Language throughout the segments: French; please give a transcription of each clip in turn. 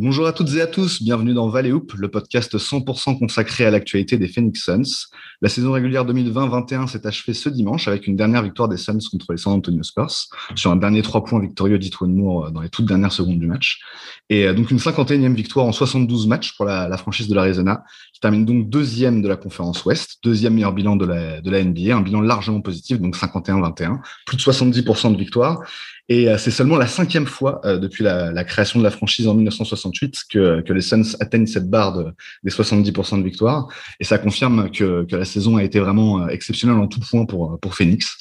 Bonjour à toutes et à tous, bienvenue dans Valley Hoop, le podcast 100% consacré à l'actualité des Phoenix Suns. La saison régulière 2020-21 s'est achevée ce dimanche avec une dernière victoire des Suns contre les San Antonio Spurs sur un dernier trois points victorieux d'Itwan Moore euh, dans les toutes dernières secondes du match. Et euh, donc une 51e victoire en 72 matchs pour la, franchise de l'Arizona, qui termine donc deuxième de la conférence Ouest, deuxième meilleur bilan de la, de la NBA, un bilan largement positif, donc 51-21, plus de 70% de victoires. Et euh, c'est seulement la cinquième fois euh, depuis la, la, création de la franchise en 1968 que, que les Suns atteignent cette barre de, des 70% de victoire. Et ça confirme que, que, la saison a été vraiment euh, exceptionnelle en tout point pour, pour Phoenix.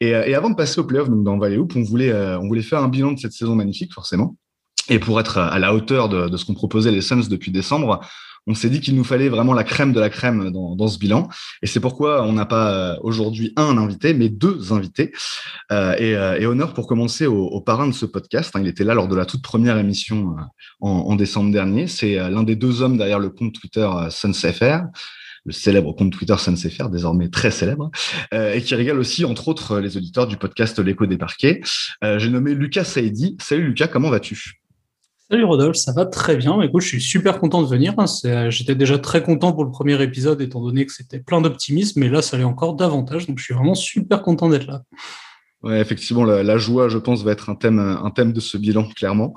Et, et avant de passer au playoff, donc dans Valley Hoop, on voulait, on voulait faire un bilan de cette saison magnifique, forcément. Et pour être à la hauteur de, de ce qu'ont proposé les Suns depuis décembre, on s'est dit qu'il nous fallait vraiment la crème de la crème dans, ce bilan. Et c'est pourquoi on n'a pas euh, aujourd'hui un invité, mais deux invités. Euh, et, euh, et, honneur pour commencer au, au, parrain de ce podcast. Hein, il était là lors de la toute première émission en, décembre dernier. C'est l'un des deux hommes derrière le compte Twitter SunsFR le célèbre compte Twitter SunsFR, désormais très célèbre, et qui régale aussi, entre autres, les auditeurs du podcast L'écho des parquets. Euh, J'ai nommé Lucas Saidi. Salut Lucas, comment vas-tu? Salut Rodolphe, ça va très bien. Écoute, je suis super content de venir. Hein. J'étais déjà très content pour le premier épisode, étant donné que c'était plein d'optimisme, mais là, ça allait encore davantage. Donc, je suis vraiment super content d'être là. Ouais, effectivement, la, joie, je pense, va être un thème, un thème de ce bilan, clairement.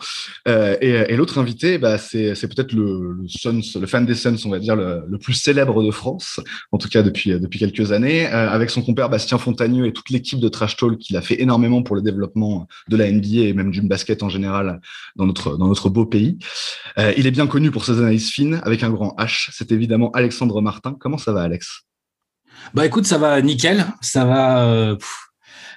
Euh, et, l'autre invité, bah, c'est, peut-être le, le, Suns, le fan des Suns, on va dire, le, plus célèbre de France, en tout cas depuis, depuis quelques années, euh, avec son compère Bastien Fontagneux et toute l'équipe de Trash Talk qu'il a fait énormément pour le développement de la NBA et même du basket en général dans notre, dans notre beau pays. Euh, il est bien connu pour ses analyses fines, avec un grand H. C'est évidemment Alexandre Martin. Comment ça va, Alex? Bah écoute, ça va nickel. Ça va.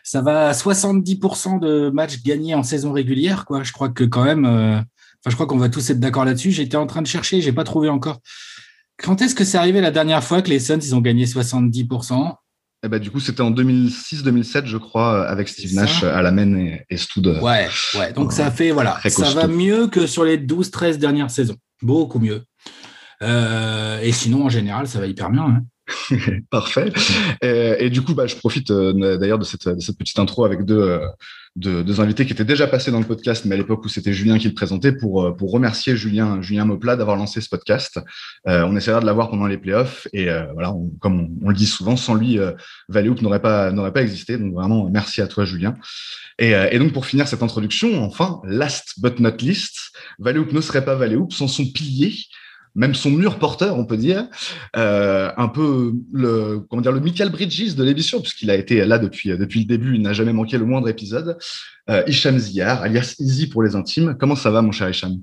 Ça va à 70% de matchs gagnés en saison régulière, quoi. Je crois que quand même, euh, enfin, je crois qu'on va tous être d'accord là-dessus. J'étais en train de chercher, j'ai pas trouvé encore. Quand est-ce que c'est arrivé la dernière fois que les Suns ils ont gagné 70% eh ben, du coup, c'était en 2006-2007, je crois, avec Steve Nash à la main et, et Stud. Ouais, ouais. Donc, ça fait, voilà, ça va mieux que sur les 12-13 dernières saisons. Beaucoup mieux. Euh, et sinon, en général, ça va hyper bien. Hein. Parfait. Et, du coup, bah, je profite euh, d'ailleurs de cette, petite intro avec deux, euh, deux, invités qui étaient déjà passés dans le podcast, mais à l'époque où c'était Julien qui le présentait, pour, euh, remercier Julien, Julien Moplat d'avoir lancé ce podcast. On essaiera de l'avoir pendant les playoffs et voilà, comme on, le dit souvent, sans lui, Valley n'aurait pas existé. Donc vraiment, merci à toi, Julien. Et, donc pour finir cette introduction, enfin, last but not least, Valley ne serait pas Valley sans son pilier même son mur porteur, on peut dire, euh, un peu le comment dire le Michael Bridges de l'émission, puisqu'il a été là depuis depuis le début, il n'a jamais manqué le moindre épisode. Euh, Hicham Ziyar, alias Easy pour les intimes. Comment ça va, mon cher Hicham?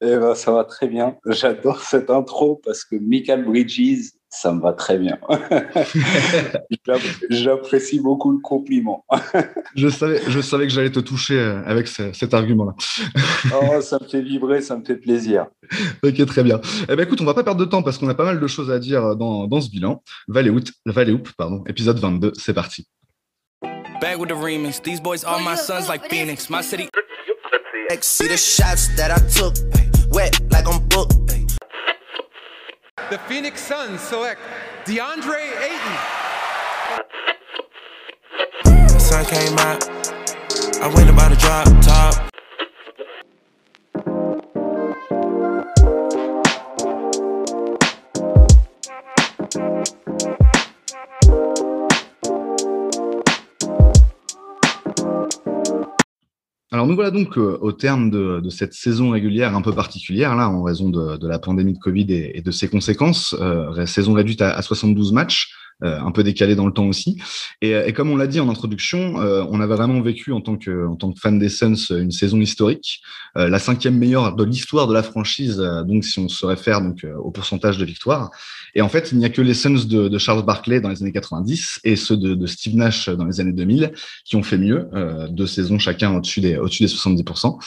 Eh ben, ça va très bien. J'adore cette intro parce que Michael Bridges, ça me va très bien. J'apprécie beaucoup le compliment. je, savais, je savais que j'allais te toucher euh, avec ce, cet argument-là. oh, ça me fait vibrer, ça me fait plaisir. Ok, très bien. Eh ben, écoute, on va pas perdre de temps parce qu'on a pas mal de choses à dire dans, dans ce bilan. Valley Hoop pardon, épisode 22, c'est parti. Back with the remix. These boys are my sons like Phoenix. My city. See the shots that I took, wet like I'm booked. The Phoenix Suns select DeAndre Ayton. Sun came out. I went about to drop top. Alors nous voilà donc euh, au terme de, cette saison régulière un peu particulière là en raison de, la pandémie de Covid et, et de ses conséquences, euh, saison réduite à, à 72 matchs. Euh, un peu décalé dans le temps aussi. Et, et comme on l'a dit en introduction, euh, on avait vraiment vécu en tant que, fan des Suns une saison historique, euh, la cinquième meilleure de l'histoire de la franchise, donc si on se réfère donc au pourcentage de victoires. Et en fait, il n'y a que les Suns de, Charles Barkley dans les années 90 et ceux de, Steve Nash dans les années 2000 qui ont fait mieux, deux saisons chacun au-dessus des, au-dessus des 70%.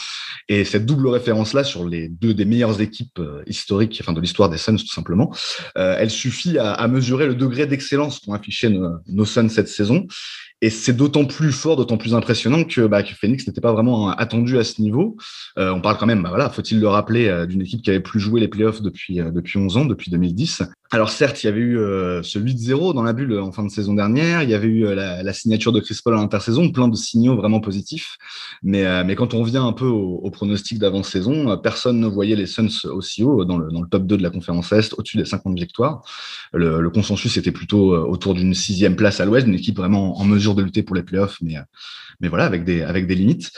Et cette double référence-là sur les deux des meilleures équipes historiques, enfin de l'histoire des Suns tout simplement, elle suffit à mesurer le degré d'excellence qu'ont affiché nos, nos Suns cette saison. Et c'est d'autant plus fort, d'autant plus impressionnant que, bah, que Phoenix n'était pas vraiment attendu à ce niveau. Euh, on parle quand même, bah, voilà, faut-il le rappeler, euh, d'une équipe qui avait plus joué les playoffs depuis, euh, depuis 11 ans, depuis 2010. Alors certes, il y avait eu ce 8-0 dans la bulle en fin de saison dernière, il y avait eu la, la, signature de Chris Paul à l'intersaison, plein de signaux vraiment positifs. Mais, mais quand on revient un peu au, au pronostic d'avant-saison, personne ne voyait les Suns aussi haut dans le, dans le top 2 de la conférence Est, au-dessus des 50 victoires. Le, le consensus était plutôt autour d'une sixième place à l'Ouest, une équipe vraiment en mesure de lutter pour les playoffs, mais, mais voilà, avec des, avec des limites.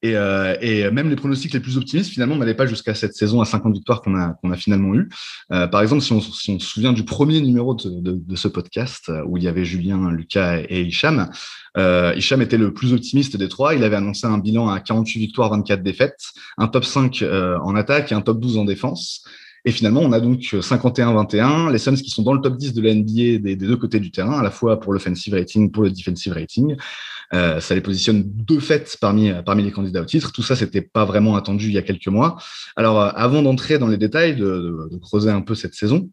Et, euh, et, même les pronostics les plus optimistes, finalement, n'allaient pas jusqu'à cette saison à 50 victoires qu'on a, qu'on a finalement eu. Euh, par exemple, si on, si on, se souvient du premier numéro de, de, ce podcast, où il y avait Julien, Lucas et Hicham, euh, Hicham était le plus optimiste des trois. Il avait annoncé un bilan à 48 victoires, 24 défaites, un top 5 euh, en attaque et un top 12 en défense. Et finalement, on a donc 51-21, les Suns qui sont dans le top 10 de la NBA des, deux côtés du terrain, à la fois pour l'offensive rating, pour le defensive rating. Euh, ça les positionne de fait parmi, parmi les candidats au titre. Tout ça, c'était pas vraiment attendu il y a quelques mois. Alors, euh, avant d'entrer dans les détails, de creuser un peu cette saison,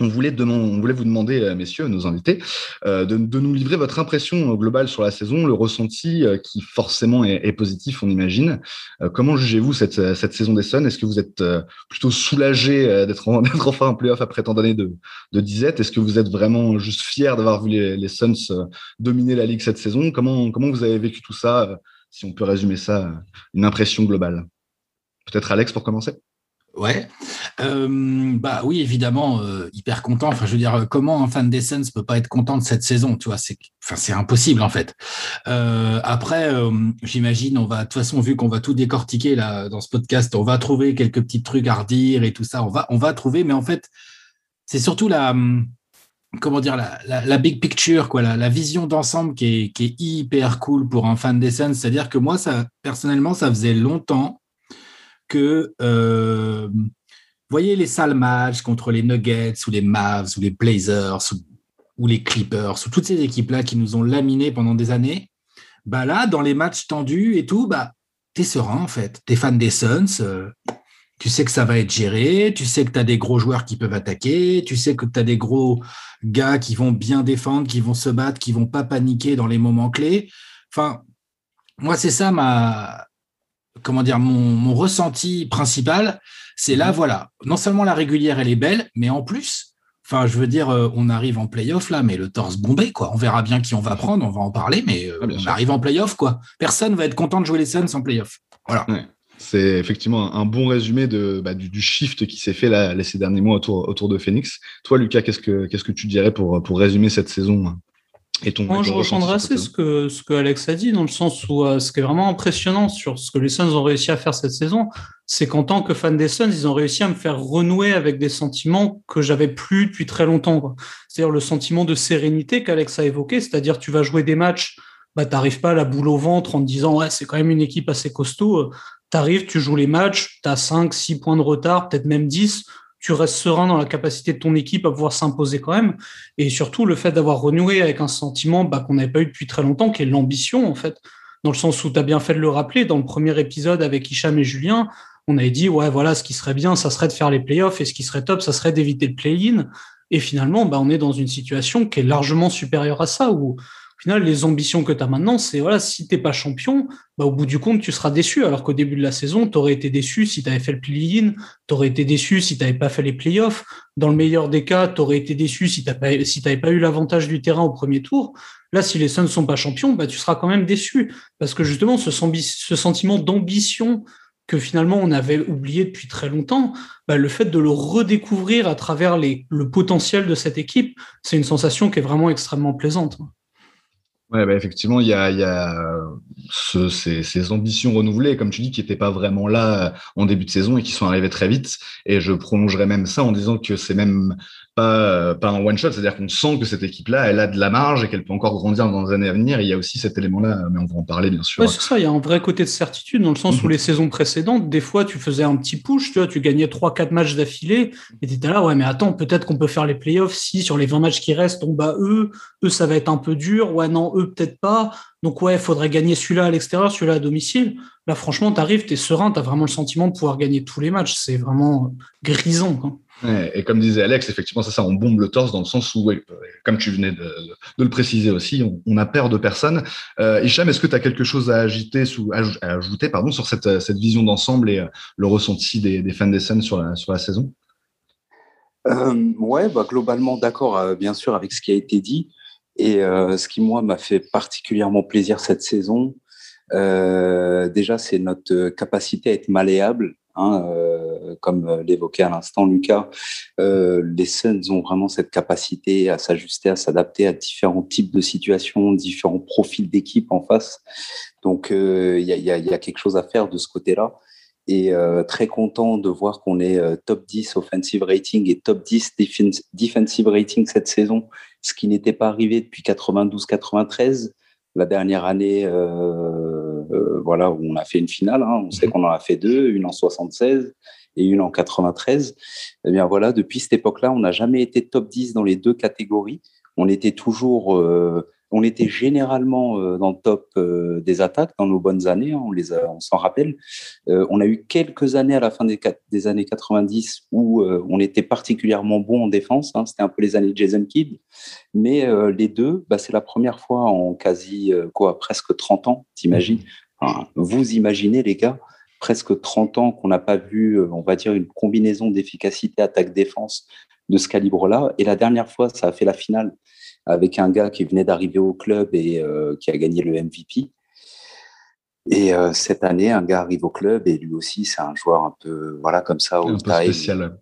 on voulait, on voulait, vous demander, euh, messieurs, nos invités, euh, de, de, nous livrer votre impression globale sur la saison, le ressenti euh, qui forcément est, est, positif, on imagine. Euh, comment jugez-vous cette, cette, saison des Suns Est-ce que vous êtes euh, plutôt soulagé d'être enfin en playoff après tant d'années de, de disette? Est-ce que vous êtes vraiment juste fier d'avoir vu les, les, Suns dominer la ligue cette saison? Comment, comment vous avez vécu tout ça Si on peut résumer ça, une impression globale? Peut-être Alex pour commencer? Ouais, euh, bah oui, évidemment, euh, hyper content. Enfin, je veux dire, comment un fan des Suns peut pas être content de cette saison Tu vois, c'est, enfin, c'est impossible en fait. Euh, après, j'imagine, on va, de toute façon, vu qu'on va tout décortiquer là dans ce podcast, on va trouver quelques petits trucs à redire et tout ça. On va, on va trouver, mais en fait, c'est surtout la, comment dire, la, la, big picture, quoi, la, la vision d'ensemble qui est, qui est hyper cool pour un fan des Suns. C'est-à-dire que moi, ça, personnellement, ça faisait longtemps que, voyez les sales matchs contre les Nuggets ou les Mavs ou les Blazers ou, les Clippers ou toutes ces équipes-là qui nous ont laminés pendant des années, bah là, dans les matchs tendus et tout, bah, t'es serein en fait. T'es fan des Suns, euh, tu sais que ça va être géré, tu sais que tu as des gros joueurs qui peuvent attaquer, tu sais que tu as des gros gars qui vont bien défendre, qui vont se battre, qui vont pas paniquer dans les moments clés. Enfin, moi, c'est ça ma, comment dire, mon, mon ressenti principal, c'est là, voilà, non seulement la régulière, elle est belle, mais en plus, enfin, je veux dire, euh, on arrive en playoff là, mais le torse bombé, quoi. On verra bien qui on va prendre, on va en parler, mais euh, Ah, on sûr. arrive en playoff, quoi. Personne va être content de jouer les Suns en playoff. Voilà. Ouais. C'est effectivement un bon résumé de, bah, du, du shift qui s'est fait là, ces derniers mois autour, autour de Phoenix. Toi, Lucas, qu'est-ce que, qu'est-ce que tu dirais pour, pour résumer cette saison hein, et ton, Moi, et je ton ressenti rejoindrai sur cette assez ce que, ce que Alex a dit, dans le sens où euh, ce qui est vraiment impressionnant sur ce que les Suns ont réussi à faire cette saison, c'est qu'en tant que fan des Suns, ils ont réussi à me faire renouer avec des sentiments que j'avais plus depuis très longtemps. C'est-à-dire le sentiment de sérénité qu'Alex a évoqué, c'est-à-dire tu vas jouer des matchs, bah, t'arrives pas à la boule au ventre en te disant ouais, c'est quand même une équipe assez costaud. T'arrives, tu joues les matchs, t'as 5, 6 points de retard, peut-être même 10 tu restes serein dans la capacité de ton équipe à pouvoir s'imposer quand même. Et surtout, le fait d'avoir renoué avec un sentiment bah, qu'on n'avait pas eu depuis très longtemps, qui est l'ambition, en fait. Dans le sens où tu as bien fait de le rappeler, dans le premier épisode avec Hicham et Julien, on avait dit, ouais, voilà, ce qui serait bien, ça serait de faire les playoffs, et ce qui serait top, ça serait d'éviter le play-in. Et finalement, bah, on est dans une situation qui est largement supérieure à ça, où au final, les ambitions que tu as maintenant, c'est voilà, si t'es pas champion, bah, au bout du compte, tu seras déçu. Alors qu'au début de la saison, tu aurais été déçu si tu avais fait le play-in, tu aurais été déçu si tu n'avais pas fait les playoffs. Dans le meilleur des cas, tu aurais été déçu si tu n'avais pas eu l'avantage du terrain au premier tour. Là, si les Suns ne sont pas champions, bah, tu seras quand même déçu. Parce que justement, ce, ce sentiment d'ambition que finalement on avait oublié depuis très longtemps, bah, le fait de le redécouvrir à travers le potentiel de cette équipe, c'est une sensation qui est vraiment extrêmement plaisante. Ouais, bah effectivement, il y a, y ces, ces, ambitions renouvelées, comme tu dis, qui n'étaient pas vraiment là en début de saison et qui sont arrivées très vite. Et je prolongerai même ça en disant que c'est même pas, pas un one-shot, c'est-à-dire qu'on sent que cette équipe-là, elle a de la marge et qu'elle peut encore grandir dans les années à venir. Et il y a aussi cet élément-là, mais on va en parler bien sûr. Ouais, c'est ça, il y a un vrai côté de certitude dans le sens où les saisons précédentes, des fois, tu faisais un petit push, tu vois, tu gagnais 3-4 matchs d'affilée et tu étais là, ouais, mais attends, peut-être qu'on peut faire les playoffs si sur les 20 matchs qui restent, on bat eux, eux, ça va être un peu dur, ouais, non, eux, peut-être pas. Donc, ouais, il faudrait gagner celui-là à l'extérieur, celui-là à domicile. Là, franchement, tu arrives, tu es serein, tu as vraiment le sentiment de pouvoir gagner tous les matchs. C'est vraiment grisant. Et comme disait Alex, effectivement, c'est ça, on bombe le torse dans le sens où, comme tu venais de, le préciser aussi, on, a peur de personne. Euh, Hicham, est-ce que tu as quelque chose à, ajouter sur cette, vision d'ensemble et euh, le ressenti des, fans des Suns sur la, saison? Euh, Ouais, bah, globalement d'accord, euh, bien sûr, avec ce qui a été dit. Et euh, ce qui, moi, m'a fait particulièrement plaisir cette saison, déjà, c'est notre capacité à être malléable Hein, comme l'évoquait à l'instant Lucas, euh, les Suns ont vraiment cette capacité à s'ajuster, à s'adapter à différents types de situations, différents profils d'équipe en face. Donc euh, il y, a, y, a, quelque chose à faire de ce côté-là. Et très content de voir qu'on est top 10 offensive rating et top 10 defensive rating cette saison, ce qui n'était pas arrivé depuis 92-93 la dernière année, euh, euh, voilà, où on a fait une finale. Hein. on sait mhm. qu'on en a fait deux, une en 76 et une en 93. Eh bien voilà, depuis cette époque-là, on n'a jamais été top 10 dans les deux catégories. On était toujours euh, on était généralement euh, dans le top euh, des attaques dans nos bonnes années, hein, on les on s'en rappelle. On a eu quelques années à la fin des, des années 90 où on était particulièrement bon en défense. Hein, C'était un peu les années de Jason Kidd. Mais les deux, bah, c'est la première fois en quasi quoi, presque 30 ans, t'imagines Vous imaginez les gars, presque 30 ans qu'on n'a pas vu, on va dire, une combinaison d'efficacité attaque-défense de ce calibre-là. Et la dernière fois, ça a fait la finale avec un gars qui venait d'arriver au club et euh, qui a gagné le MVP. Et euh, cette année, un gars arrive au club et lui aussi, c'est un joueur un peu, voilà, comme ça, un peu spécial.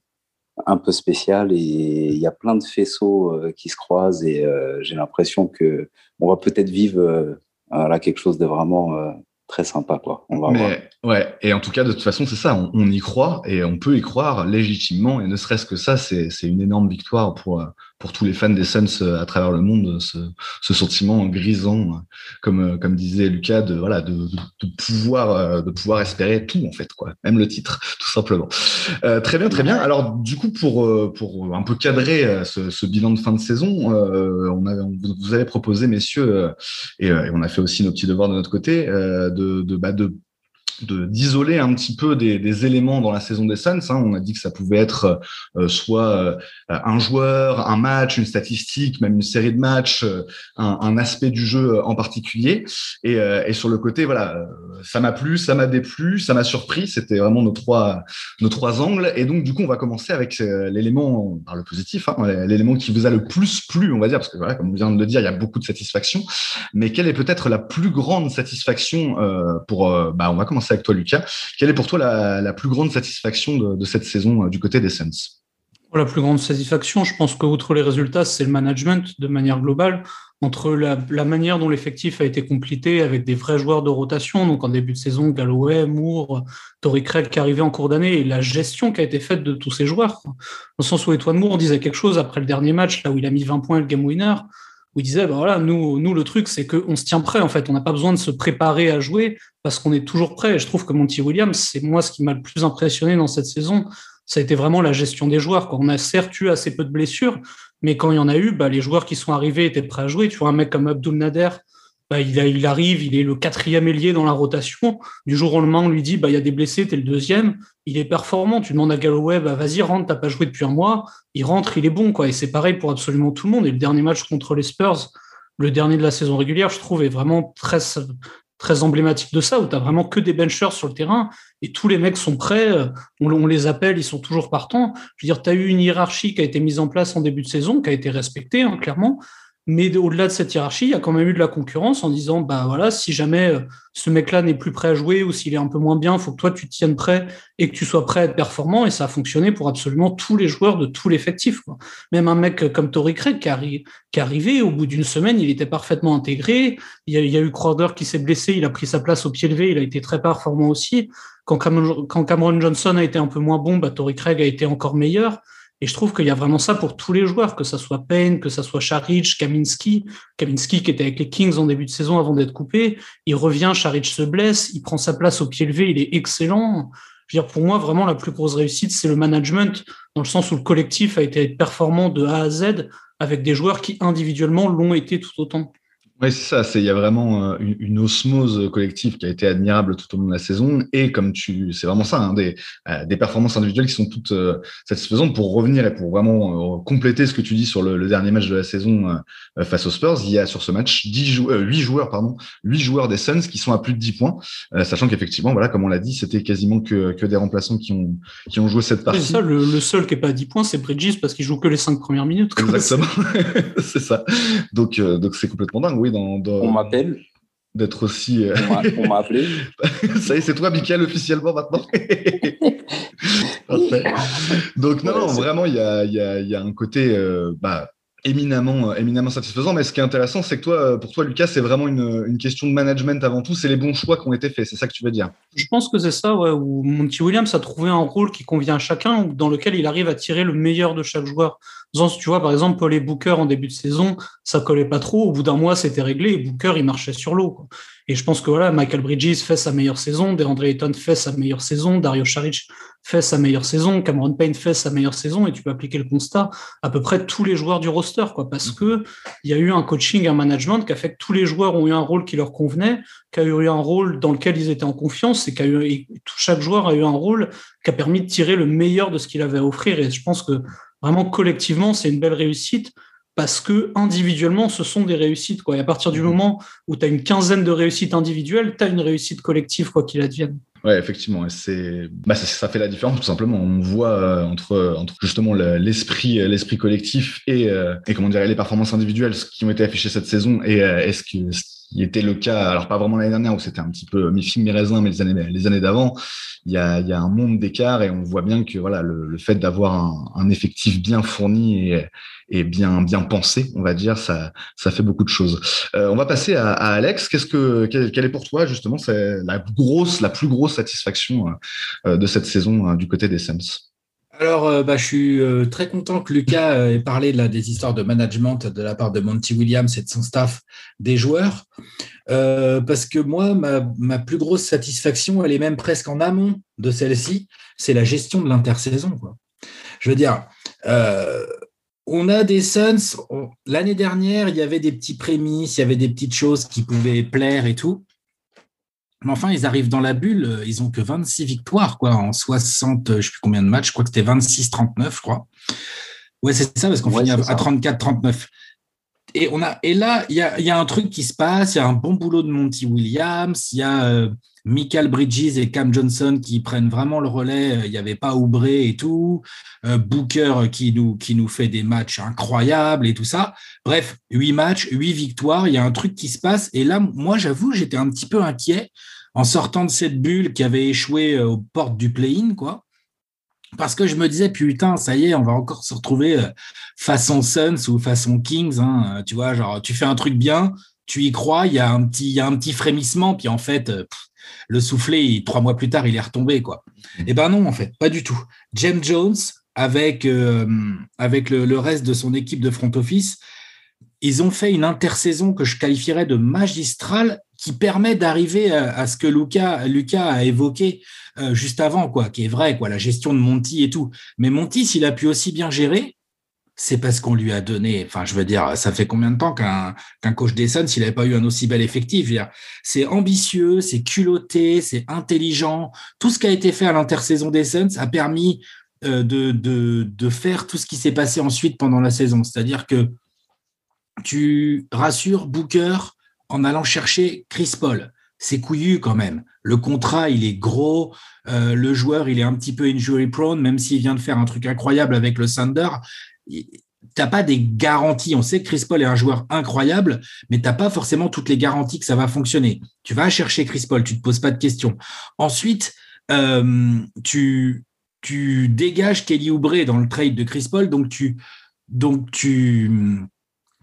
Un peu spécial et il y a plein de faisceaux euh, qui se croisent et j'ai l'impression que on va peut-être vivre là quelque chose de vraiment très sympa, quoi. On va Mais, Ouais, et en tout cas, de toute façon, c'est ça, on, on, y croit et on peut y croire légitimement, et ne serait-ce que ça, c'est une énorme victoire pour, pour tous les fans des Suns euh, à travers le monde, ce, ce sentiment grisant, comme, euh, comme disait Lucas, de, voilà, de, de, pouvoir, euh, de pouvoir espérer tout, en fait, quoi, même le titre, tout simplement. Euh, très bien, très bien. Alors, du coup, pour, pour un peu cadrer ce, ce bilan de fin de saison, euh, on, a, vous avez proposé, messieurs, et, et, on a fait aussi nos petits devoirs de notre côté, de, de, bah, de d'isoler un petit peu des, des, éléments dans la saison des Suns. Hein. On a dit que ça pouvait être euh, soit euh, un joueur, un match, une statistique, même une série de matchs, euh, un, un, aspect du jeu en particulier. Et, et sur le côté, voilà, ça m'a plu, ça m'a déplu, ça m'a surpris. C'était vraiment nos trois nos trois angles. Et donc du coup, on va commencer avec l'élément par le positif, hein, l'élément qui vous a le plus plu, on va dire, parce que voilà, comme on vient de le dire, il y a beaucoup de satisfaction. Mais quelle est peut-être la plus grande satisfaction pour bah, on va commencer avec toi, Lucas. Quelle est pour toi la, plus grande satisfaction de, cette saison euh, du côté des Suns? La plus grande satisfaction, je pense qu'outre les résultats, c'est le management de manière globale, entre la, manière dont l'effectif a été complété avec des vrais joueurs de rotation, donc en début de saison, Galloway, Moore, Tory Craig qui arrivait en cours d'année, et la gestion qui a été faite de tous ces joueurs. Dans le sens où Etwan Moore disait quelque chose après le dernier match, là où il a mis 20 points le game winner, où il disait, ben voilà, nous, nous, le truc, c'est qu'on se tient prêt, en fait. On n'a pas besoin de se préparer à jouer parce qu'on est toujours prêt. Je trouve que Monty Williams, c'est moi ce qui m'a le plus impressionné dans cette saison. Ça a été vraiment la gestion des joueurs. Quand on a certes eu assez peu de blessures, mais quand il y en a eu, bah, les joueurs qui sont arrivés étaient prêts à jouer. Tu vois, un mec comme Abdul Nader, il, il, arrive, il est le quatrième ailier dans la rotation. Du jour au lendemain, on lui dit, bah, il y a des blessés, t'es le deuxième. Il est performant. Tu demandes à Galloway, bah, vas-y, rentre, t'as pas joué depuis un mois. Il rentre, il est bon, quoi. Et c'est pareil pour absolument tout le monde. Et le dernier match contre les Spurs, le dernier de la saison régulière, je trouve, est vraiment très, très emblématique de ça, où tu n'as vraiment que des benchers sur le terrain et tous les mecs sont prêts, on, les appelle, ils sont toujours partants. Je veux dire, tu as eu une hiérarchie qui a été mise en place en début de saison, qui a été respectée, hein, clairement, mais au-delà de cette hiérarchie, il y a quand même eu de la concurrence en disant, bah voilà, si jamais euh, ce mec-là n'est plus prêt à jouer ou s'il est un peu moins bien, il faut que toi tu tiennes prêt et que tu sois prêt à être performant. Et ça a fonctionné pour absolument tous les joueurs de tout l'effectif. Même un mec comme Tory Craig qui, est qui arrivé, au bout d'une semaine, il était parfaitement intégré. Il y a, eu Crowder qui s'est blessé, il a pris sa place au pied levé, il a été très performant aussi. Quand Cameron, quand Cameron Johnson a été un peu moins bon, bah, Tory Craig a été encore meilleur. Et je trouve qu'il y a vraiment ça pour tous les joueurs, que ça soit Payne, que ça soit Charic, Kaminski. Kaminski qui était avec les Kings en début de saison avant d'être coupé. Il revient, Charic se blesse, il prend sa place au pied levé, il est excellent. Je veux dire, pour moi, vraiment, la plus grosse réussite, c'est le management, dans le sens où le collectif a été performant de A à Z, avec des joueurs qui individuellement l'ont été tout autant. Oui, c'est ça. Il y a vraiment euh, une, osmose collective qui a été admirable tout au long de la saison. Et comme tu, c'est vraiment ça, hein, des, euh, des performances individuelles qui sont toutes euh, satisfaisantes pour revenir et pour vraiment compléter ce que tu dis sur le, dernier match de la saison face aux Spurs. Il y a sur ce match 10 joueurs, 8 joueurs, pardon, 8 joueurs des Suns qui sont à plus de 10 points, sachant qu'effectivement, voilà, comme on l'a dit, c'était quasiment que, que des remplaçants qui ont, qui ont joué cette partie. C'est ça, le, seul qui est pas à 10 points, c'est Bridges parce qu'il joue que les 5 premières minutes. Exactement. c'est ça. Donc, donc c'est complètement dingue, oui on m'appelle. D'être aussi. Euh, on m'a appelé. Ça y est, c'est toi, Michael, officiellement maintenant. Donc, non, non, vraiment, il y a, y, a, y a, un côté. Euh, bah, éminemment, euh, éminemment satisfaisant. Mais ce qui est intéressant, c'est que toi, pour toi, Lucas, c'est vraiment une, question de management avant tout. C'est les bons choix qui ont été faits. C'est ça que tu veux dire? Je pense que c'est ça, où Monty Williams a trouvé un rôle qui convient à chacun, dans lequel il arrive à tirer le meilleur de chaque joueur. Tu vois, par exemple, et Booker en début de saison, ça collait pas trop. Au bout d'un mois, c'était réglé et Booker, il marchait sur l'eau. Et je pense que voilà, Michael Bridges fait sa meilleure saison, DeAndre Ayton fait sa meilleure saison, Dario Saric fait sa meilleure saison, Cameron Payne fait sa meilleure saison et tu peux appliquer le constat à peu près tous les joueurs du roster, quoi, parce que il y a eu un coaching, un management qui a fait que tous les joueurs ont eu un rôle qui leur convenait, qui a eu un rôle dans lequel ils étaient en confiance et, eu, chaque joueur a eu un rôle qui a permis de tirer le meilleur de ce qu'il avait à offrir. Et je pense que vraiment collectivement, c'est une belle réussite parce que individuellement, ce sont des réussites. Quoi. Et à partir du mmh. moment où tu as une quinzaine de réussites individuelles, tu as une réussite collective, quoi qu'il advienne. Ouais, effectivement, c'est bah, ça, fait la différence tout simplement. On voit euh, entre, entre justement l'esprit l'esprit collectif et, euh, et comment dire les performances individuelles qui ont été affichées cette saison et euh, est-ce que qui était le cas, alors pas vraiment l'année dernière où c'était un petit peu mi-film, mi-raisin, mais les années, les années d'avant, il y a, un monde d'écart et on voit bien que voilà le, fait d'avoir un, effectif bien fourni et, bien bien pensé, on va dire, ça, ça fait beaucoup de choses. Euh, on va passer à, Alex. Qu'est-ce que quelle, est pour toi justement c'est la grosse, la plus grosse satisfaction euh, de cette saison euh, du côté des Suns? Alors, euh, bah, je suis euh, très content que Lucas euh, ait parlé des histoires de management de la part de Monty Williams et de son staff des joueurs, parce que moi, ma, plus grosse satisfaction, elle est même presque en amont de celle-ci, c'est la gestion de l'intersaison. Je veux dire, on a des Suns, l'année dernière, il y avait des petits prémices, il y avait des petites choses qui pouvaient plaire et tout. Mais enfin, ils arrivent dans la bulle, euh, ils ont que 26 victoires, quoi, en 60, euh, je ne sais plus combien de matchs, je crois que c'était 26-39, je crois. Ouais, c'est ça, parce qu'on finit à 34-39. Et, on a, là, il y a, un truc qui se passe, il y a un bon boulot de Monty Williams, il y a euh, Michael Bridges et Cam Johnson qui prennent vraiment le relais, il n'y avait pas Oubré et tout, Booker qui nous, qui nous fait des matchs incroyables et tout ça. Bref, huit matchs, huit victoires, il y a un truc qui se passe. Et là, moi, j'avoue, j'étais un petit peu inquiet en sortant de cette bulle qui avait échoué euh, aux portes du play-in, quoi. Parce que je me disais, putain, ça y est, on va encore se retrouver euh, façon Suns ou façon Kings. Hein, euh, tu vois, genre, tu fais un truc bien, tu y crois, il y a un petit, il y a un petit frémissement, puis en fait, le soufflet, trois mois plus tard, il est retombé, quoi. Mmh. Eh ben non, en fait, pas du tout. James Jones, avec, avec le, le, reste de son équipe de front office, ils ont fait une intersaison que je qualifierais de magistrale qui permet d'arriver à, ce que Lucas, a évoqué euh, juste avant, quoi, qui est vrai, quoi, la gestion de Monty et tout. Mais Monty, s'il a pu aussi bien gérer, c'est parce qu'on lui a donné. Enfin, je veux dire, ça fait combien de temps qu'un qu'un coach des Suns, s'il n'avait pas eu un aussi bel effectif C'est ambitieux, c'est culotté, c'est intelligent. Tout ce qui a été fait à l'intersaison des Suns a permis euh, de, de, de faire tout ce qui s'est passé ensuite pendant la saison. C'est-à-dire que tu rassures Booker, en allant chercher Chris Paul. C'est couillu quand même. Le contrat, il est gros. Euh, le joueur, il est un petit peu injury prone, même s'il vient de faire un truc incroyable avec le Thunder. T'as pas des garanties. On sait que Chris Paul est un joueur incroyable, mais t'as pas forcément toutes les garanties que ça va fonctionner. Tu vas chercher Chris Paul, tu te poses pas de questions. Ensuite, euh, tu, dégages Kelly Oubre dans le trade de Chris Paul, donc tu,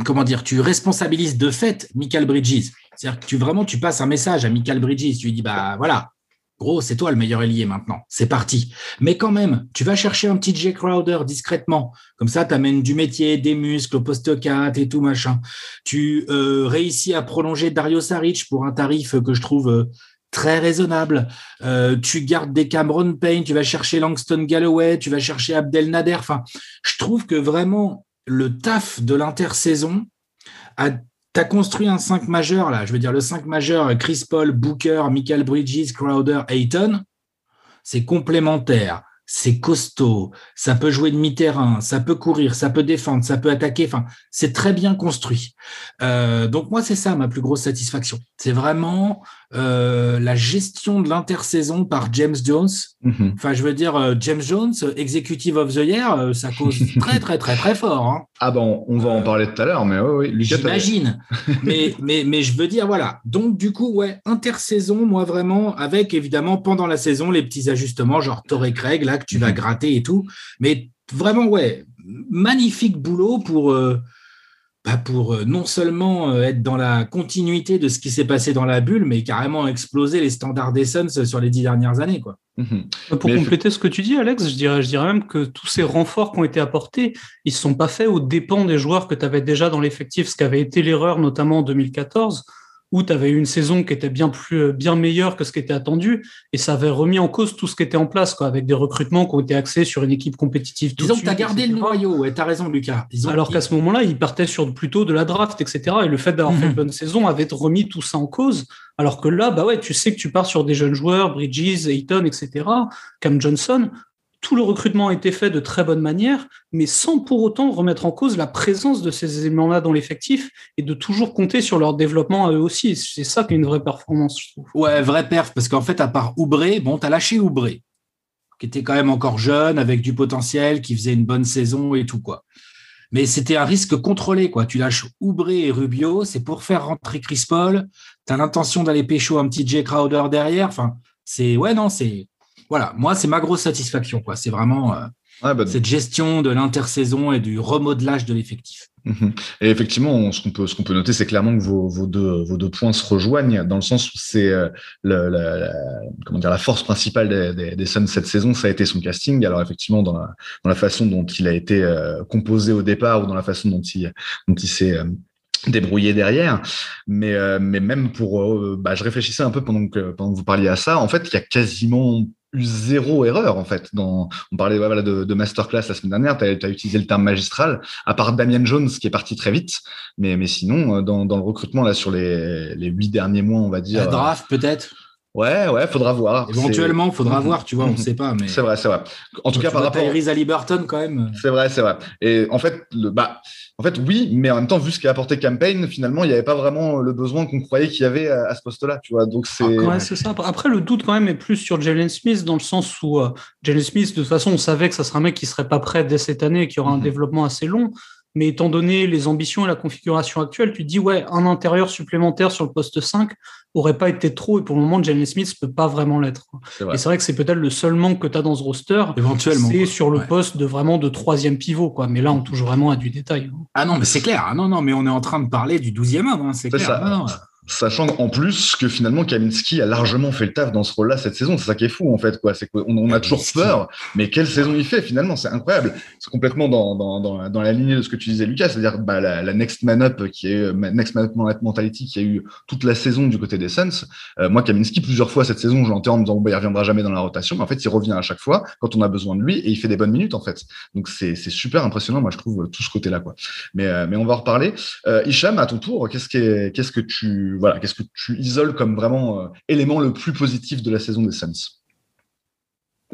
comment dire, tu responsabilises de fait Michael Bridges. C'est-à-dire que tu vraiment tu passes un message à Michael Bridges, tu lui dis bah voilà, gros, c'est toi le meilleur ailier maintenant, c'est parti. Mais quand même, tu vas chercher un petit Jay Crowder discrètement, comme ça tu amènes du métier, des muscles au poste 4 et tout machin. Tu euh, réussis à prolonger Dario Saric pour un tarif que je trouve euh, très raisonnable. Euh, tu gardes des Cameron Payne, tu vas chercher Langston Galloway, tu vas chercher Abdel Nader. Enfin, je trouve que vraiment le taf de l'intersaison a, construit un 5 majeur, là, je veux dire le 5 majeur, Chris Paul, Booker, Michael Bridges, Crowder, Ayton, c'est complémentaire c'est costaud, ça peut jouer demi-terrain, ça peut courir, ça peut défendre, ça peut attaquer. Enfin, c'est très bien construit. Euh, donc moi, c'est ça ma plus grosse satisfaction. C'est vraiment euh, la gestion de l'intersaison par James Jones. Mhm. Enfin, je veux dire, euh, James Jones, Executive of the Year, ça cause très très très très fort. Hein. Ah bon, on va en parler tout à l'heure, mais oui, oui. J'imagine. mais, mais, mais je veux dire, voilà. Donc du coup, ouais, intersaison, moi vraiment, avec évidemment pendant la saison les petits ajustements, genre Torrey Craig, là, que tu vas mhm. gratter et tout. Mais vraiment, ouais, magnifique boulot pour, euh, bah, pour euh, non seulement euh, être dans la continuité de ce qui s'est passé dans la bulle, mais carrément exploser les standards des Suns sur les dix dernières années. Quoi. Mhm. Pour compléter ce que tu dis, Alex, je dirais, je dirais même que tous ces renforts qui ont été apportés, ils ne sont pas faits aux dépens des joueurs que tu avais déjà dans l'effectif, ce qui avait été l'erreur notamment en 2014 où tu avais eu une saison qui était bien plus euh, bien meilleure que ce qui était attendu et ça avait remis en cause tout ce qui était en place quoi avec des recrutements qui ont été axés sur une équipe compétitive disons que tu as gardé le noyau ouais tu as raison Lucas. Alors qu'à ce moment-là ils partaient sur plutôt de la draft etc et le fait d'avoir fait une mhm. bonne saison avait remis tout ça en cause. Alors que là bah ouais tu sais que tu pars sur des jeunes joueurs Bridges Ayton etc Cam Johnson tout le recrutement a été fait de très bonne manière, mais sans pour autant remettre en cause la présence de ces éléments-là dans l'effectif et de toujours compter sur leur développement à eux aussi. C'est ça qui est une vraie performance, je trouve. Ouais, vraie perf, parce qu'en fait, à part Oubré, bon, t'as lâché Oubré, qui était quand même encore jeune, avec du potentiel, qui faisait une bonne saison et tout, quoi. Mais c'était un risque contrôlé, quoi. Tu lâches Oubré et Rubio, c'est pour faire rentrer Chris Paul. Tu as l'intention d'aller pécho un petit Jay Crowder derrière. Enfin, c'est, ouais, non, c'est, voilà, moi, c'est ma grosse satisfaction. Quoi. C'est vraiment euh, bah, cette gestion de l'intersaison et du remodelage de l'effectif. Mhm. Et effectivement, ce qu'on peut, ce qu'on peut noter, c'est clairement que vos, vos, deux, vos deux points se rejoignent dans le sens où c'est euh, la, comment dire, la force principale des, des, des, Suns cette saison, ça a été son casting. Alors effectivement, dans la, dans la façon dont il a été euh, composé au départ ou dans la façon dont il, dont il s'est débrouillé derrière mais mais même pour bah, je réfléchissais un peu pendant que pendant que vous parliez à ça en fait il y a quasiment eu zéro erreur en fait. Dans, on parlait voilà, de, de masterclass la semaine dernière, tu as, utilisé le terme magistral, à part Damien Jones qui est parti très vite, mais, mais sinon, euh, dans, dans le recrutement là sur les huit derniers mois, on va dire. La draft peut-être? Ouais, ouais, faudra voir. Éventuellement, faudra voir, tu vois, on ne sait pas. Mais... C'est vrai, c'est vrai. En tout cas, par rapport. à Liberton, quand même. C'est vrai, c'est vrai. Et en fait, le, bah, en fait, oui, mais en même temps, vu ce qu'a apporté Campaign, finalement, il n'y avait pas vraiment le besoin qu'on croyait qu'il y avait à, ce poste-là, tu vois. Donc c'est. Ah, c'est ça. Après, le doute quand même est plus sur Jalen Smith dans le sens où euh, Jalen Smith, de toute façon, on savait que ça serait un mec qui serait pas prêt dès cette année et qui aura un mhm. développement assez long. Mais étant donné les ambitions et la configuration actuelle, tu te dis, ouais, un intérieur supplémentaire sur le poste 5 aurait pas été trop. Et pour le moment, Jalen Smith peut pas vraiment l'être. Et c'est vrai que c'est peut-être le seul manque que tu as dans ce roster. Éventuellement. C'est sur le poste de vraiment de troisième pivot, quoi. Mais là, on touche vraiment à du détail. Ah non, mais c'est clair. Ah non, non, mais on est en train de parler du 12e homme, hein, c'est clair. Ça. Sachant en plus que finalement Kaminski a largement fait le taf dans ce rôle-là cette saison, c'est ça qui est fou en fait quoi. C'est qu'on on a toujours peur, mais quelle saison il fait finalement, c'est incroyable. C'est complètement dans, dans, dans, dans, la lignée de ce que tu disais Lucas, c'est-à-dire bah, la, la, next man up qui est next man up mentality qui a eu toute la saison du côté des Suns. Euh, moi Kaminski plusieurs fois cette saison, je l'entends en me disant bah, il reviendra jamais dans la rotation, mais en fait il revient à chaque fois quand on a besoin de lui et il fait des bonnes minutes en fait. Donc c'est super impressionnant, moi je trouve tout ce côté-là quoi. Mais euh, mais on va en reparler. Euh, Hicham, à ton tour, qu'est-ce qu'est-ce que tu voilà, qu'est-ce que tu isoles comme vraiment euh, élément le plus positif de la saison des Suns?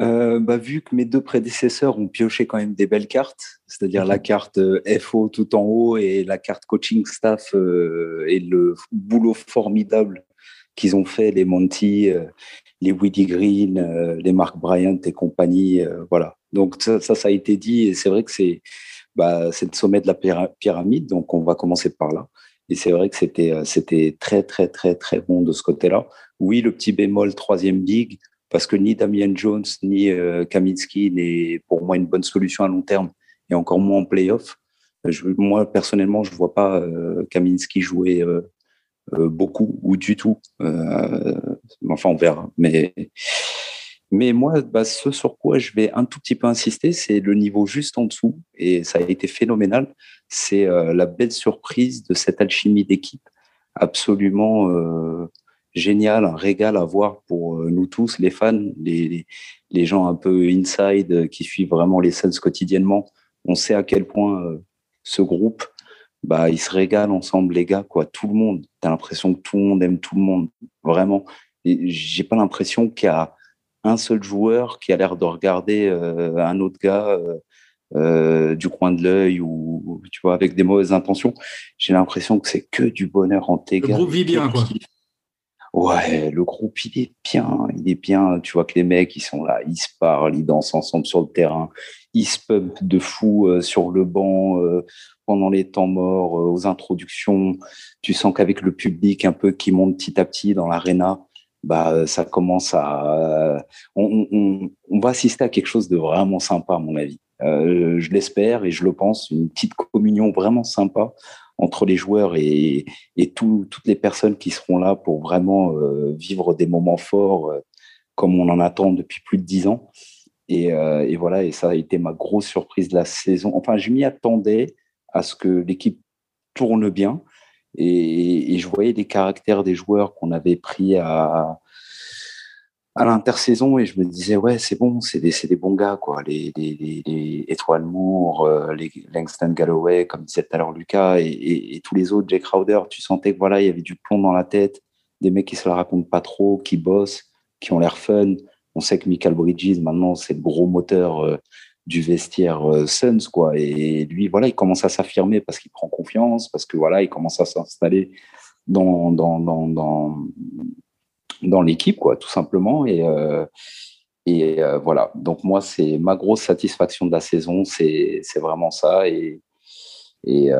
Euh, bah, vu que mes deux prédécesseurs ont pioché quand même des belles cartes, c'est-à-dire la carte euh, FO tout en haut et la carte coaching staff et le boulot formidable qu'ils ont fait, les Monty, les Woody Green, les Mark Bryant et compagnie. voilà. Donc ça, ça, a été dit et c'est vrai que c'est bah, le sommet de la pyramide, donc on va commencer par là. Et c'est vrai que c'était, euh, c'était très, très, très, très bon de ce côté-là. Oui, le petit bémol, troisième big, parce que ni Damien Jones ni euh, Kaminski n'est pour moi une bonne solution à long terme et encore moins en playoff. Je, moi, personnellement, je vois pas euh, Kaminski jouer euh, euh, beaucoup ou du tout. enfin, on verra. Mais mais moi, bah, ce sur quoi je vais un tout petit peu insister, c'est le niveau juste en dessous, et ça a été phénoménal. C'est euh, la belle surprise de cette alchimie d'équipe, absolument euh, génial, un régal à voir pour euh, nous tous, les fans, les, les, gens un peu inside qui suivent vraiment les scènes quotidiennement. On sait à quel point ce groupe bah, ils se régalent ensemble, les gars, quoi. Tout le monde. Tu as l'impression que tout le monde aime tout le monde, vraiment. J'ai pas l'impression qu'il y a un seul joueur qui a l'air de regarder euh, un autre gars euh, euh, du coin de l'œil ou, tu vois, avec des mauvaises intentions. J'ai l'impression que c'est que du bonheur en Le groupe vit bien, quoi. Ouais, le groupe, il est bien, il est bien. Tu vois que les mecs, ils sont là, ils se parlent, ils dansent ensemble sur le terrain, ils se pumpent de fou sur le banc pendant les temps morts, aux introductions. Tu sens qu'avec le public un peu qui monte petit à petit dans l'aréna, bah, ça commence à. On, va assister à quelque chose de vraiment sympa, à mon avis. Euh, je l'espère et je le pense, une petite communion vraiment sympa entre les joueurs et, et toutes les personnes qui seront là pour vraiment euh, vivre des moments forts euh, comme on en attend depuis plus de dix ans. Et, et, voilà, et ça a été ma grosse surprise de la saison. Enfin, je m'y attendais à ce que l'équipe tourne bien. Et, je voyais les caractères des joueurs qu'on avait pris à, l'intersaison et je me disais, ouais, c'est bon, c'est des, des, bons gars, quoi. Les, les, les, Étoile Moore, euh, les Langston Galloway, comme disait tout à l'heure Lucas, et, et, tous les autres, Jake Crowder, tu sentais que voilà, il y avait du plomb dans la tête, des mecs qui se la racontent pas trop, qui bossent, qui ont l'air fun. On sait que Michael Bridges, maintenant, c'est le gros moteur euh, du vestiaire euh, Suns, quoi. Et lui, voilà, il commence à s'affirmer parce qu'il prend confiance, parce que voilà, il commence à s'installer dans, dans, dans, dans, l'équipe, quoi, tout simplement. Et, euh, et euh, voilà. Donc, moi, c'est ma grosse satisfaction de la saison, c'est vraiment ça. Et, et,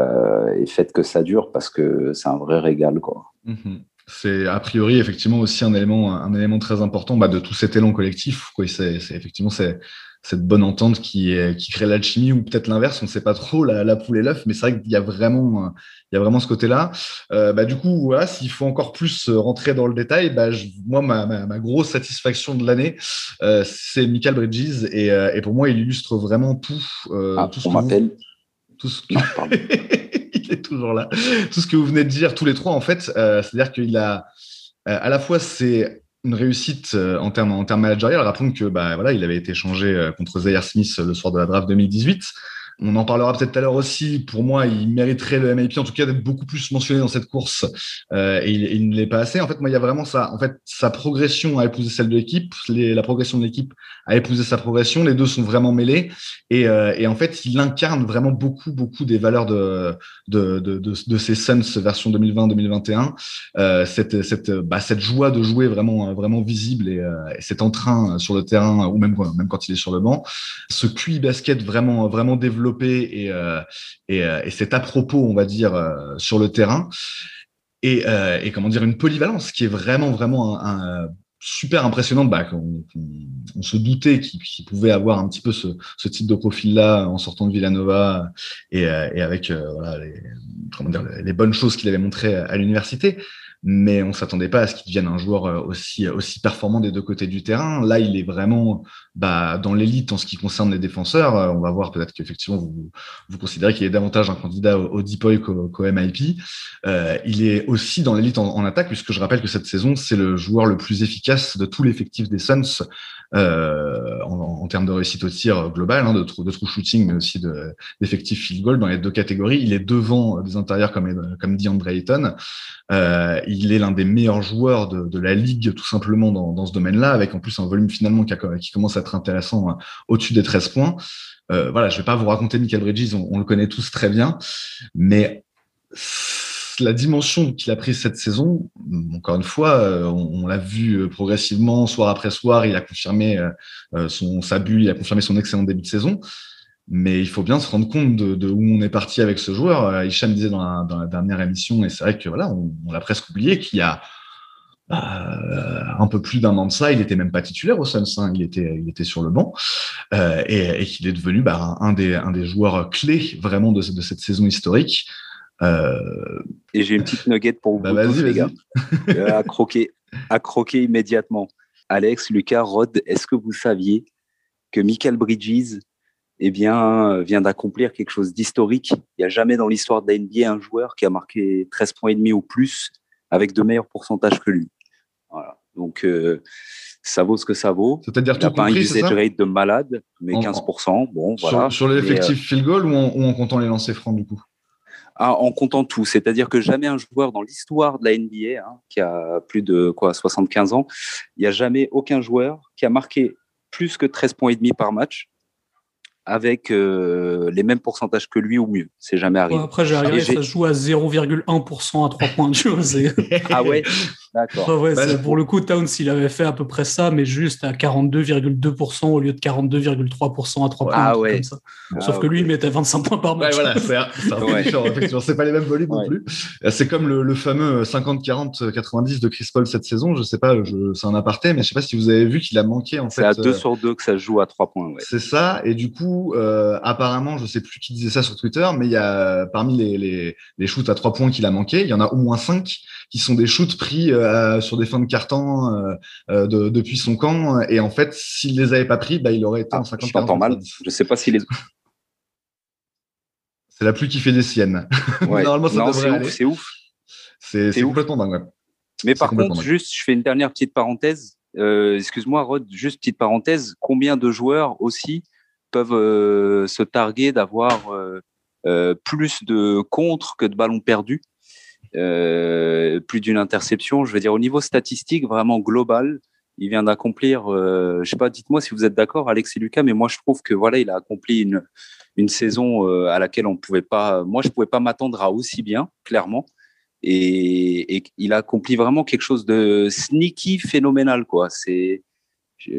faites que ça dure parce que c'est un vrai régal, quoi. Mm-hmm c'est a priori effectivement aussi un élément, un élément très important bah, de tout cet élan collectif. C'est, effectivement c'est, cette bonne entente qui, est, qui crée l'alchimie ou peut-être l'inverse, on ne sait pas trop la, la poule et l'œuf, mais c'est vrai qu'il y a vraiment, il y a vraiment ce côté-là. Euh, bah, du coup, voilà, s'il faut encore plus rentrer dans le détail, bah, moi, ma, ma, grosse satisfaction de l'année, euh, c'est Michael Bridges et, euh, et, pour moi, il illustre vraiment tout. Ah, tout ce on m'appelle. Tout ce il est toujours là. Tout ce que vous venez de dire tous les trois, en fait, euh, c'est-à-dire qu'il a euh, à la fois c'est une réussite euh, en termes en termes managériels. Rappelons que bah voilà, il avait été changé contre Zaire Smith le soir de la draft 2018. On en parlera peut-être tout à l'heure aussi. Pour moi, il mériterait le MIP, en tout cas, d'être beaucoup plus mentionné dans cette course. Euh, et, il, ne l'est pas assez. En fait, moi, il y a vraiment ça. En fait, sa progression a épousé celle de l'équipe. La progression de l'équipe a épousé sa progression. Les deux sont vraiment mêlés. Et, euh, en fait, il incarne vraiment beaucoup, beaucoup des valeurs de, de, de, de, ces Suns version 2020-2021. Euh, cette, cette, bah, cette joie de jouer vraiment, vraiment visible et, et cet entrain sur le terrain ou même, même quand il est sur le banc. Ce QI basket vraiment, vraiment développé et, euh, euh, c'est à propos, on va dire, euh, sur le terrain. Et, et, comment dire, une polyvalence qui est vraiment, vraiment super impressionnante. Bah, on, se doutait qu'il pouvait avoir un petit peu ce, type de profil-là en sortant de Villanova et, avec les, les bonnes choses qu'il avait montrées à l'université mais on s'attendait pas à ce qu'il devienne un joueur euh, aussi, aussi performant des deux côtés du terrain. Là, il est vraiment bah, dans l'élite en ce qui concerne les défenseurs. Euh, on va voir peut-être qu'effectivement, vous, vous considérez qu'il est davantage un candidat au, Deepoy qu'au MIP. Euh, il est aussi dans l'élite en, attaque, puisque je rappelle que cette saison, c'est le joueur le plus efficace de tout l'effectif des Suns euh, en, termes de réussite au tir global, hein, de, true shooting, mais aussi d'effectif field goal dans les deux catégories. Il est devant des intérieurs comme, comme dit Andre Ayton. Euh, est l'un des meilleurs joueurs de, la ligue, tout simplement, dans, ce domaine-là, avec en plus un volume finalement qui, commence à être intéressant hein, au-dessus des 13 points. Euh, voilà, je vais pas vous raconter Michael Bridges, on, le connaît tous très bien, mais la dimension qu'il a prise cette saison, encore une fois, euh, on, l'a vu euh, progressivement, soir après soir, il a confirmé son, sa bulle, il a confirmé son excellent début de saison. Mais il faut bien se rendre compte de, de où on est parti avec ce joueur. Hicham disait dans la, dans la dernière émission, et c'est vrai que voilà, on, on l'a presque oublié, qu'il y a euh, un peu plus d'un an de ça, il était même pas titulaire au Suns, hein, il était il était sur le banc euh, et, et qu'il est devenu bah, un des un des joueurs clés vraiment de, de cette saison historique. Euh... Et j'ai une petite nugget pour vous bah tous, les gars. Euh, à croquer, à croquer immédiatement. Alex, Lucas, Rod, est-ce que vous saviez que Michael Bridges eh bien, vient d'accomplir quelque chose d'historique Il n'y a jamais dans l'histoire de la NBA un joueur qui a marqué 13 points et demi ou plus avec de meilleurs pourcentages que lui. Voilà. Donc, euh, ça vaut ce que ça vaut. C'est-à-dire tout pas un usage rate de malade, mais 15%. Bon, sur, voilà. Sur l'effectif euh, field goal ou en, ou en comptant les lancers francs, du coup? Ah, en comptant tout. C'est-à-dire que jamais un joueur dans l'histoire de la NBA, hein, qui a plus de quoi 75 ans, il n'y a jamais aucun joueur qui a marqué plus que 13 points et demi par match avec euh, les mêmes pourcentages que lui ou mieux. C'est jamais arrivé. après, j'ai ça joue à 0,1% à 3 points de jeu. ah ouais? D'accord. Ouais, bah, pour le coup, Towns, il avait fait à peu près ça, mais juste à 42,2% au lieu de 42,3% à 3 points. Ah ouais. Sauf ah, que lui, il mettait 25 points par match. Ouais, voilà, c'est un peu différent, effectivement. C'est pas les mêmes volumes non plus. C'est comme le, fameux 50-40-90 de Chris Paul cette saison. Je sais pas, c'est un aparté, mais je sais pas si vous avez vu qu'il a manqué en fait. C'est à 2 euh, sur 2 que ça joue à 3 points. C'est ça. Et du coup, euh, apparemment, je sais plus qui disait ça sur Twitter, mais il y a parmi les, les, les shoots à 3 points qu'il a manqué, il y en a au moins 5 qui sont des shoots pris euh, sur des fins de carton euh, euh, de, depuis son camp. Et en fait, s'il les avait pas pris, bah, il aurait été en 50 ah, Je mal. Je sais pas s'il les. C'est la pluie qui fait des siennes. Normalement, ça devrait aller. C'est ouf. C'est complètement dingue. Mais par contre, juste, je fais une dernière petite parenthèse. Excuse-moi, Rod, juste petite parenthèse. Combien de joueurs aussi peuvent se targuer d'avoir plus de contre que de ballons perdus? Plus d'une interception. Je veux dire, au niveau statistique, vraiment global, il vient d'accomplir, euh, je sais pas, dites-moi si vous êtes d'accord, Alex et Lucas, mais moi je trouve que voilà, il a accompli une, saison euh, à laquelle on pouvait pas, moi je pouvais pas m'attendre à aussi bien, clairement. Et, il a accompli vraiment quelque chose de sneaky, phénoménal, quoi. C'est, je,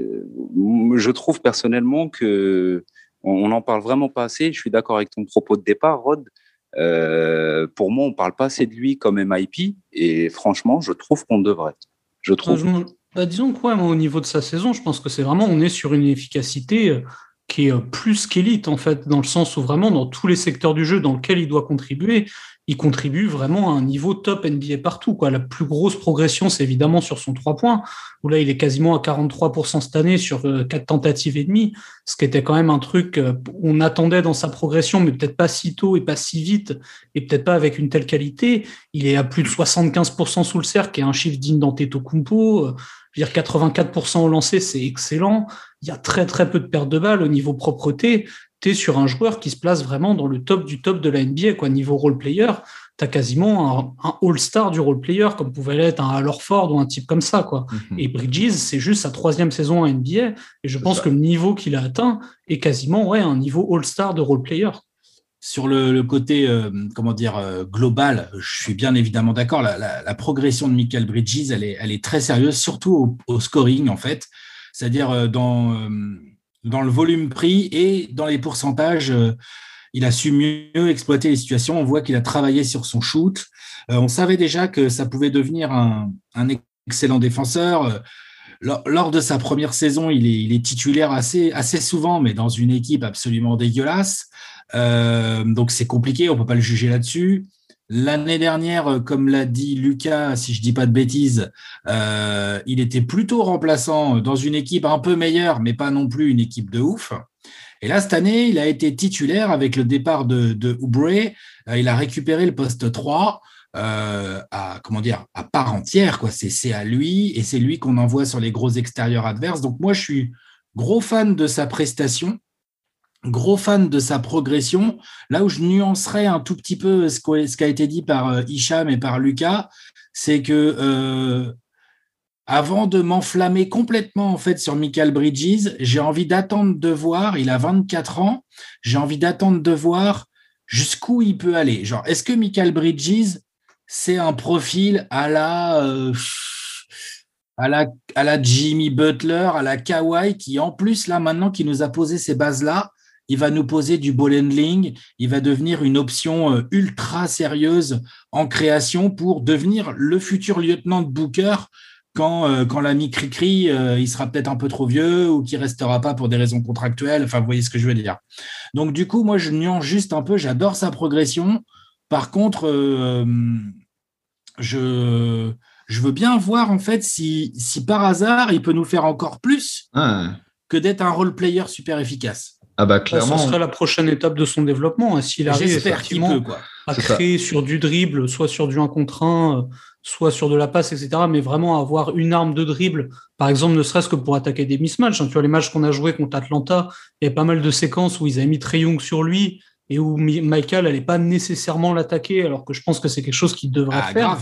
je, trouve personnellement que on n'en parle vraiment pas assez. Je suis d'accord avec ton propos de départ, Rod. Euh, pour moi, on parle pas assez de lui comme MIP, et franchement, je trouve qu'on devrait. Je trouve. Bah, disons quoi, au niveau de sa saison, je pense que c'est vraiment, on est sur une efficacité euh, qui est euh, plus qu'élite, en fait, dans le sens où vraiment, dans tous les secteurs du jeu dans lesquels il doit contribuer, il contribue vraiment à un niveau top NBA partout. Quoi. La plus grosse progression, c'est évidemment sur son 3 points, où là, il est quasiment à 43% cette année sur euh, quatre tentatives et demie, ce qui était quand même un truc euh, on attendait dans sa progression, mais peut-être pas si tôt et pas si vite, et peut-être pas avec une telle qualité. Il est à plus de 75% sous le cercle, qui est un chiffre digne d'Antetokounmpo. Je veux dire, 84% au lancer, c'est excellent. Il y a très, très peu de pertes de balles au niveau propreté tu es sur un joueur qui se place vraiment dans le top du top de la NBA, quoi. Niveau role player, tu as quasiment un, all-star du role player, comme pouvait l'être un Al Ford ou un type comme ça, quoi. Mhm. Et Bridges, c'est juste sa troisième saison en NBA, et je pense que le niveau qu'il a atteint est quasiment, ouais, un niveau all-star de role player. Sur le, côté, euh, comment dire, euh, global, je suis bien évidemment d'accord. La, progression de Michael Bridges, elle est, très sérieuse, surtout au, scoring, en fait. C'est-à-dire euh, dans le volume pris et dans les pourcentages. Il a su mieux exploiter les situations. On voit qu'il a travaillé sur son shoot. On savait déjà que ça pouvait devenir un, excellent défenseur. Lors, de sa première saison, il est, titulaire assez souvent, mais dans une équipe absolument dégueulasse. Donc c'est compliqué, on ne peut pas le juger là-dessus. L'année dernière, euh, comme l'a dit Lucas, si je dis pas de bêtises, euh, il était plutôt remplaçant dans une équipe un peu meilleure, mais pas non plus une équipe de ouf. Et là, cette année, il a été titulaire avec le départ de, de. Euh, il a récupéré le poste 3 à, comment dire, à part entière. Quoi. C'est, à lui et c'est lui qu'on envoie sur les gros extérieurs adverses. Donc moi, je suis gros fan de sa prestation gros fan de sa progression. Là où je nuancerais un tout petit peu ce qui a été dit par euh, Hicham et par Lucas, c'est que euh, avant de m'enflammer complètement en fait sur Michael Bridges, j'ai envie d'attendre de voir. Il a 24 ans. J'ai envie d'attendre de voir jusqu'où il peut aller. Genre, est-ce que Michael Bridges c'est un profil à la euh, à la, à la Jimmy Butler, à la Kawhi, qui en plus, là, maintenant, qui nous a posé ces bases-là, il va nous poser du ball handling, il va devenir une option euh, ultra sérieuse en création pour devenir le futur lieutenant de Booker quand, euh, quand l'ami Cricri, euh, il sera peut-être un peu trop vieux ou qui restera pas pour des raisons contractuelles. Enfin, vous voyez ce que je veux dire. Donc, du coup, moi, je nuance juste un peu. J'adore sa progression. Par contre, je, je veux bien voir, en fait, si, si par hasard, il peut nous faire encore plus ah. que d'être un role player super efficace. Ah bah clairement. Ce sera la prochaine étape de son développement. Hein, s'il arrive effectivement à créer sur du dribble, soit sur du 1 contre 1, euh, soit sur de la passe, etc. Mais vraiment avoir une arme de dribble, par exemple, ne serait-ce que pour attaquer des mismatchs. Hein. Tu vois, les matchs qu'on a joués contre Atlanta, il y avait pas mal de séquences où ils avaient mis Trey Young sur lui et où Michael n'allait pas nécessairement l'attaquer, alors que je pense que c'est quelque chose qu'il devrait ah, faire.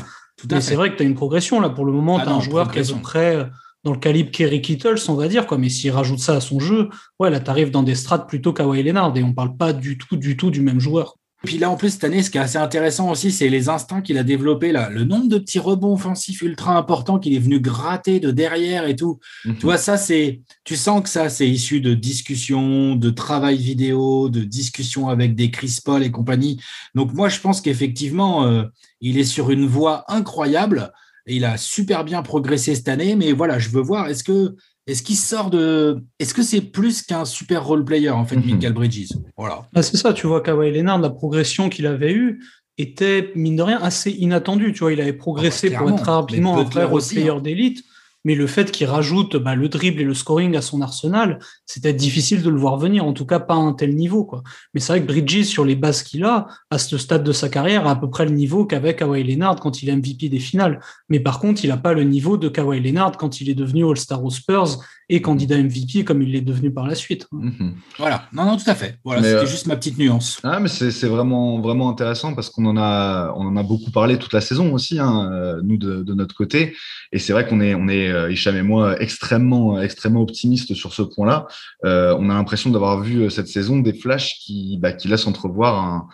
Mais c'est vrai que tu as une progression là. Pour le moment, ah tu as un joueur qui est à peu près euh, dans le calibre Kerry Kittles, on va dire, quoi. mais s'il rajoute ça à son jeu, ouais, là, tu arrives dans des strates plutôt Kawhi Leonard et on parle pas du tout, du tout du même joueur. Et puis là, en plus, cette année, ce qui est assez intéressant aussi, c'est les instincts qu'il a développés là. Le nombre de petits rebonds offensifs ultra importants qu'il est venu gratter de derrière et tout. Mhm. Tu vois, ça, c'est. Tu sens que ça, c'est issu de discussions, de travail vidéo, de discussions avec des Chris Paul et compagnie. Donc, moi, je pense qu'effectivement, euh, il est sur une voie incroyable. Et il a super bien progressé cette année. Mais voilà, je veux voir, est-ce que est-ce qu'il sort de. Est-ce que c'est plus qu'un super role player, en fait, mhm. Michael Bridges? Voilà. Ah, c'est ça, tu vois, Kawhi Leonard, la progression qu'il avait eue était, mine de rien, assez inattendue. Tu vois, il avait progressé ah, pour être rapidement un vrai role player hein. d'élite mais le fait qu'il rajoute bah, le dribble et le scoring à son arsenal, c'était difficile de le voir venir, en tout cas pas à un tel niveau. Mais c'est vrai que Bridges, sur les bases qu'il a, à ce stade de sa carrière, a à peu près le niveau qu'avait Kawhi Leonard quand il est MVP des finales. Mais par contre, il n'a pas le niveau de Kawhi Leonard quand il est devenu All-Star aux Spurs et candidat MVP comme il l'est devenu par la suite. Mhm. Voilà, non, non, tout à fait. Voilà, c'était euh, juste ma petite nuance. Ah, mais c'est vraiment, vraiment intéressant parce qu'on en a, on en a beaucoup parlé toute la saison aussi, hein, euh, nous de, de, notre côté. Et c'est vrai qu'on est, on est, euh, Hicham et moi, extrêmement, extrêmement optimistes sur ce point-là. Euh, on a l'impression d'avoir vu cette saison des flashs qui, bah, qui laissent entrevoir un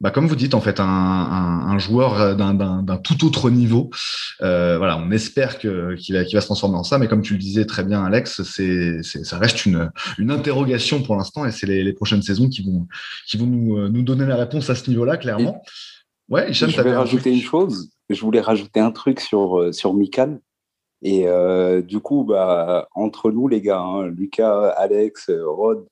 bah, comme vous dites, en fait, un, un, un joueur d'un tout autre niveau. Euh, voilà, on espère qu'il qu va, va, se transformer en ça, mais comme tu le disais très bien, Alex, c'est ça reste une, une interrogation pour l'instant, et c'est les, les, prochaines saisons qui vont, qui vont nous, nous donner la réponse à ce niveau-là, clairement. ouais, je vais rajouter une chose. Je voulais rajouter un truc sur euh, sur Mikan. Et euh, du coup, bah, entre nous, les gars, hein, Lucas, Alex, Rod,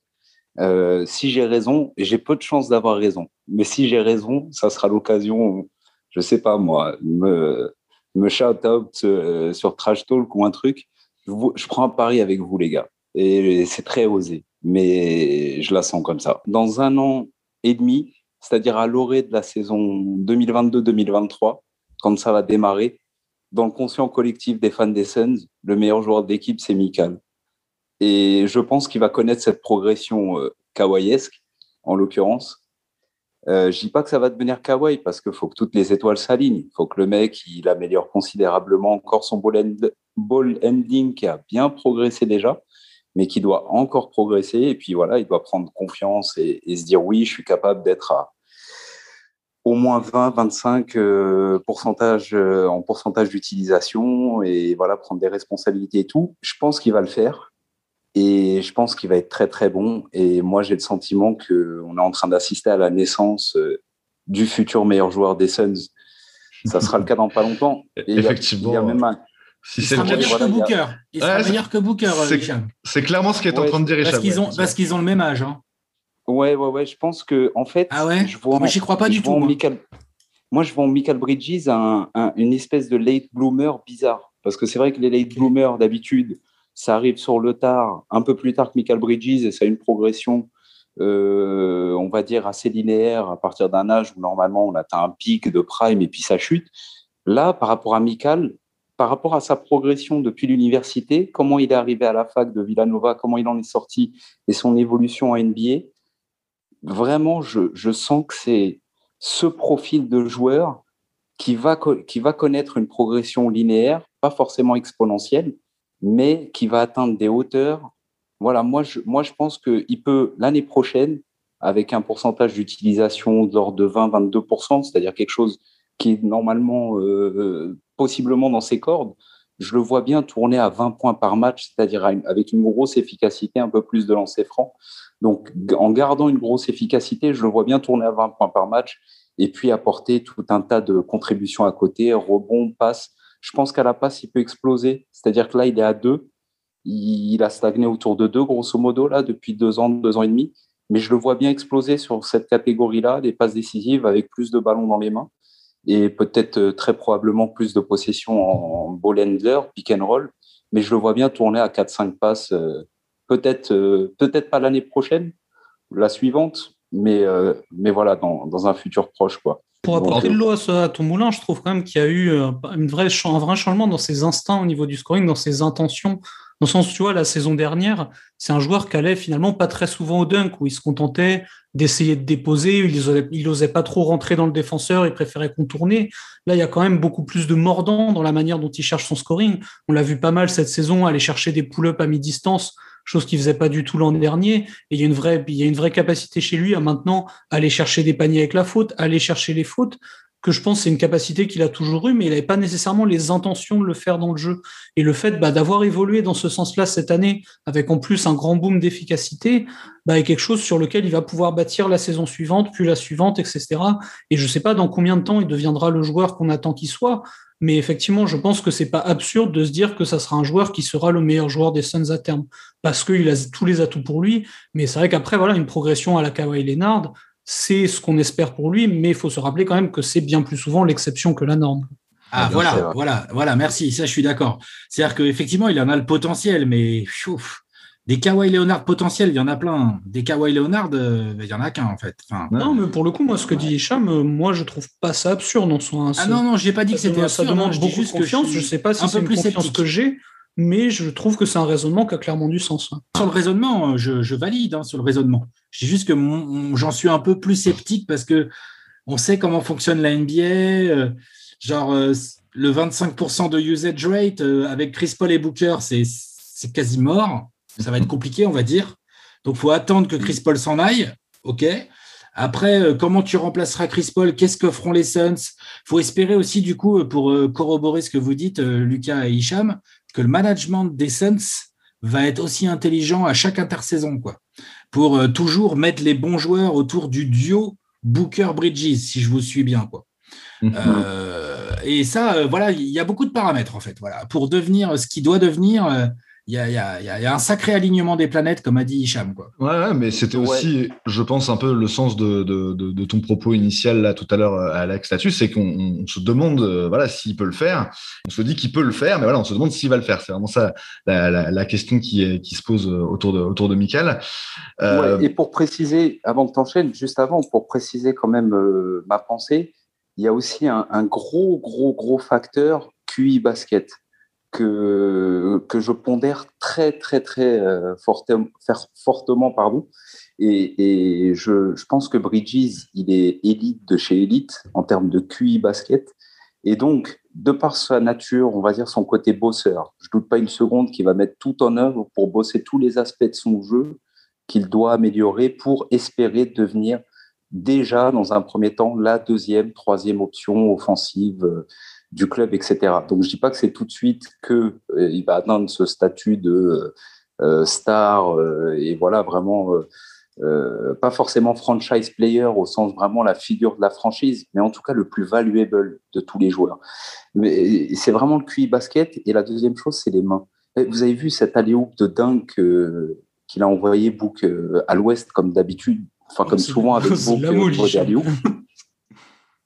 euh, si j'ai raison, j'ai peu de chances d'avoir raison, mais si j'ai raison, ça sera l'occasion, je sais pas moi, me, me shout out euh, sur Trash Talk ou un truc. Je, prends un pari avec vous, les gars. Et c'est très osé, mais je la sens comme ça. Dans un an et demi, c'est-à-dire à, l'orée de la saison 2022-2023, quand ça va démarrer, dans le conscient collectif des fans des Suns, le meilleur joueur d'équipe, c'est Mikal. Et je pense qu'il va connaître cette progression euh, en l'occurrence. Euh, je dis pas que ça va devenir kawaii parce qu'il faut que toutes les étoiles s'alignent. Il faut que le mec il améliore considérablement encore son ball, ending qui a bien progressé déjà, mais qui doit encore progresser. Et puis voilà, il doit prendre confiance et, se dire oui, je suis capable d'être à au moins 20, 25 euh, pourcentage, euh, en pourcentage d'utilisation et voilà prendre des responsabilités et tout. Je pense qu'il va le faire. Et je pense qu'il va être très très bon. Et moi, j'ai le sentiment qu'on est en train d'assister à la naissance euh, du futur meilleur joueur des Suns. Ça sera le cas dans pas longtemps. Effectivement. Il y a même un, si il sera meilleur que Booker. Il sera meilleur que Booker. C'est clairement ce qu'il est en train de dire, Parce qu'ils ont, parce qu'ils ont le même âge. Hein. Ouais, ouais, ouais. Je pense que, en fait. Ah ouais je vois, Moi, j'y crois pas du tout. Moi. je vois en Michael Bridges un, une espèce de late bloomer bizarre. Parce que c'est vrai que les late bloomers, d'habitude, ça arrive sur le tard, un peu plus tard que Michael Bridges, et ça a une progression, euh, on va dire, assez linéaire à partir d'un âge où normalement on atteint un pic de prime et puis ça chute. Là, par rapport à Michael, par rapport à sa progression depuis l'université, comment il est arrivé à la fac de Villanova, comment il en est sorti et son évolution en NBA, vraiment, je, sens que c'est ce profil de joueur qui va connaître une progression linéaire, pas forcément exponentielle, mais qui va atteindre des hauteurs. Voilà, moi je, moi, je pense qu'il peut, l'année prochaine, avec un pourcentage d'utilisation de l'ordre de 20-22%, c'est-à-dire quelque chose qui est normalement, euh, euh, possiblement dans ses cordes, je le vois bien tourner à 20 points par match, c'est-à-dire avec une grosse efficacité, un peu plus de lancers francs. Donc, en gardant une grosse efficacité, je le vois bien tourner à 20 points par match et puis apporter tout un tas de contributions à côté, rebonds, passes. Je pense qu'à la passe, il peut exploser. C'est-à-dire que là, il est à deux. Il a stagné autour de deux, grosso modo, là, depuis deux ans, deux ans et demi. Mais je le vois bien exploser sur cette catégorie-là, des passes décisives avec plus de ballons dans les mains et peut-être euh, très probablement plus de possession en ball handler, pick and roll. Mais je le vois bien tourner à 4-5 passes, euh, peut-être euh, peut-être pas l'année prochaine, la suivante, mais, mais voilà, dans, dans un futur proche. quoi. Pour apporter de l'eau à, ton moulin, je trouve quand même qu'il y a eu euh, une vraie, un vrai changement dans ses instincts au niveau du scoring, dans ses intentions Dans le sens, tu vois, la saison dernière, c'est un joueur qui allait finalement pas très souvent au dunk, où il se contentait d'essayer de déposer, il n'osait pas trop rentrer dans le défenseur, il préférait contourner. Là, il y a quand même beaucoup plus de mordant dans la manière dont il cherche son scoring. On l'a vu pas mal cette saison, aller chercher des pull-ups à mi-distance, chose qu'il faisait pas du tout l'an dernier. Et il y a une vraie, il y a une vraie capacité chez lui à maintenant aller chercher des paniers avec la faute, aller chercher les fautes que je pense c'est une capacité qu'il a toujours eue, mais il n'avait pas nécessairement les intentions de le faire dans le jeu. Et le fait bah, d'avoir évolué dans ce sens-là cette année, avec en plus un grand boom d'efficacité, bah, est quelque chose sur lequel il va pouvoir bâtir la saison suivante, puis la suivante, etc. Et je ne sais pas dans combien de temps il deviendra le joueur qu'on attend qu'il soit, mais effectivement, je pense que c'est pas absurde de se dire que ça sera un joueur qui sera le meilleur joueur des Suns à terme, parce qu'il a tous les atouts pour lui. Mais c'est vrai qu'après, voilà, une progression à la Kawhi Leonard, c'est ce qu'on espère pour lui, mais il faut se rappeler quand même que c'est bien plus souvent l'exception que la norme. Ah, voilà, voilà, voilà, merci, ça je suis d'accord. C'est-à-dire qu'effectivement, il en a le potentiel, mais des Kawhi Leonard potentiels, il y en a plein. Des Kawhi Leonard, euh, il y en a qu'un en fait. non, mais pour le coup, moi, ce que dit Hicham, euh, moi, je trouve pas ça absurde en soi. Ah non, non, j'ai pas dit que c'était absurde. Ça demande beaucoup de confiance. Je, ne sais pas si c'est une confiance que j'ai, mais je trouve que c'est un raisonnement qui a clairement du sens. Hein. Sur le raisonnement, je, valide hein, sur le raisonnement. C'est juste que j'en suis un peu plus sceptique parce que on sait comment fonctionne la NBA. Euh, genre, euh, le 25% de usage rate euh, avec Chris Paul et Booker, c'est quasi mort. Ça va être compliqué, on va dire. Donc, il faut attendre que Chris Paul s'en aille. OK. Après, comment tu remplaceras Chris Paul? Qu'est-ce que feront les Suns? Il faut espérer aussi, du coup, pour corroborer ce que vous dites, Lucas et Hicham, que le management des Suns va être aussi intelligent à chaque intersaison, quoi, pour euh, toujours mettre les bons joueurs autour du duo Booker-Bridges, si je vous suis bien, quoi. Mhm. Euh, et ça, euh, voilà, il y a beaucoup de paramètres en fait. Voilà, pour devenir ce qui doit devenir, il y, a, un sacré alignement des planètes, comme a dit Hicham. Quoi. Ouais, mais c'était aussi, je pense, un peu le sens de, ton propos initial là tout à l'heure, euh, Alex, là-dessus, c'est qu'on se demande euh, voilà, s'il peut le faire. On se dit qu'il peut le faire, mais voilà, on se demande s'il va le faire. C'est vraiment ça la, question qui, qui, se pose euh, autour de, autour de Michael. et pour préciser, avant que tu enchaînes, juste avant, pour préciser quand même ma pensée, il y a aussi un, un gros, gros, gros facteur QI basket que, que je pondère très, très, très euh, fortement. Pardon. Et, je, je, pense que Bridges, il est élite de chez élite en termes de QI basket. Et donc, de par sa nature, on va dire son côté bosseur, je doute pas une seconde qu'il va mettre tout en œuvre pour bosser tous les aspects de son jeu qu'il doit améliorer pour espérer devenir déjà, dans un premier temps, la deuxième, troisième option offensive euh, du club, etc. Donc je dis pas que c'est tout de suite que euh, il va atteindre ce statut de euh, star euh, et voilà vraiment pas forcément franchise player au sens vraiment la figure de la franchise, mais en tout cas le plus valuable de tous les joueurs. Mais c'est vraiment le QI basket. Et la deuxième chose, c'est les mains. Vous avez vu cet alley de dingue qu'il a envoyé Book à l'ouest comme d'habitude, enfin comme souvent avec Book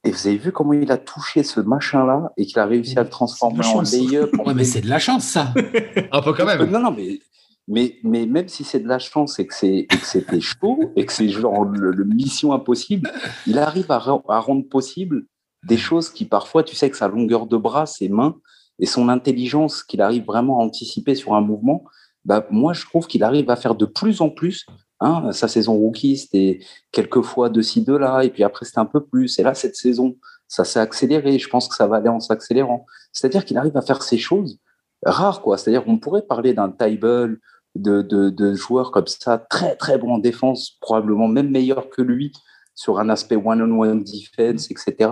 Et vous avez vu comment il a touché ce machin-là et qu'il a réussi à le transformer en lay-up. Ouais, mais c'est de la chance, ça. Un peu quand même. Non, non, mais, mais, mais même si c'est de la chance et que c'était chaud et que c'est genre le, mission impossible, il arrive à, à, rendre possible des choses qui parfois, tu sais que sa longueur de bras, ses mains et son intelligence qu'il arrive vraiment à anticiper sur un mouvement, bah, moi, je trouve qu'il arrive à faire de plus en plus Hein, sa saison rookie, c'était quelques fois de ci, de là, et puis après, c'était un peu plus. Et là, cette saison, ça s'est accéléré. Je pense que ça va aller en s'accélérant. C'est-à-dire qu'il arrive à faire ces choses rares, quoi. C'est-à-dire qu'on pourrait parler d'un table de, de, joueurs comme ça, très, très bon en défense, probablement même meilleur que lui sur un aspect one-on-one defense, etc.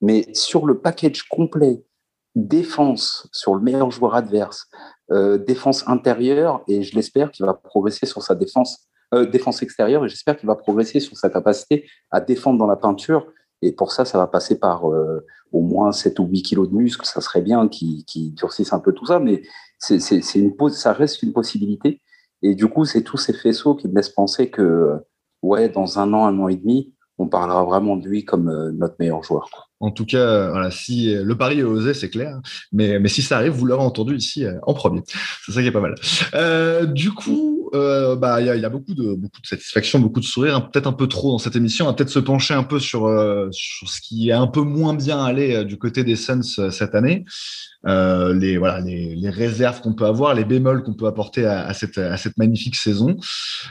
Mais sur le package complet, défense sur le meilleur joueur adverse, euh, défense intérieure, et je l'espère qu'il va progresser sur sa défense euh, défense extérieure et j'espère qu'il va progresser sur sa capacité à défendre dans la peinture. Et pour ça, ça va passer par euh, au moins 7 ou 8 kilos de muscle. Ça serait bien qu'il durcisse un peu tout ça, mais une, ça reste une possibilité. Et du coup, c'est tous ces faisceaux qui me laissent penser que, ouais, dans un an, un an et demi, on parlera vraiment de lui comme euh, notre meilleur joueur. En tout cas, si le pari est osé, c'est clair. Mais, mais si ça arrive, vous l'aurez entendu ici en premier. C'est ça qui est pas mal. du coup, euh, bah, il y, a beaucoup de, satisfaction, beaucoup de sourire, hein, peut-être un peu trop dans cette émission. On va peut-être se pencher un peu sur, euh, sur ce qui est un peu moins bien allé euh, du côté des Suns cette année. les, réserves qu'on peut avoir, les bémols qu'on peut apporter à, à, cette, à magnifique saison.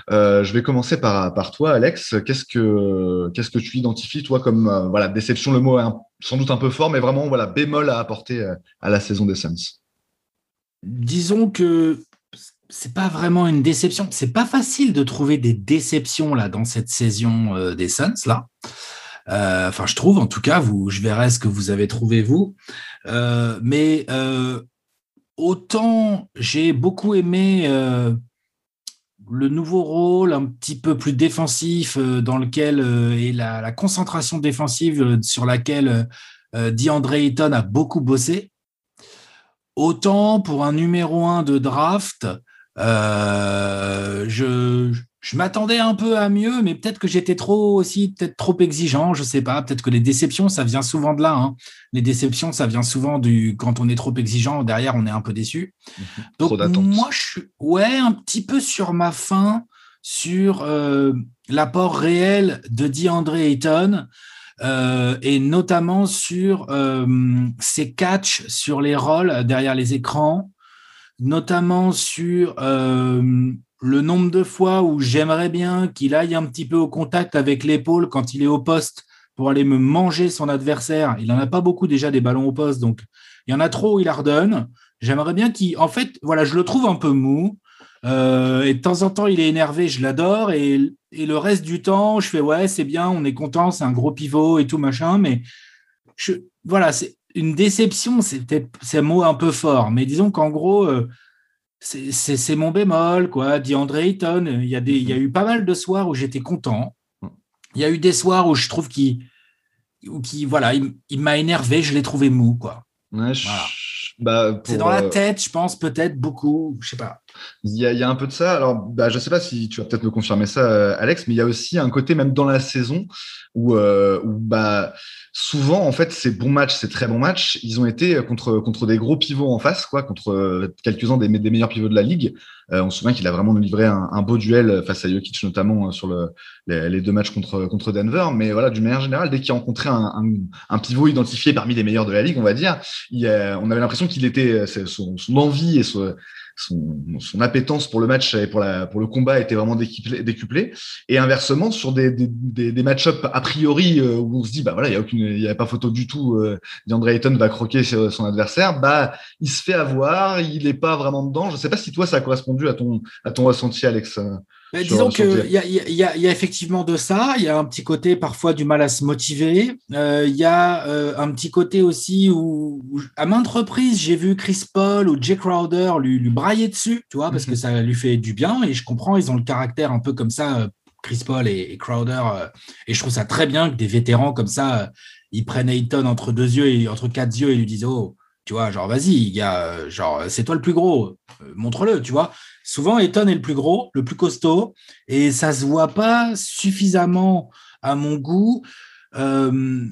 je vais commencer par, toi, Alex. Qu'est-ce que, tu identifies, toi, comme déception Le mot est sans doute un peu fort, mais vraiment bémol à apporter à la saison des Suns? Disons que c'est pas vraiment une déception. C'est pas facile de trouver des déceptions là dans cette saison euh, des Suns là. Euh, enfin, je trouve en tout cas. Je verrai ce que vous avez trouvé vous. Euh, mais autant j'ai beaucoup aimé le nouveau rôle un petit peu plus défensif dans lequel et la, la, concentration défensive sur laquelle DeAndre Ayton a beaucoup bossé. Autant pour un numéro 1 de draft, euh, je, je m'attendais un peu à mieux, mais peut-être que j'étais trop aussi, peut-être trop exigeant, je sais pas. Peut-être que les déceptions, ça vient souvent de là. Hein. Les déceptions, ça vient souvent du quand on est trop exigeant, derrière on est un peu déçu. Mhm. Donc moi, je suis ouais un petit peu sur ma fin sur euh, l'apport réel de DeAndre Ayton. Euh, et notamment sur euh, ses catchs sur les rôles derrière les écrans, notamment sur euh, le nombre de fois où j'aimerais bien qu'il aille un petit peu au contact avec l'épaule quand il est au poste pour aller me manger son adversaire. Il n'en a pas beaucoup déjà des ballons au poste, donc il y en a trop où il redonne. J'aimerais bien qu'il, en fait, voilà, je le trouve un peu mou. Euh, et de temps en temps, il est énervé, je l'adore. Et, le reste du temps, je fais ouais, c'est bien, on est content, c'est un gros pivot et tout machin. Mais voilà, c'est une déception, c'est un mot un peu fort, mais disons qu'en gros, euh, c'est mon bémol, quoi. Dit André Ayton, il y, a des, il y a eu pas mal de soirs où j'étais content. Il y a eu des soirs où je trouve qu'il, qui, voilà, il, m'a énervé, je l'ai trouvé mou, quoi. Bah, c'est dans la euh, tête, je pense, peut-être beaucoup, je sais pas. Il y, a, un peu de ça. Alors, bah, je sais pas si tu vas peut-être me confirmer ça, euh, Alex, mais il y a aussi un côté, même dans la saison, où, où bah, souvent, en fait, ces bons matchs, ces très bons matchs, ils ont été contre, contre des gros pivots en face, quoi, contre euh, quelques-uns des, meilleurs pivots de la ligue. Euh, on se souvient qu'il a vraiment livré un, beau duel face à Jokic, notamment euh, sur le, les, deux matchs contre, contre Denver. Mais voilà, d'une manière générale, dès qu'il rencontrait un, un, pivot identifié parmi les meilleurs de la ligue, on va dire, on avait l'impression qu'il était son, son, envie et son, son, son, appétence pour le match et pour, la, pour le combat était vraiment décuplée. décuplé. Et inversement, sur des, des, des, match-ups a priori euh, où on se dit, bah voilà, il n'y a, a pas photo du tout, euh, DeAndre Ayton va croquer son adversaire, bah il se fait avoir, il n'est pas vraiment dedans. Je ne sais pas si toi, ça a correspondu à ton, à ton ressenti, Alex. Disons qu'il y a, y, a, y a effectivement de ça. Il y a un petit côté parfois du mal à se motiver. Euh, il y a euh, un petit côté aussi où, à maintes reprises, j'ai vu Chris Paul ou Jay Crowder lui, lui brailler dessus, tu vois, parce que mhm. ça lui fait du bien. Et je comprends, ils ont le caractère un peu comme ça, euh, Chris Paul et, Crowder. et je trouve ça très bien que des vétérans comme ça, ils prennent Ayton entre deux yeux et entre quatre yeux et lui disent Oh, tu vois, genre, vas-y, gars, genre, c'est toi le plus gros, montre-le, tu vois. Souvent, Eton est le plus gros, le plus costaud, et ça se voit pas suffisamment à mon goût. Euh,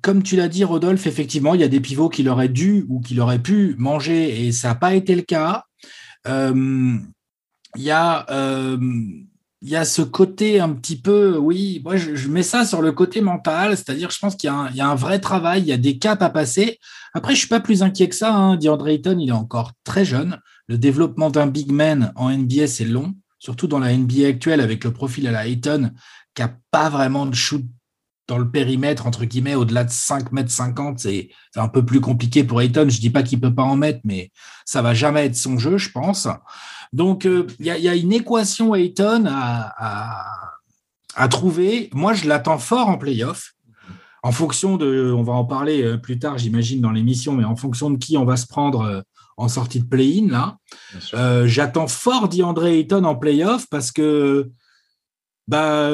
comme tu l'as dit, Rodolphe, effectivement, il y a des pivots qu'il aurait dû ou qu'il aurait pu manger, et ça n'a pas été le cas. Euh, il y a euh, il y a ce côté un petit peu, oui, moi je, mets ça sur le côté mental, c'est-à-dire je pense qu'il y, a un vrai travail, il y a des caps à passer. Après, je suis pas plus inquiet que ça. Hein. DeAndre Ayton, il est encore très jeune. Le développement d'un big man en NBA, c'est long, surtout dans la NBA actuelle avec le profil à la Ayton, qui a pas vraiment de shoot dans le périmètre, entre guillemets, au-delà de 5 mètres 50, c'est un peu plus compliqué pour Ayton. Je dis pas qu'il peut pas en mettre, mais ça va jamais être son jeu, je pense. Donc, euh, il y, a, une équation Ayton à, à, trouver. Moi, je l'attends fort en playoff. En fonction de, on va en parler euh, plus tard, j'imagine, dans l'émission, mais en fonction de qui on va se prendre euh, en sortie de play-in, là. J'attends fort DeAndre Ayton en playoff parce que bah,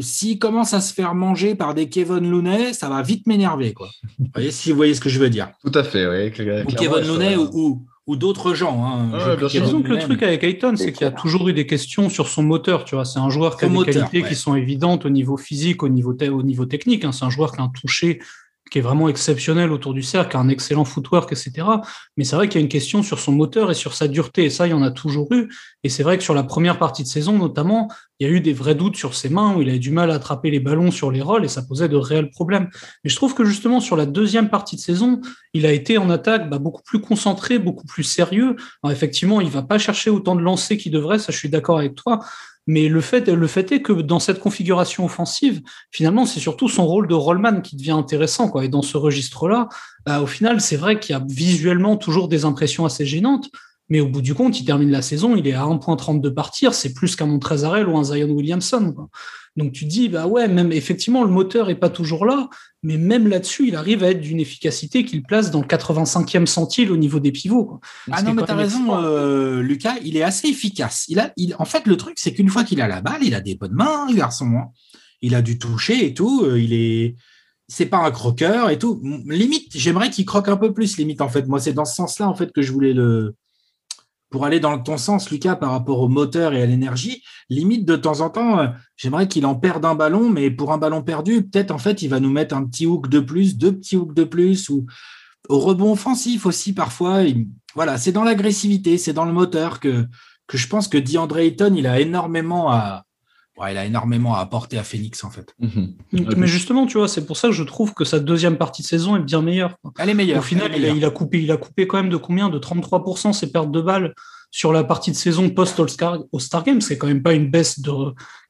s'il commence à se faire manger par des Kevin Looney, ça va vite m'énerver. Quoi. Vous voyez, si vous voyez ce que je veux dire. Tout à fait, oui. Ou Kevin Looney ou, ou d'autres gens. Hein. Ah disons que le truc avec Ayton, c'est qu'il y a toujours eu des questions sur son moteur. Tu vois, c'est un joueur qui a des qualités qui sont évidentes au niveau physique, au niveau, au niveau technique. Hein. C'est un joueur qui a un toucher qui est vraiment exceptionnel autour du cercle, un excellent footwork, etc. Mais c'est vrai qu'il y a une question sur son moteur et sur sa dureté. Et ça, il y en a toujours eu. Et c'est vrai que sur la première partie de saison, notamment, il y a eu des vrais doutes sur ses mains où il avait du mal à attraper les ballons sur les rôles et ça posait de réels problèmes. Mais je trouve que justement, sur la deuxième partie de saison, il a été en attaque bah, beaucoup plus concentré, beaucoup plus sérieux. Effectivement, il va pas chercher autant de lancers qu'il devrait, ça je suis d'accord avec toi. Mais le fait, le fait est que dans cette configuration offensive, finalement, c'est surtout son rôle de rollman qui devient intéressant. Quoi. Et dans ce registre-là, bah, au final, c'est vrai qu'il y a visuellement toujours des impressions assez gênantes. Mais au bout du compte, il termine la saison, il est à 1.30 de partir, c'est plus qu'un Montrezarel ou un Zion Williamson. Donc tu te dis, bah ouais, même effectivement, le moteur est pas toujours là, mais même là-dessus, il arrive à être d'une efficacité qu'il place dans le 85e centile au niveau des pivots. Quoi. Ah non, mais t'as raison, euh, Lucas, il est assez efficace. Il a, il, en fait, le truc, c'est qu'une fois qu'il a la balle, il a des bonnes mains, le garçon. Hein. Il a du toucher et tout. Euh, il est, c'est pas un croqueur et tout. Limite, j'aimerais qu'il croque un peu plus. Limite, en fait, moi, c'est dans ce sens-là, en fait, que je voulais le, pour aller dans ton sens, Lucas, par rapport au moteur et à l'énergie, limite de temps en temps, euh, j'aimerais qu'il en perde un ballon, mais pour un ballon perdu, peut-être en fait, il va nous mettre un petit hook de plus, deux petits hooks de plus, ou au rebond offensif aussi parfois. voilà, c'est dans l'agressivité, c'est dans le moteur que, que je pense que DeAndre Ayton, il a énormément à, il a énormément à apporter à Phoenix en fait. Mhm. Mais justement, tu vois, c'est pour ça que je trouve que sa deuxième partie de saison est bien meilleure. Elle est meilleure. Au final, il, a, coupé, il a coupé quand même de combien? De 33% ses pertes de balles sur la partie de saison post-All-Star Star Game. C'est quand même pas une baisse de,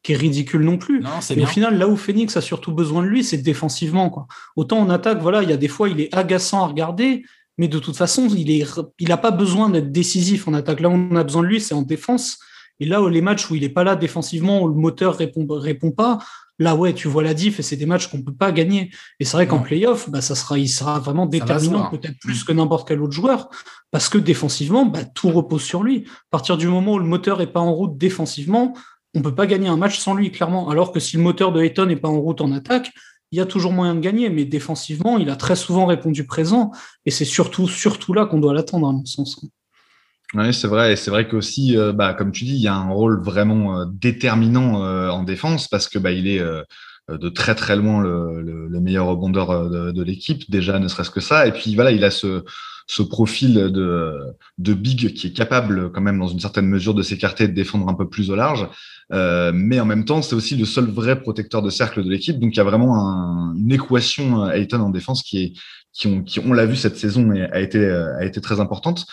qui est ridicule non plus. Non, Mais au final, là où Phoenix a surtout besoin de lui, c'est défensivement. Quoi. Autant en attaque, voilà, il y a des fois, il est agaçant à regarder. Mais de toute façon, il n'a il pas besoin d'être décisif en attaque. Là, on a besoin de lui, c'est en défense. Et là, les matchs où il n'est pas là défensivement, où le moteur répond, répond pas, là, ouais, tu vois la diff et c'est des matchs qu'on peut pas gagner. Et c'est vrai qu'en playoff, bah, ça sera, il sera vraiment déterminant, peut-être plus que n'importe quel autre joueur, parce que défensivement, bah, tout repose sur lui. À partir du moment où le moteur est pas en route défensivement, on peut pas gagner un match sans lui, clairement. Alors que si le moteur de Hayton n'est pas en route en attaque, il y a toujours moyen de gagner, mais défensivement, il a très souvent répondu présent, et c'est surtout, surtout là qu'on doit l'attendre, à mon sens. Oui, c'est vrai. Et c'est vrai qu'aussi, euh, bah, comme tu dis, il y a un rôle vraiment euh, déterminant euh, en défense parce que bah, il est de très très loin le, le, meilleur rebondeur de, de l'équipe, déjà, ne serait-ce que ça. Et puis voilà, il a ce, ce profil de, de big qui est capable quand même dans une certaine mesure de s'écarter et de défendre un peu plus au large. Euh, mais en même temps, c'est aussi le seul vrai protecteur de cercle de l'équipe. Donc il y a vraiment un, une équation Ayton en défense qui est qui ont qui on l'a vu cette saison a été a été très importante.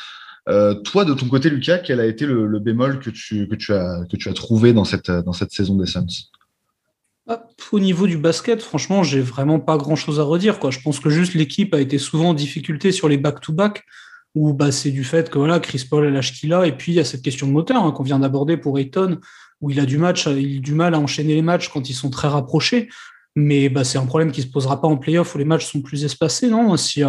Euh, toi, de ton côté, Lucas, quel a été le, bémol que tu, que, tu as, que tu as trouvé dans cette, dans cette saison des Suns? Au niveau du basket, franchement, j'ai vraiment pas grand chose à redire. Je pense que juste l'équipe a été souvent en difficulté sur les back-to-back, où bah, c'est du fait que voilà, Chris Paul l'âge qu'il a, et puis il y a cette question de moteur hein, qu'on vient d'aborder pour Ayton, où il a du match, il a du mal à enchaîner les matchs quand ils sont très rapprochés. Mais bah, c'est un problème qui se posera pas en playoff où les matchs sont plus espacés, non? Si,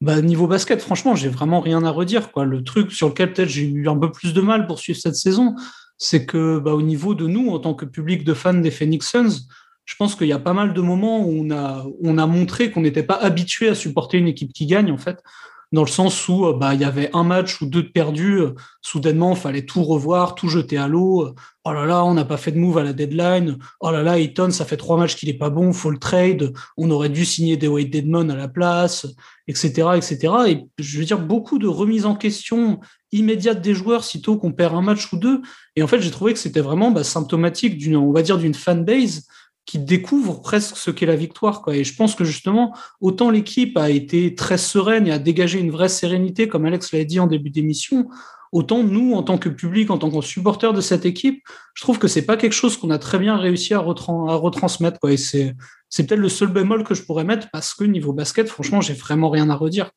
bah, niveau basket, franchement, j'ai vraiment rien à redire. Quoi. Le truc sur lequel peut-être j'ai eu un peu plus de mal pour suivre cette saison, c'est que bah, au niveau de nous, en tant que public de fans des Phoenix Suns, je pense qu'il y a pas mal de moments où on a, on a montré qu'on n'était pas habitué à supporter une équipe qui gagne, en fait dans le sens où euh, bah, il y avait un match ou deux de perdus, euh, soudainement, il fallait tout revoir, tout jeter à l'eau. Oh là là, on n'a pas fait de move à la deadline. Oh là là, Eaton, ça fait trois matchs qu'il est pas bon, faut le trade. On aurait dû signer des Wade Deadmon à la place, etc., etc. Et je veux dire, beaucoup de remises en question immédiate des joueurs sitôt qu'on perd un match ou deux. Et en fait, j'ai trouvé que c'était vraiment bah, symptomatique d'une, on va dire, d'une fanbase qui découvre presque ce qu'est la victoire. Quoi. Et je pense que justement, autant l'équipe a été très sereine et a dégagé une vraie sérénité, comme Alex l'a dit en début d'émission, autant nous, en tant que public, en tant que supporter de cette équipe, je trouve que c'est pas quelque chose qu'on a très bien réussi à, à retransmettre. Quoi. Et c'est, peut-être le seul bémol que je pourrais mettre parce que niveau basket, franchement, j'ai vraiment rien à redire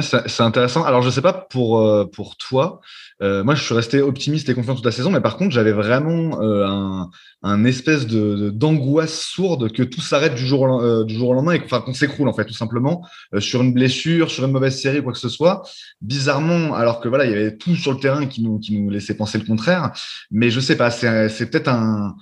c'est intéressant. Alors, je sais pas pour, euh, pour toi. Euh, moi, je suis resté optimiste et confiant toute la saison, mais par contre, j'avais vraiment euh, un, un, espèce de d'angoisse sourde que tout s'arrête du, jour au, du jour au lendemain et qu'on s'écroule, en fait, tout simplement, sur une blessure, sur une mauvaise série, quoi que ce soit. Bizarrement, alors que voilà, il y avait tout sur le terrain qui nous, qui nous laissait penser le contraire. Mais je sais pas, c'est peut-être un.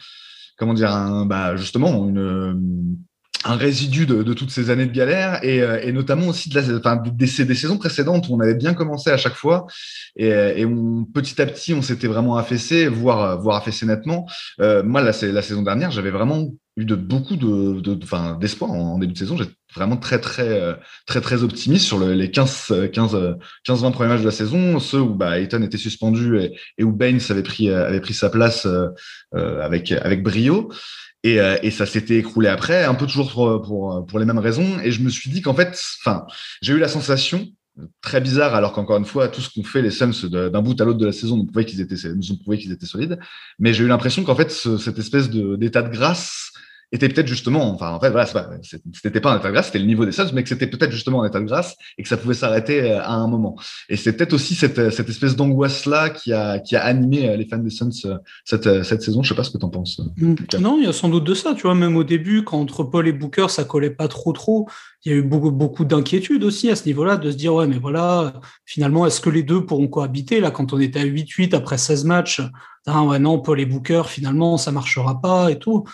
Comment dire un, bah, Justement, une un résidu de, toutes ces années de galère et, notamment aussi de la, enfin, des, saisons précédentes où on avait bien commencé à chaque fois et, petit à petit on s'était vraiment affaissé, voire, voire affaissé nettement. moi, la, la saison dernière, j'avais vraiment eu de beaucoup de, d'espoir en, début de saison. J'étais vraiment très, très, très, très optimiste sur les 15, 15, 15, 20 premiers matchs de la saison, ceux où bah, Ayton était suspendu et, où Baines avait pris, avait pris sa place euh, avec, avec brio. Et, et, ça s'était écroulé après, un peu toujours pour, pour, pour, les mêmes raisons. Et je me suis dit qu'en fait, enfin, j'ai eu la sensation très bizarre, alors qu'encore une fois, tout ce qu'ont fait les Suns d'un bout à l'autre de la saison nous prouvait qu'ils étaient, nous ont prouvé qu'ils étaient solides. Mais j'ai eu l'impression qu'en fait, cette espèce d'état de grâce était peut-être justement, enfin en fait voilà, c'était pas un état de grâce, c'était le niveau des Suns, mais que c'était peut-être justement un état de grâce et que ça pouvait s'arrêter euh, à un moment. Et c'est peut-être aussi cette, cette espèce d'angoisse là qui a qui a animé euh, les fans des Suns euh, cette, cette saison. Je sais pas ce que tu en penses. Mm. Non, il y a sans doute de ça. Tu vois, même au début, quand entre Paul et Booker ça collait pas trop trop, il y a eu beaucoup beaucoup d'inquiétude aussi à ce niveau-là, de se dire ouais mais voilà, finalement est-ce que les deux pourront cohabiter là quand on était à 8-8 après 16 matchs, ah ouais non Paul et Booker finalement ça marchera pas et tout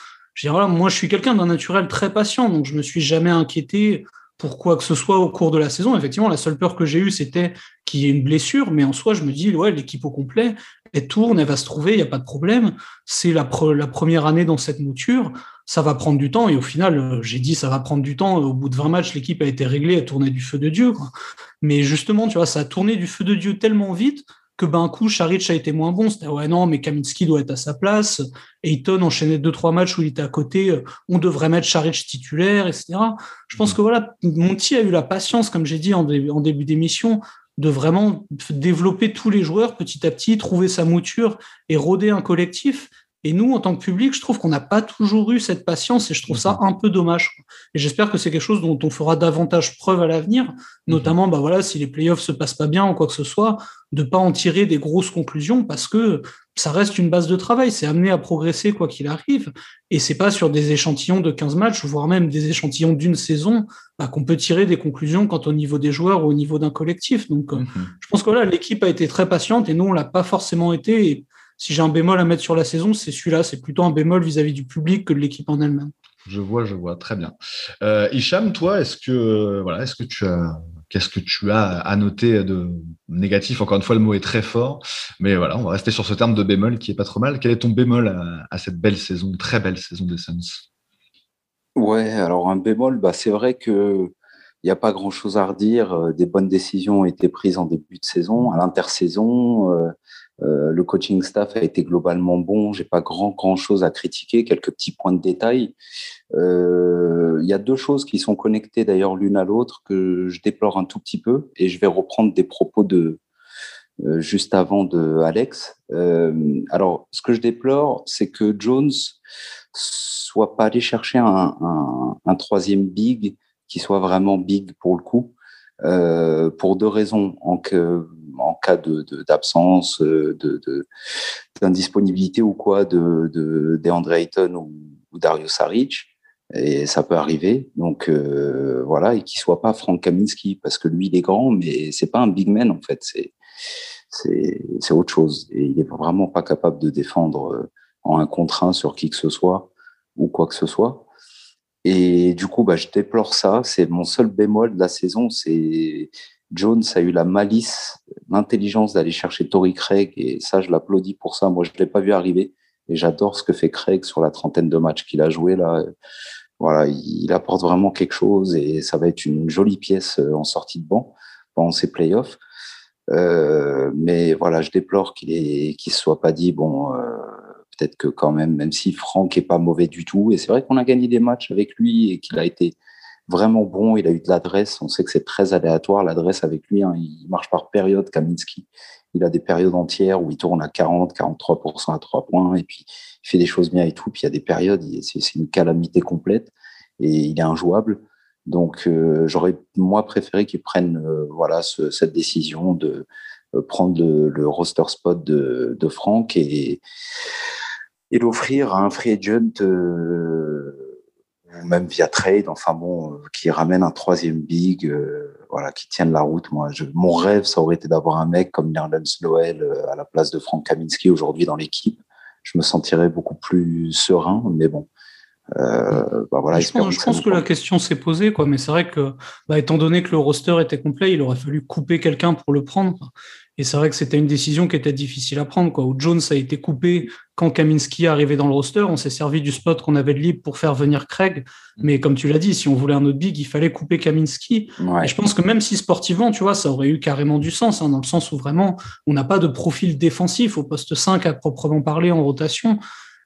moi, je suis quelqu'un d'un naturel très patient, donc je me suis jamais inquiété pour quoi que ce soit au cours de la saison. Effectivement, la seule peur que j'ai eue, c'était qu'il y ait une blessure, mais en soi, je me dis, ouais, l'équipe au complet, elle tourne, elle va se trouver, il n'y a pas de problème. C'est la, première année dans cette mouture, ça va prendre du temps, et au final, j'ai dit, ça va prendre du temps. Au bout de 20 matchs, l'équipe a été réglée, elle tournait du feu de Dieu. Mais justement, tu vois, ça a tourné du feu de Dieu tellement vite que ben un coup Charic a été moins bon, c'était ouais non mais Kaminski doit être à sa place, Ayton enchaînait deux trois matchs où il était à côté, euh, on devrait mettre Charic titulaire, etc. Je pense mhm. que voilà, Monty a eu la patience, comme j'ai dit en, en début d'émission, de vraiment développer tous les joueurs petit à petit, trouver sa mouture et rôder un collectif. Et nous, en tant que public, je trouve qu'on n'a pas toujours eu cette patience et je trouve ça mhm. un peu dommage. Et j'espère que c'est quelque chose dont on fera davantage preuve à l'avenir, mhm. notamment, bah voilà, si les playoffs se passent pas bien ou quoi que ce soit, de pas en tirer des grosses conclusions parce que ça reste une base de travail, c'est amené à progresser quoi qu'il arrive. Et c'est pas sur des échantillons de 15 matchs, voire même des échantillons d'une saison, bah, qu'on peut tirer des conclusions quant au niveau des joueurs ou au niveau d'un collectif. Donc, euh, mhm. je pense que là, l'équipe a été très patiente et nous, on l'a pas forcément été. Et si j'ai un bémol à mettre sur la saison, c'est celui-là. C'est plutôt un bémol vis-à-vis du public que de l'équipe en elle-même. Je vois, je vois, très bien. Euh, Hicham, toi, est-ce que voilà, est-ce que tu as qu'est-ce que tu as à noter de négatif? Encore une fois, le mot est très fort, mais voilà, on va rester sur ce terme de bémol qui est pas trop mal. Quel est ton bémol à, cette belle saison, très belle saison des Suns? Ouais, alors un bémol, bah, c'est vrai que il n'y a pas grand-chose à redire. Euh, des bonnes décisions ont été prises en début de saison, à l'intersaison. Euh, euh, le coaching staff a été globalement bon. J'ai pas grand grand chose à critiquer. Quelques petits points de détail. Euh, il y a deux choses qui sont connectées d'ailleurs l'une à l'autre que je déplore un tout petit peu et je vais reprendre des propos de euh, juste avant de Alex. alors, ce que je déplore, c'est que Jones soit pas allé chercher un, un, un troisième big qui soit vraiment big pour le coup. Euh, pour deux raisons. En, que, en cas de d'absence, de, d'indisponibilité ou quoi de, de DeAndre Ayton ou, ou Dario Saric, et ça peut arriver. Donc euh, voilà, et qu'il soit pas Frank Kaminski parce que lui il est grand, mais c'est pas un big man en fait. C'est c'est autre chose et il est vraiment pas capable de défendre euh, en un contre un sur qui que ce soit ou quoi que ce soit. Et du coup, bah, je déplore ça. C'est mon seul bémol de la saison. C'est Jones a eu la malice, l'intelligence d'aller chercher Tory Craig. Et ça, je l'applaudis pour ça. Moi, je l'ai pas vu arriver. Et j'adore ce que fait Craig sur la trentaine de matchs qu'il a joué là. Voilà, il apporte vraiment quelque chose et ça va être une jolie pièce euh, en sortie de banc pendant ces playoffs. Euh, mais voilà, je déplore qu'il ne se soit pas dit bon, euh, peut-être que quand même, même si Franck est pas mauvais du tout, et c'est vrai qu'on a gagné des matchs avec lui et qu'il a été vraiment bon, il a eu de l'adresse, on sait que c'est très aléatoire l'adresse avec lui, hein. il marche par période, Kaminski. Il a des périodes entières où il tourne à 40, 43% à 3 points, et puis il fait des choses bien et tout. Puis il y a des périodes, c'est une calamité complète, et il est injouable. Donc euh, j'aurais moi préféré qu'il prenne euh, voilà cette décision de euh, prendre le, roster spot de, de Franck et et l'offrir à un free agent euh, ou même via trade, enfin bon, euh, qui ramène un troisième big, euh, voilà, qui tienne la route. Moi, je, mon rêve, ça aurait été d'avoir un mec comme Nerlens Noël à la place de Frank Kaminski aujourd'hui dans l'équipe. Je me sentirais beaucoup plus serein, mais bon, bah voilà, je pense, que, la question s'est posée, quoi, mais c'est vrai que, bah, étant donné que le roster était complet, il aurait fallu couper quelqu'un pour le prendre. Et c'est vrai que c'était une décision qui était difficile à prendre. Quoi. Où Jones a été coupé quand Kaminski est arrivé dans le roster. On s'est servi du spot qu'on avait de libre pour faire venir Craig. Mais comme tu l'as dit, si on voulait un autre big, il fallait couper Kaminski. Et je pense que même si sportivement, tu vois, ça aurait eu carrément du sens, hein, dans le sens où vraiment, on n'a pas de profil défensif au poste 5 à proprement parler en rotation.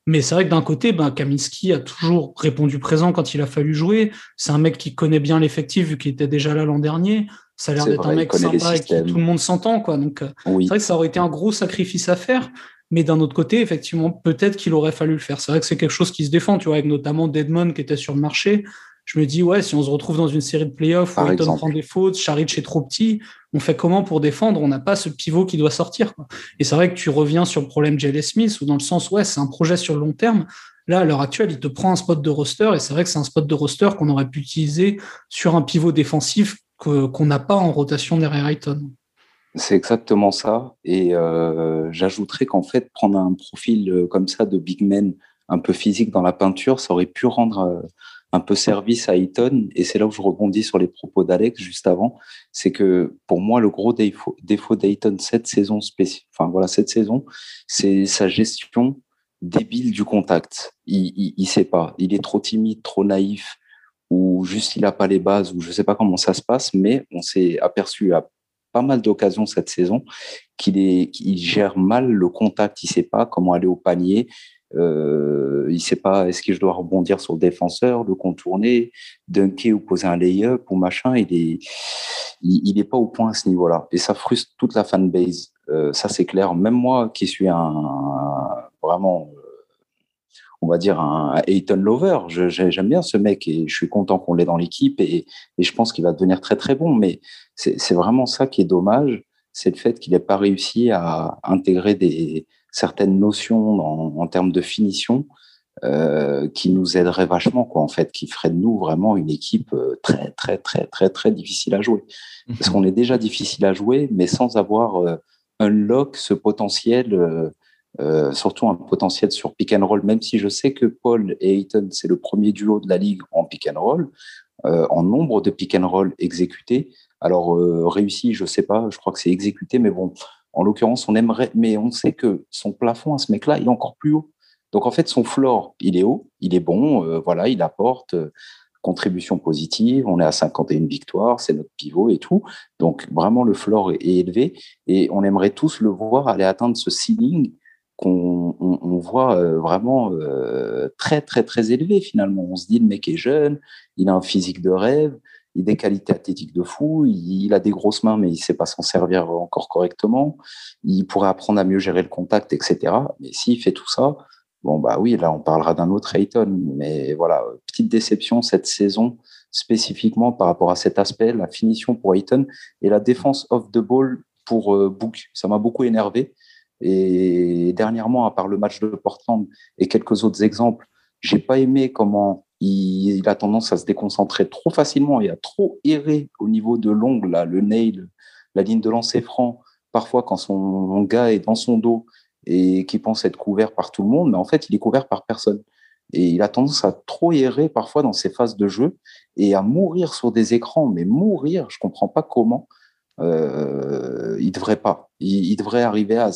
Mais c'est vrai que d'un côté, ben, Kaminski a toujours répondu présent quand il a fallu jouer. C'est un mec qui connaît bien l'effectif vu qu'il était déjà là l'an dernier. Ça a l'air d'être un mec sympa et qui tout le monde s'entend. quoi. Donc, euh, c'est vrai que ça aurait été un gros sacrifice à faire. Mais d'un autre côté, effectivement, peut-être qu'il aurait fallu le faire. C'est vrai que c'est quelque chose qui se défend, tu vois, avec notamment Deadmon qui était sur le marché. Je me dis, ouais, si on se retrouve dans une série de playoffs où Ayton prend des fautes, Charic est trop petit, on fait comment pour défendre? On n'a pas ce pivot qui doit sortir. Et c'est vrai que tu reviens sur le problème J.L. Smith, où dans le sens, ouais, c'est un projet sur le long terme. Là, à l'heure actuelle, il te prend un spot de roster, et c'est vrai que c'est un spot de roster qu'on aurait pu utiliser sur un pivot défensif qu'on n'a pas en rotation derrière Ayton. C'est exactement ça. Et euh, j'ajouterais qu'en fait, prendre un profil euh, comme ça de big man un peu physique dans la peinture, ça aurait pu rendre euh, un peu service à Ayton. Et c'est là où je rebondis sur les propos d'Alex juste avant. C'est que pour moi, le gros défaut, d'Ayton cette saison, enfin voilà, cette saison, c'est sa gestion débile du contact. Il, il sait pas. Il est trop timide, trop naïf ou juste il n'a pas les bases, ou je ne sais pas comment ça se passe, mais on s'est aperçu à pas mal d'occasions cette saison qu'il est, gère mal le contact, il ne sait pas comment aller au panier, euh, il ne sait pas est-ce que je dois rebondir sur le défenseur, le contourner, dunker ou poser un lay-up ou machin, il est, il, est pas au point à ce niveau-là, et ça frustre toute la fanbase. Euh, ça c'est clair. Même moi qui suis un vraiment on va dire, un Ayton Lover. J'aime bien ce mec et je suis content qu'on l'ait dans l'équipe et, je pense qu'il va devenir très très bon. Mais c'est vraiment ça qui est dommage, c'est le fait qu'il n'ait pas réussi à intégrer des, certaines notions en, termes de finition euh, qui nous aideraient vachement, quoi, en fait, qui ferait de nous vraiment une équipe euh, très très très très très difficile à jouer. Parce qu'on est déjà difficile à jouer, mais sans avoir euh, unlock ce potentiel euh, surtout un potentiel sur pick and roll, même si je sais que Paul et Ayton, c'est le premier duo de la ligue en pick and roll, euh, en nombre de pick and roll exécutés. Alors, euh, réussi, je sais pas, je crois que c'est exécuté, mais bon, en l'occurrence, on aimerait, mais on sait que son plafond à ce mec-là, est encore plus haut. Donc, en fait, son floor, il est haut, il est bon, voilà, il apporte contribution positive, on est à 51 victoires, c'est notre pivot et tout. Donc, vraiment, le floor est élevé et on aimerait tous le voir aller atteindre ce ceiling qu'on on, voit euh, vraiment euh, très, très, très élevé finalement. On se dit, le mec est jeune, il a un physique de rêve, il a des qualités athlétiques de fou, il, a des grosses mains, mais il ne sait pas s'en servir encore correctement. Il pourrait apprendre à mieux gérer le contact, etc. Mais s'il fait tout ça, bon, bah oui, là, on parlera d'un autre Ayton. Mais voilà, petite déception cette saison, spécifiquement par rapport à cet aspect, la finition pour Ayton et la défense off the ball pour euh, Book. Ça m'a beaucoup énervé et dernièrement, à part le match de Portland et quelques autres exemples, j'ai pas aimé comment il, a tendance à se déconcentrer trop facilement et à trop errer au niveau de l'ongle, le nail, la ligne de lancer franc. Parfois, quand son gars est dans son dos et qui pense être couvert par tout le monde, mais en fait, il est couvert par personne. Et il a tendance à trop errer parfois dans ses phases de jeu et à mourir sur des écrans, mais mourir, je comprends pas comment. Euh, il devrait pas. Il, il devrait arriver à,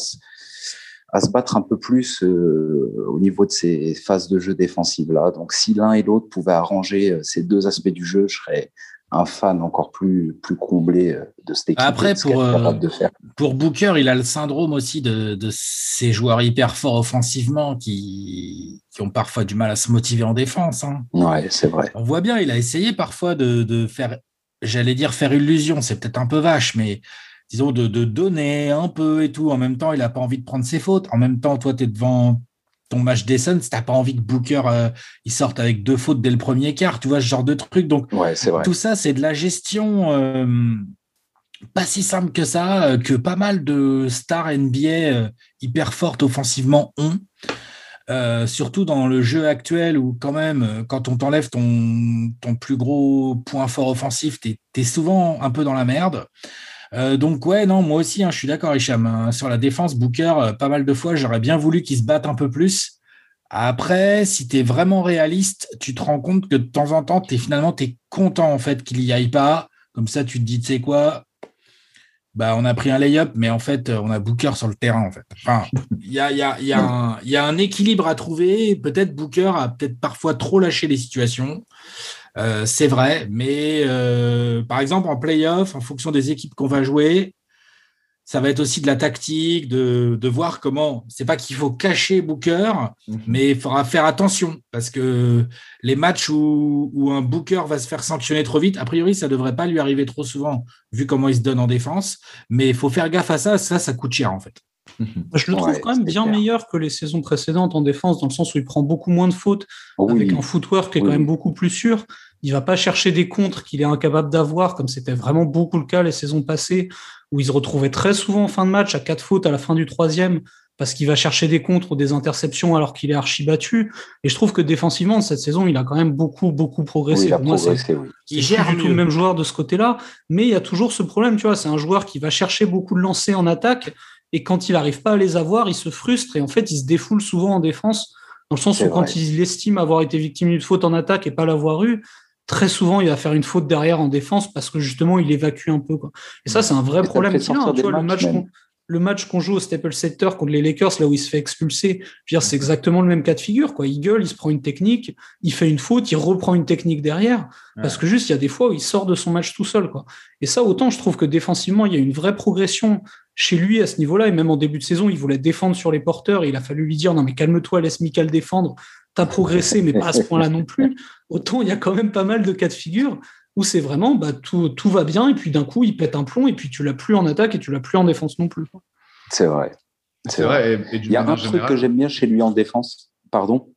à se battre un peu plus euh, au niveau de ces phases de jeu défensives là. Donc si l'un et l'autre pouvaient arranger euh, ces deux aspects du jeu, je serais un fan encore plus plus comblé euh, de cette équipe. Après pour de faire. pour Booker, il a le syndrome aussi de, de ces joueurs hyper forts offensivement qui qui ont parfois du mal à se motiver en défense. Hein. Ouais, c'est vrai. On voit bien, il a essayé parfois de, de faire, j'allais dire faire illusion, c'est peut-être un peu vache, mais disons, de, donner un peu et tout. En même temps, il n'a pas envie de prendre ses fautes. En même temps, toi, tu es devant ton match des Suns, tu n'as pas envie que Booker euh, il sorte avec deux fautes dès le premier quart, tu vois, ce genre de truc. Donc, tout ça, c'est de la gestion euh, pas si simple que ça, euh, que pas mal de stars NBA hyper fortes offensivement ont. surtout dans le jeu actuel où quand même, quand on t'enlève ton, ton plus gros point fort offensif, tu es, souvent un peu dans la merde. Euh, donc ouais, non, moi aussi, hein, je suis d'accord, Hicham. Hein. sur la défense, Booker, euh, pas mal de fois, j'aurais bien voulu qu'il se batte un peu plus. Après, si tu es vraiment réaliste, tu te rends compte que de temps en temps, es, finalement, tu es content en fait qu'il n'y aille pas. Comme ça, tu te dis, tu sais quoi, bah, on a pris un lay-up, mais en fait, on a Booker sur le terrain. En fait. Enfin, il y a, y, a, y a un équilibre à trouver. Peut-être Booker a peut-être parfois trop lâché les situations. Euh, c'est vrai, mais euh, par exemple, en playoff, en fonction des équipes qu'on va jouer, ça va être aussi de la tactique, de, de voir comment. C'est pas qu'il faut cacher Booker, mhm. mais il faudra faire attention parce que les matchs où, où, un Booker va se faire sanctionner trop vite, a priori, ça devrait pas lui arriver trop souvent, vu comment il se donne en défense. Mais il faut faire gaffe à ça. Ça, ça coûte cher en fait. Mhm. Je le trouve quand même bien meilleur que les saisons précédentes en défense, dans le sens où il prend beaucoup moins de fautes, avec un footwork qui est quand même beaucoup plus sûr. Il va pas chercher des contres qu'il est incapable d'avoir, comme c'était vraiment beaucoup le cas les saisons passées, où il se retrouvait très souvent en fin de match à quatre fautes à la fin du troisième, parce qu'il va chercher des contres ou des interceptions alors qu'il est archi battu. Et je trouve que défensivement, cette saison, il a quand même beaucoup, beaucoup progressé. il Moi, il gère tout le même joueur de ce côté-là, mais il y a toujours ce problème, tu vois, c'est un joueur qui va chercher beaucoup de lancers en attaque, et quand il n'arrive pas à les avoir, il se frustre, et en fait, il se défoule souvent en défense, dans le sens où quand il estime avoir été victime d'une faute en attaque et pas l'avoir eu, très souvent, il va faire une faute derrière en défense parce que justement, il évacue un peu. Quoi. Et ça, c'est un vrai problème a. le match le match qu'on joue au Staples Center contre les Lakers, là où il se fait expulser, c'est exactement le même cas de figure. Quoi. Il gueule, il se prend une technique, il fait une faute, il reprend une technique derrière, parce que juste, il y a des fois où il sort de son match tout seul. Quoi. Et ça, autant je trouve que défensivement, il y a une vraie progression chez lui à ce niveau-là, et même en début de saison, il voulait défendre sur les porteurs, et il a fallu lui dire, non mais calme-toi, laisse Michael défendre, t'as progressé, mais pas à ce point-là non plus. Autant il y a quand même pas mal de cas de figure où c'est vraiment bah, tout, tout, va bien et puis d'un coup il pète un plomb et puis tu l'as plus en attaque et tu l'as plus en défense non plus. C'est vrai. C'est vrai. il y a un truc que j'aime bien chez lui en défense. Pardon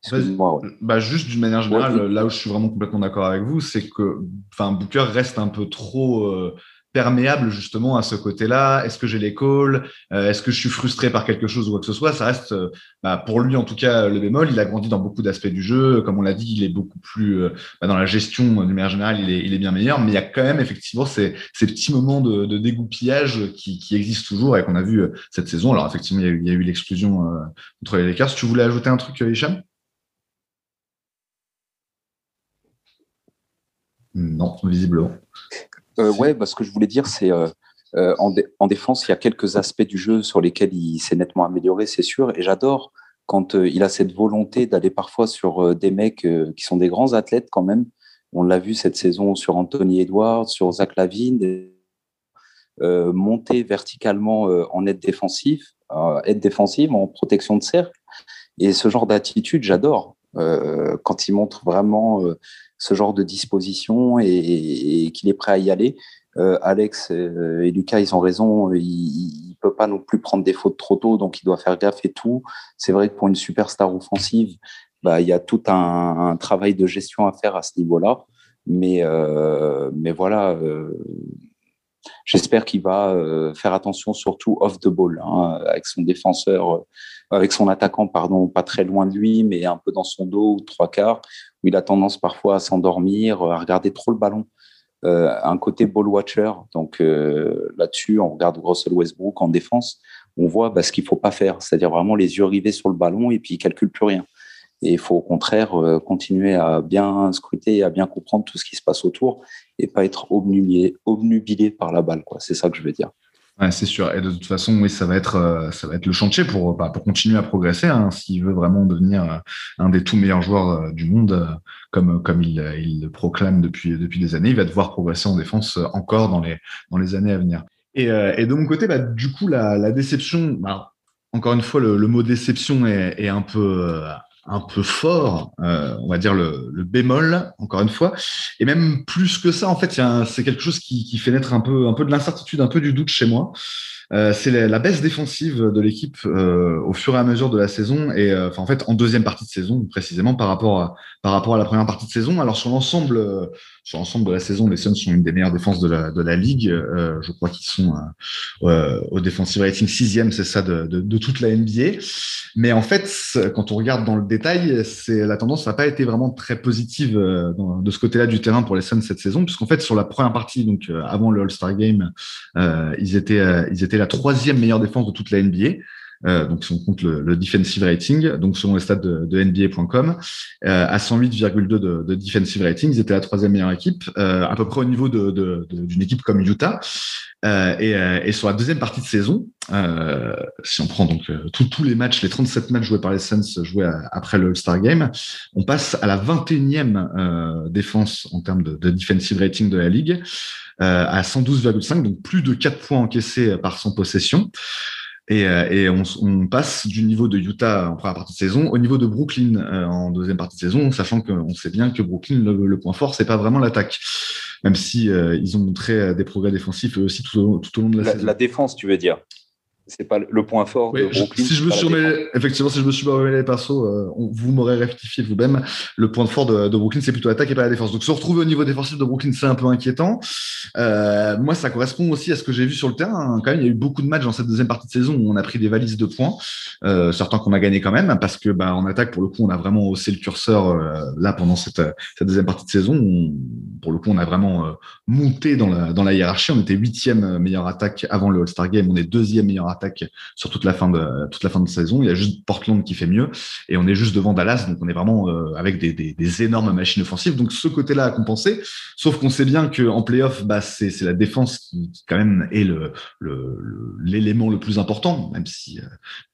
bah, Juste d'une manière générale, là où je suis vraiment complètement d'accord avec vous, c'est que Booker reste un peu trop. Euh, perméable justement à ce côté-là Est-ce que j'ai les calls? Euh, Est-ce que je suis frustré par quelque chose ou quoi que ce soit? Ça reste, euh, bah, pour lui en tout cas, le bémol. Il a grandi dans beaucoup d'aspects du jeu. Comme on l'a dit, il est beaucoup plus euh, bah, dans la gestion d'une manière générale, il est, bien meilleur. Mais il y a quand même effectivement ces, petits moments de, dégoupillage qui, existent toujours et qu'on a vu cette saison. Alors effectivement, il y a eu, l'exclusion contre les Lakers. Tu voulais ajouter un truc, Hicham? Non, visiblement. Euh, ouais, bah, ce que je voulais dire, c'est euh, euh, en, en, défense, il y a quelques aspects du jeu sur lesquels il s'est nettement amélioré, c'est sûr. Et j'adore quand il a cette volonté d'aller parfois sur des mecs qui sont des grands athlètes quand même. On l'a vu cette saison sur Anthony Edwards, sur Zach Lavine, monter verticalement en aide défensive, aide défensive, en protection de cercle. Et ce genre d'attitude, j'adore. quand il montre vraiment ce genre de disposition et, qu'il est prêt à y aller. Euh, Alex euh, et Lucas, ils ont raison. Il, ne peut pas non plus prendre des fautes trop tôt, donc il doit faire gaffe et tout. C'est vrai que pour une superstar offensive, bah, il y a tout un, travail de gestion à faire à ce niveau-là. Mais, euh, mais voilà, j'espère qu'il va faire attention surtout off the ball, hein, avec son défenseur, avec son attaquant, pardon, pas très loin de lui, mais un peu dans son dos ou trois quarts, où il a tendance parfois à s'endormir, à regarder trop le ballon. Euh, un côté ball watcher. Donc euh, là-dessus, on regarde Russell Westbrook en défense, on voit bah, ce qu'il faut pas faire, c'est-à-dire vraiment les yeux rivés sur le ballon et puis il calcule plus rien. Et il faut au contraire euh, continuer à bien scruter, à bien comprendre tout ce qui se passe autour et pas être obnubilé par la balle. C'est ça que je veux dire c'est sûr. Et de toute façon, oui, ça va être, euh, le chantier pour, bah, pour continuer à progresser. Hein, S'il veut vraiment devenir euh, un des tout meilleurs joueurs euh, du monde, comme, il, le proclame depuis, depuis des années, il va devoir progresser en défense encore dans les, dans les années à venir. Et, de mon côté, bah, du coup, la, déception, bah, encore une fois, le, mot déception est un peu un peu fort, euh, on va dire le, le, bémol, encore une fois. Et même plus que ça, en fait, c'est quelque chose qui, qui, fait naître un peu, un peu de l'incertitude, un peu du doute chez moi. Euh, c'est la, baisse défensive de l'équipe euh, au fur et à mesure de la saison et euh, enfin en fait en deuxième partie de saison précisément par rapport à, par rapport à la première partie de saison. Alors sur l'ensemble sur l'ensemble de la saison, les Suns sont une des meilleures défenses de la, de la ligue. je crois qu'ils sont au defensive rating sixième, c'est ça de, de, toute la NBA. Mais en fait, quand on regarde dans le détail, c'est la tendance n'a pas été vraiment très positive de ce côté-là du terrain pour les Suns cette saison, puisqu'en fait sur la première partie, donc avant le All-Star Game, ils étaient ils étaient la troisième meilleure défense de toute la NBA. Donc si on compte le, defensive rating, donc selon les stats de, NBA.com, à 108,2 de, de, defensive rating, ils étaient la troisième meilleure équipe, à peu près au niveau d'une équipe comme Utah. Et, et, sur la deuxième partie de saison, si on prend donc tous les matchs, les 37 matchs joués par les Suns joués après le All-Star Game, on passe à la 21e défense en termes de, de defensive rating de la ligue. Euh, à 112,5, donc plus de 4 points encaissés par son possession. Et, euh, et on, on, passe du niveau de Utah en première partie de saison au niveau de Brooklyn euh, en deuxième partie de saison, sachant qu'on sait bien que Brooklyn, le, point fort, c'est pas vraiment l'attaque, même si ils ont montré des progrès défensifs eux aussi tout au, tout au long de la, saison. La défense, tu veux dire? C'est pas le point fort de Brooklyn. si je me suis effectivement, si je me suis pas les euh, vous m'aurez rectifié vous-même. Le point fort de, de Brooklyn, c'est plutôt l'attaque et pas la défense. Donc se retrouver au niveau défensif de Brooklyn, c'est un peu inquiétant. Euh, moi, ça correspond aussi à ce que j'ai vu sur le terrain. Quand même, il y a eu beaucoup de matchs dans cette deuxième partie de saison où on a pris des valises de points. Euh, certains qu'on a gagné quand même, parce que bah, en attaque, pour le coup, on a vraiment haussé le curseur euh, là pendant cette, cette, deuxième partie de saison. pour le coup, on a vraiment monté dans la, dans la hiérarchie. On était huitième meilleure attaque avant le All-Star Game. On est deuxième meilleure attaque sur toute la fin de toute la fin de saison. Il y a juste Portland qui fait mieux et on est juste devant Dallas, donc on est vraiment euh, avec des, des, des, énormes machines offensives. Donc ce côté-là à compenser. Sauf qu'on sait bien que en playoff, bah c'est la défense qui, quand même est le l'élément le, plus important, même si euh,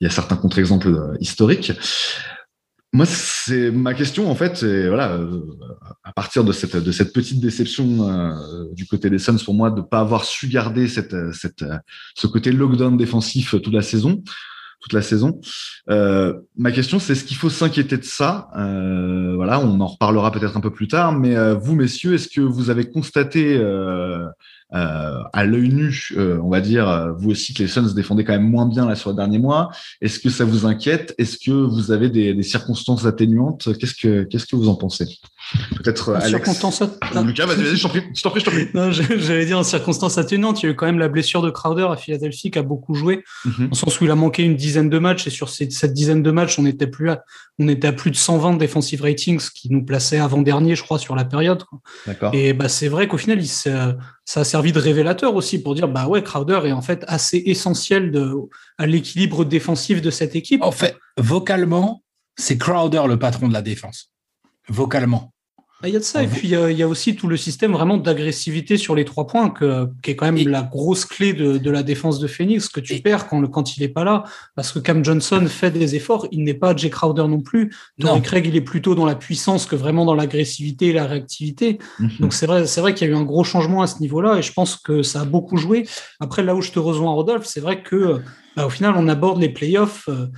il y a certains contre-exemples euh, historiques. Moi, c'est ma question en fait. Et voilà, à partir de cette petite déception euh, du côté des Suns pour moi de pas avoir su garder ce côté lockdown défensif toute la saison, toute la saison. Euh, ma question, c'est est-ce qu'il faut s'inquiéter de ça? Euh, Voilà, on en reparlera peut-être un peu plus tard. Mais euh, vous, messieurs, est-ce que vous avez constaté euh, à l'œil nu, euh, on va dire, euh, vous aussi que les Suns défendaient quand même moins bien là sur le dernier mois. Est-ce que ça vous inquiète? Est-ce que vous avez des, des circonstances atténuantes? Qu'est-ce que qu'est-ce que vous en pensez? Peut-être Alex. Circonstances... Lucas, vas-y, vas-y, je t'en prie, je t'en prie, j'allais dire en circonstances atténuantes, il y a eu quand même la blessure de Crowder à Philadelphie qui a beaucoup joué, mm -hmm. en sens où il a manqué une dizaine de matchs et sur cette, cette dizaine de matchs, on était plus à, on était à plus de 120 defensive ratings, ce qui nous plaçait avant dernier, je crois, sur la période. D'accord. Et bah c'est vrai qu'au final, il ça a servi de révélateur aussi pour dire bah ouais Crowder est en fait assez essentiel de, à l'équilibre défensif de cette équipe. En fait, vocalement, c'est Crowder le patron de la défense. Vocalement. Bah, il y a de ça. Et puis, il y a aussi tout le système vraiment d'agressivité sur les trois points, que, qui est quand même la grosse clé de, de, la défense de Phoenix, que tu perds quand, quand il n'est pas là. Parce que Cam Johnson fait des efforts. Il n'est pas Jay Crowder non plus. Craig, il est plutôt dans la puissance que vraiment dans l'agressivité et la réactivité. Mm-hmm. Donc, c'est vrai, c'est vrai qu'il y a eu un gros changement à ce niveau-là. Et je pense que ça a beaucoup joué. Après, là où je te rejoins, Rodolphe, c'est vrai que, bah, au final, on aborde les playoffs. Euh,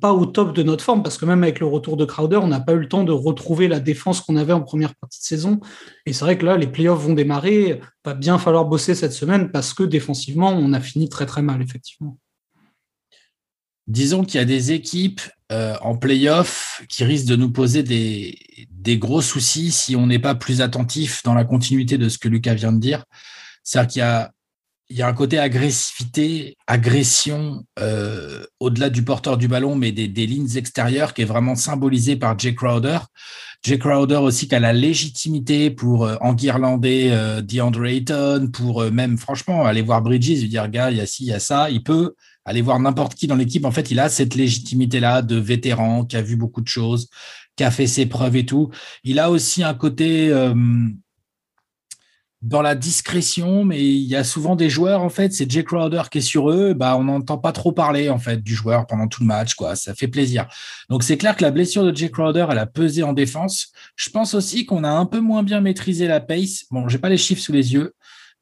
pas au top de notre forme, parce que même avec le retour de Crowder, on n'a pas eu le temps de retrouver la défense qu'on avait en première partie de saison. Et c'est vrai que là, les playoffs vont démarrer. Va bien falloir bosser cette semaine parce que défensivement, on a fini très très mal, effectivement. Disons qu'il y a des équipes euh, en playoff qui risquent de nous poser des, des gros soucis si on n'est pas plus attentif dans la continuité de ce que Lucas vient de dire. C'est-à-dire qu'il y a il y a un côté agressivité, agression euh, au-delà du porteur du ballon, mais des, lignes extérieures qui est vraiment symbolisé par Jay Crowder. Jay Crowder aussi qui a la légitimité pour euh, enguirlander euh, DeAndre Ayton, pour euh, même franchement aller voir Bridges, lui dire gars, il y a ci, il y a ça. Il peut aller voir n'importe qui dans l'équipe. En fait, il a cette légitimité-là de vétéran qui a vu beaucoup de choses, qui a fait ses preuves et tout. Il a aussi un côté euh, dans la discrétion, mais il y a souvent des joueurs, en fait, c'est Jay Crowder qui est sur eux, bah, on n'entend pas trop parler, en fait, du joueur pendant tout le match, quoi. Ça fait plaisir. Donc, c'est clair que la blessure de Jay Crowder, elle a pesé en défense. Je pense aussi qu'on a un peu moins bien maîtrisé la pace. Bon, j'ai pas les chiffres sous les yeux,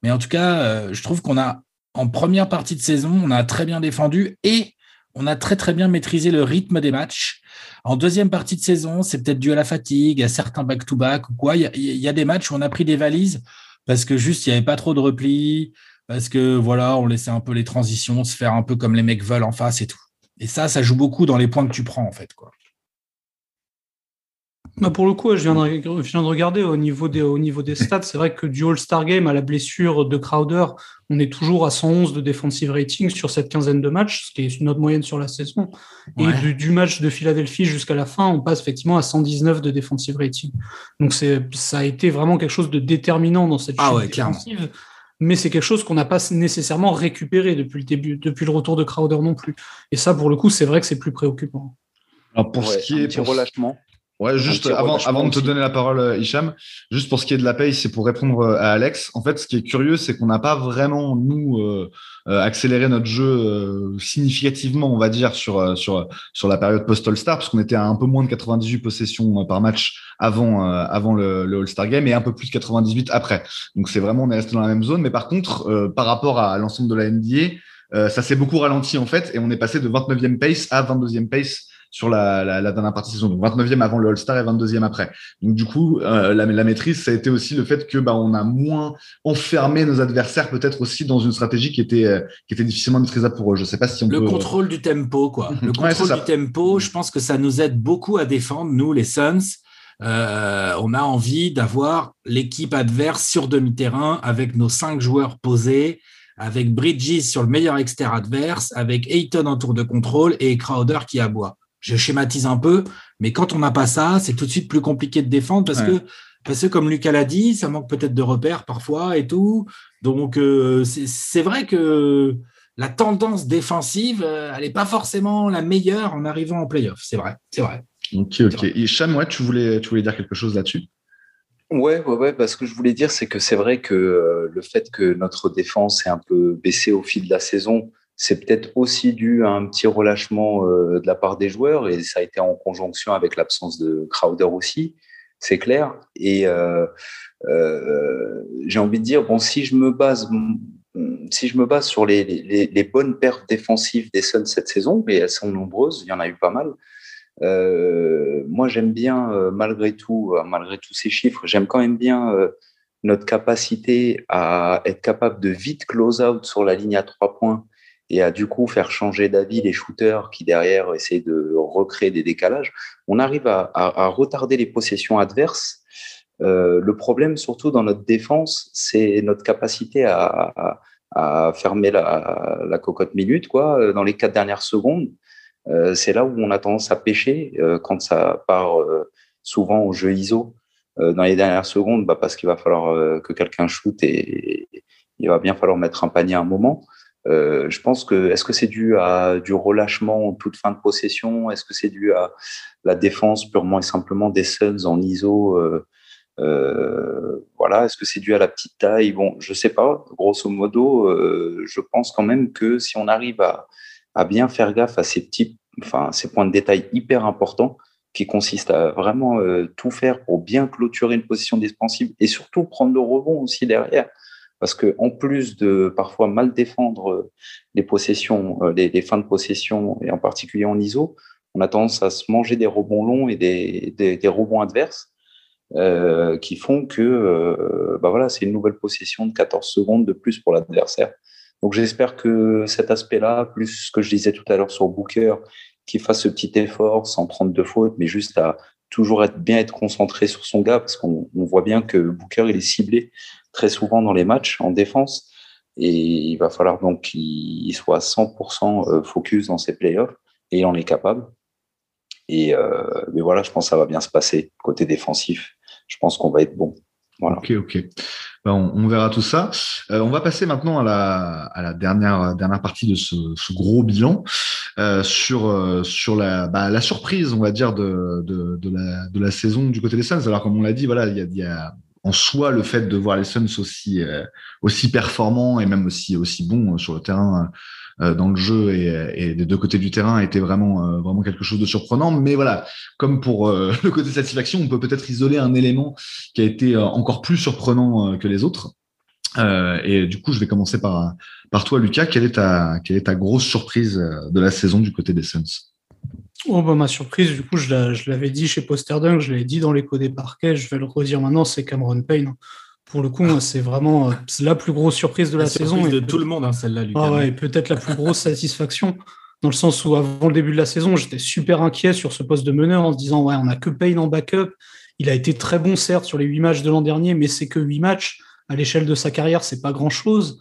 mais en tout cas, euh, je trouve qu'on a, en première partie de saison, on a très bien défendu et on a très, très bien maîtrisé le rythme des matchs. En deuxième partie de saison, c'est peut-être dû à la fatigue, à certains back-to-back ou quoi. Il y, a, il y a des matchs où on a pris des valises parce que juste il n'y avait pas trop de repli, parce que voilà, on laissait un peu les transitions se faire un peu comme les mecs veulent en face et tout. Et ça, ça joue beaucoup dans les points que tu prends en fait. Quoi. Bah pour le coup, je viens, de, je viens de regarder au niveau des, au niveau des stats. C'est vrai que du All-Star Game à la blessure de Crowder, on est toujours à 111 de defensive rating sur cette quinzaine de matchs, ce qui est une autre moyenne sur la saison. Et ouais. du, du, match de Philadelphie jusqu'à la fin, on passe effectivement à 119 de defensive rating. Donc c'est, ça a été vraiment quelque chose de déterminant dans cette ah ouais, défensive. Clairement. mais c'est quelque chose qu'on n'a pas nécessairement récupéré depuis le début, depuis le retour de Crowder non plus. Et ça, pour le coup, c'est vrai que c'est plus préoccupant. Alors pour ce qui est pour... relâchement. Ouais, juste avant, avant de te donner la parole, euh, Hicham, juste pour ce qui est de la paye, c'est pour répondre euh, à Alex. En fait, ce qui est curieux, c'est qu'on n'a pas vraiment, nous, euh, accéléré notre jeu significativement, on va dire, sur, sur, sur la période post-All-Star, parce qu'on était à un peu moins de 98 possessions par match avant, avant le, le All-Star Game et un peu plus de 98 après. Donc, c'est vraiment, on est resté dans la même zone. Mais par contre, par rapport à l'ensemble de la NBA, ça s'est beaucoup ralenti, en fait, et on est passé de 29e pace à 22e pace sur la, la, la, dernière partie de saison. Donc 29e avant le All-Star et 22e après. Donc du coup, euh, la, la, maîtrise, ça a été aussi le fait que bah, on a moins enfermé nos adversaires peut-être aussi dans une stratégie qui était euh, qui était difficilement maîtrisable pour eux. Je sais pas si on le peut... contrôle du tempo quoi. Le contrôle du tempo, je pense que ça nous aide beaucoup à défendre nous les Suns. Euh, on a envie d'avoir l'équipe adverse sur demi-terrain avec nos cinq joueurs posés, avec Bridges sur le meilleur extérieur adverse, avec Ayton en tour de contrôle et Crowder qui aboie je schématise un peu, mais quand on n'a pas ça, c'est tout de suite plus compliqué de défendre parce que parce que comme Lucas l'a dit, ça manque peut-être de repères parfois et tout. Donc euh, c'est vrai que la tendance défensive, euh, elle n'est pas forcément la meilleure en arrivant en playoff. C'est vrai, c'est vrai. Ok, ok. Hicham, ouais, tu voulais, tu voulais dire quelque chose là-dessus? Ouais, ouais, ouais. Bah, ce que je voulais dire, c'est que c'est vrai que euh, le fait que notre défense est un peu baissé au fil de la saison, c'est peut-être aussi dû à un petit relâchement euh, de la part des joueurs et ça a été en conjonction avec l'absence de Crowder aussi, c'est clair. Et euh, euh, j'ai envie de dire, bon, si je me base, sur les, bonnes pertes défensives des Suns cette saison, et elles sont nombreuses, il y en a eu pas mal. Moi, j'aime bien, malgré tout, malgré tous ces chiffres, j'aime quand même bien notre capacité à être capable de vite close out sur la ligne à trois points et à du coup faire changer d'avis les shooters qui derrière essaient de recréer des décalages, on arrive à, retarder les possessions adverses. Euh, le problème, surtout dans notre défense, c'est notre capacité à, fermer la, cocotte minute quoi, dans les quatre dernières secondes. Euh, c'est là où on a tendance à pêcher euh, quand ça part euh, souvent au jeu ISO euh, dans les dernières secondes, bah, parce qu'il va falloir que quelqu'un shoote et, et, il va bien falloir mettre un panier à un moment. Euh, je pense que est-ce que c'est dû à du relâchement en toute fin de possession? Est-ce que c'est dû à la défense purement et simplement des Suns en ISO euh, euh, Voilà. Est-ce que c'est dû à la petite taille? Bon, je sais pas. Grosso modo, euh, je pense quand même que si on arrive à, à bien faire gaffe à ces petits, enfin ces points de détail hyper importants qui consistent à vraiment tout faire pour bien clôturer une position défensive et surtout prendre le rebond aussi derrière parce que en plus de parfois mal défendre euh, les possessions, euh, les, fins de possession et en particulier en ISO, on a tendance à se manger des rebonds longs et des, des, rebonds adverses euh, qui font que bah voilà, c'est une nouvelle possession de 14 secondes de plus pour l'adversaire. Donc j'espère que cet aspect-là, plus ce que je disais tout à l'heure sur Booker, qui fasse ce petit effort sans prendre de faute, mais juste à toujours être bien être concentré sur son gars, parce qu'on voit bien que Booker il est ciblé très souvent dans les matchs en défense. Et il va falloir donc qu'il soit 100% euh, focus dans ses playoffs et il en est capable. Et euh, mais voilà, je pense que ça va bien se passer côté défensif. Je pense qu'on va être bon. Voilà. Ok, ok. Ben, on, verra tout ça. Euh, on va passer maintenant à la, dernière, partie de ce, gros bilan euh, sur, euh, bah, la surprise, on va dire, de, la, saison du côté des Suns. Alors, comme on l'a dit, voilà, il y a, en soi le fait de voir les Suns aussi performants et même aussi bons sur le terrain dans le jeu et, des deux côtés du terrain était vraiment vraiment quelque chose de surprenant. Mais voilà comme pour le côté satisfaction on peut peut-être isoler un élément qui a été encore plus surprenant que les autres. Et du coup je vais commencer par par toi Lucas. Quelle est ta quelle est ta grosse surprise de la saison du côté des Suns? Oh bah ma surprise, du coup, je l'avais dit chez Posterdunk, je l'avais dit dans l'écho des parquets, je vais le redire maintenant, c'est Cameron Payne. Pour le coup, c'est vraiment la plus grosse surprise de la, la saison. de tout le monde, hein, celle-là, Ah ouais, peut-être la plus grosse satisfaction, dans le sens où avant le début de la saison, j'étais super inquiet sur ce poste de meneur en se disant, ouais, on n'a que Payne en backup. Il a été très bon, certes, sur les huit matchs de l'an dernier, mais c'est que huit matchs. À l'échelle de sa carrière, c'est pas grand-chose.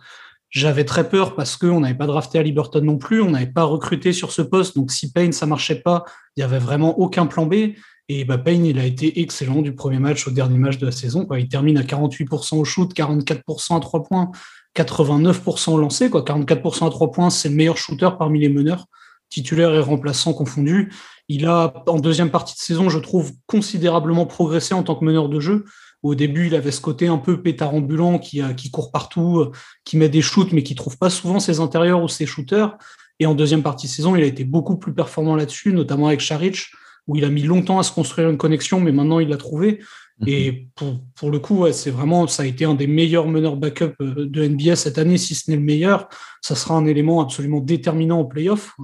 J'avais très peur parce qu'on n'avait pas drafté à Liberton non plus, on n'avait pas recruté sur ce poste. Donc si Payne ça marchait pas, il y avait vraiment aucun plan B. Et bah, Payne, il a été excellent du premier match au dernier match de la saison. Il termine à 48% au shoot, 44% à 3 points, 89% au lancer. Quoi. 44% à 3 points, c'est le meilleur shooter parmi les meneurs, titulaires et remplaçants confondus. Il a, en deuxième partie de saison, je trouve, considérablement progressé en tant que meneur de jeu. Au début, il avait ce côté un peu pétard ambulant qui, qui court partout, qui met des shoots, mais qui trouve pas souvent ses intérieurs ou ses shooters. Et en deuxième partie de saison, il a été beaucoup plus performant là-dessus, notamment avec Charic, où il a mis longtemps à se construire une connexion, mais maintenant il l'a trouvé. Mhm. Et pour, pour, le coup, c'est vraiment, ça a été un des meilleurs meneurs backup euh, de NBA cette année, si ce n'est le meilleur. Ça sera un élément absolument déterminant en playoff.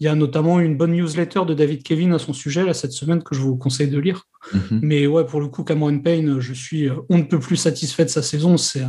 Il y a notamment une bonne newsletter de David Kevin à son sujet là, cette semaine que je vous conseille de lire. Mhm. Mais ouais, pour le coup, Cameron Payne, je suis euh, on ne peut plus satisfait de sa saison. C'est,